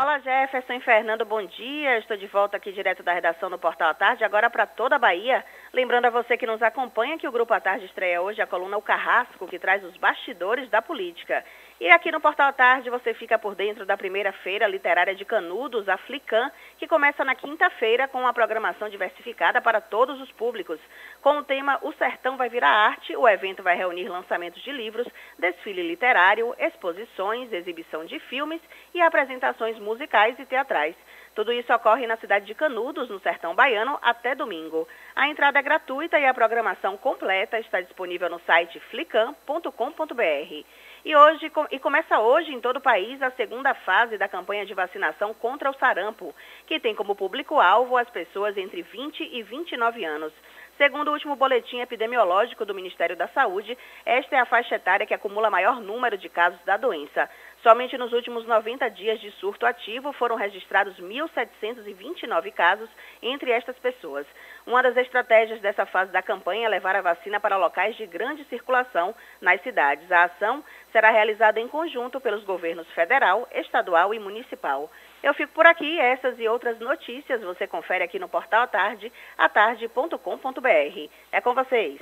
Olá, Jefferson Fernando, bom dia. Estou de volta aqui direto da redação do Portal à Tarde, agora para toda a Bahia. Lembrando a você que nos acompanha que o Grupo à Tarde estreia hoje a coluna O Carrasco, que traz os bastidores da política. E aqui no Portal Tarde você fica por dentro da primeira feira literária de Canudos, a Flican, que começa na quinta-feira com uma programação diversificada para todos os públicos. Com o tema O Sertão vai virar arte, o evento vai reunir lançamentos de livros, desfile literário, exposições, exibição de filmes e apresentações musicais e teatrais. Tudo isso ocorre na cidade de Canudos, no sertão baiano, até domingo. A entrada é gratuita e a programação completa está disponível no site flicam.com.br. E, hoje, e começa hoje em todo o país a segunda fase da campanha de vacinação contra o sarampo, que tem como público-alvo as pessoas entre 20 e 29 anos. Segundo o último boletim epidemiológico do Ministério da Saúde, esta é a faixa etária que acumula maior número de casos da doença. Somente nos últimos 90 dias de surto ativo foram registrados 1.729 casos entre estas pessoas. Uma das estratégias dessa fase da campanha é levar a vacina para locais de grande circulação nas cidades. A ação será realizada em conjunto pelos governos federal, estadual e municipal. Eu fico por aqui. Essas e outras notícias você confere aqui no portal Tarde, atarde.com.br. É com vocês.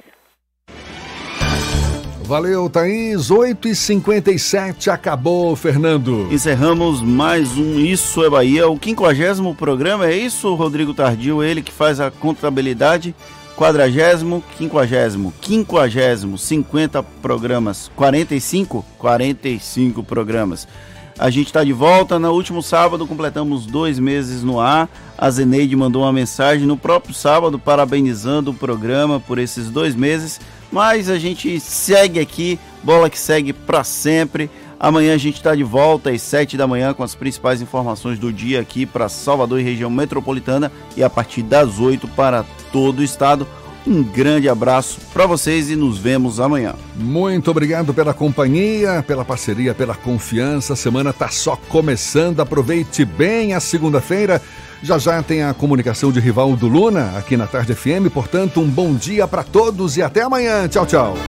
Valeu, Thaís. 8h57 acabou, Fernando. Encerramos mais um Isso é Bahia, o quinquagésimo programa. É isso, Rodrigo Tardio, ele que faz a contabilidade. Quadragésimo, quinquagésimo, quinquagésimo, 50 programas, 45? 45 programas. A gente está de volta. No último sábado completamos dois meses no ar. A Zeneide mandou uma mensagem no próprio sábado parabenizando o programa por esses dois meses. Mas a gente segue aqui, bola que segue para sempre. Amanhã a gente está de volta às 7 da manhã com as principais informações do dia aqui para Salvador e região metropolitana e a partir das 8 para todo o estado. Um grande abraço para vocês e nos vemos amanhã. Muito obrigado pela companhia, pela parceria, pela confiança. A semana está só começando. Aproveite bem a segunda-feira. Já já tem a comunicação de Rivaldo Luna aqui na Tarde FM. Portanto, um bom dia para todos e até amanhã. Tchau, tchau.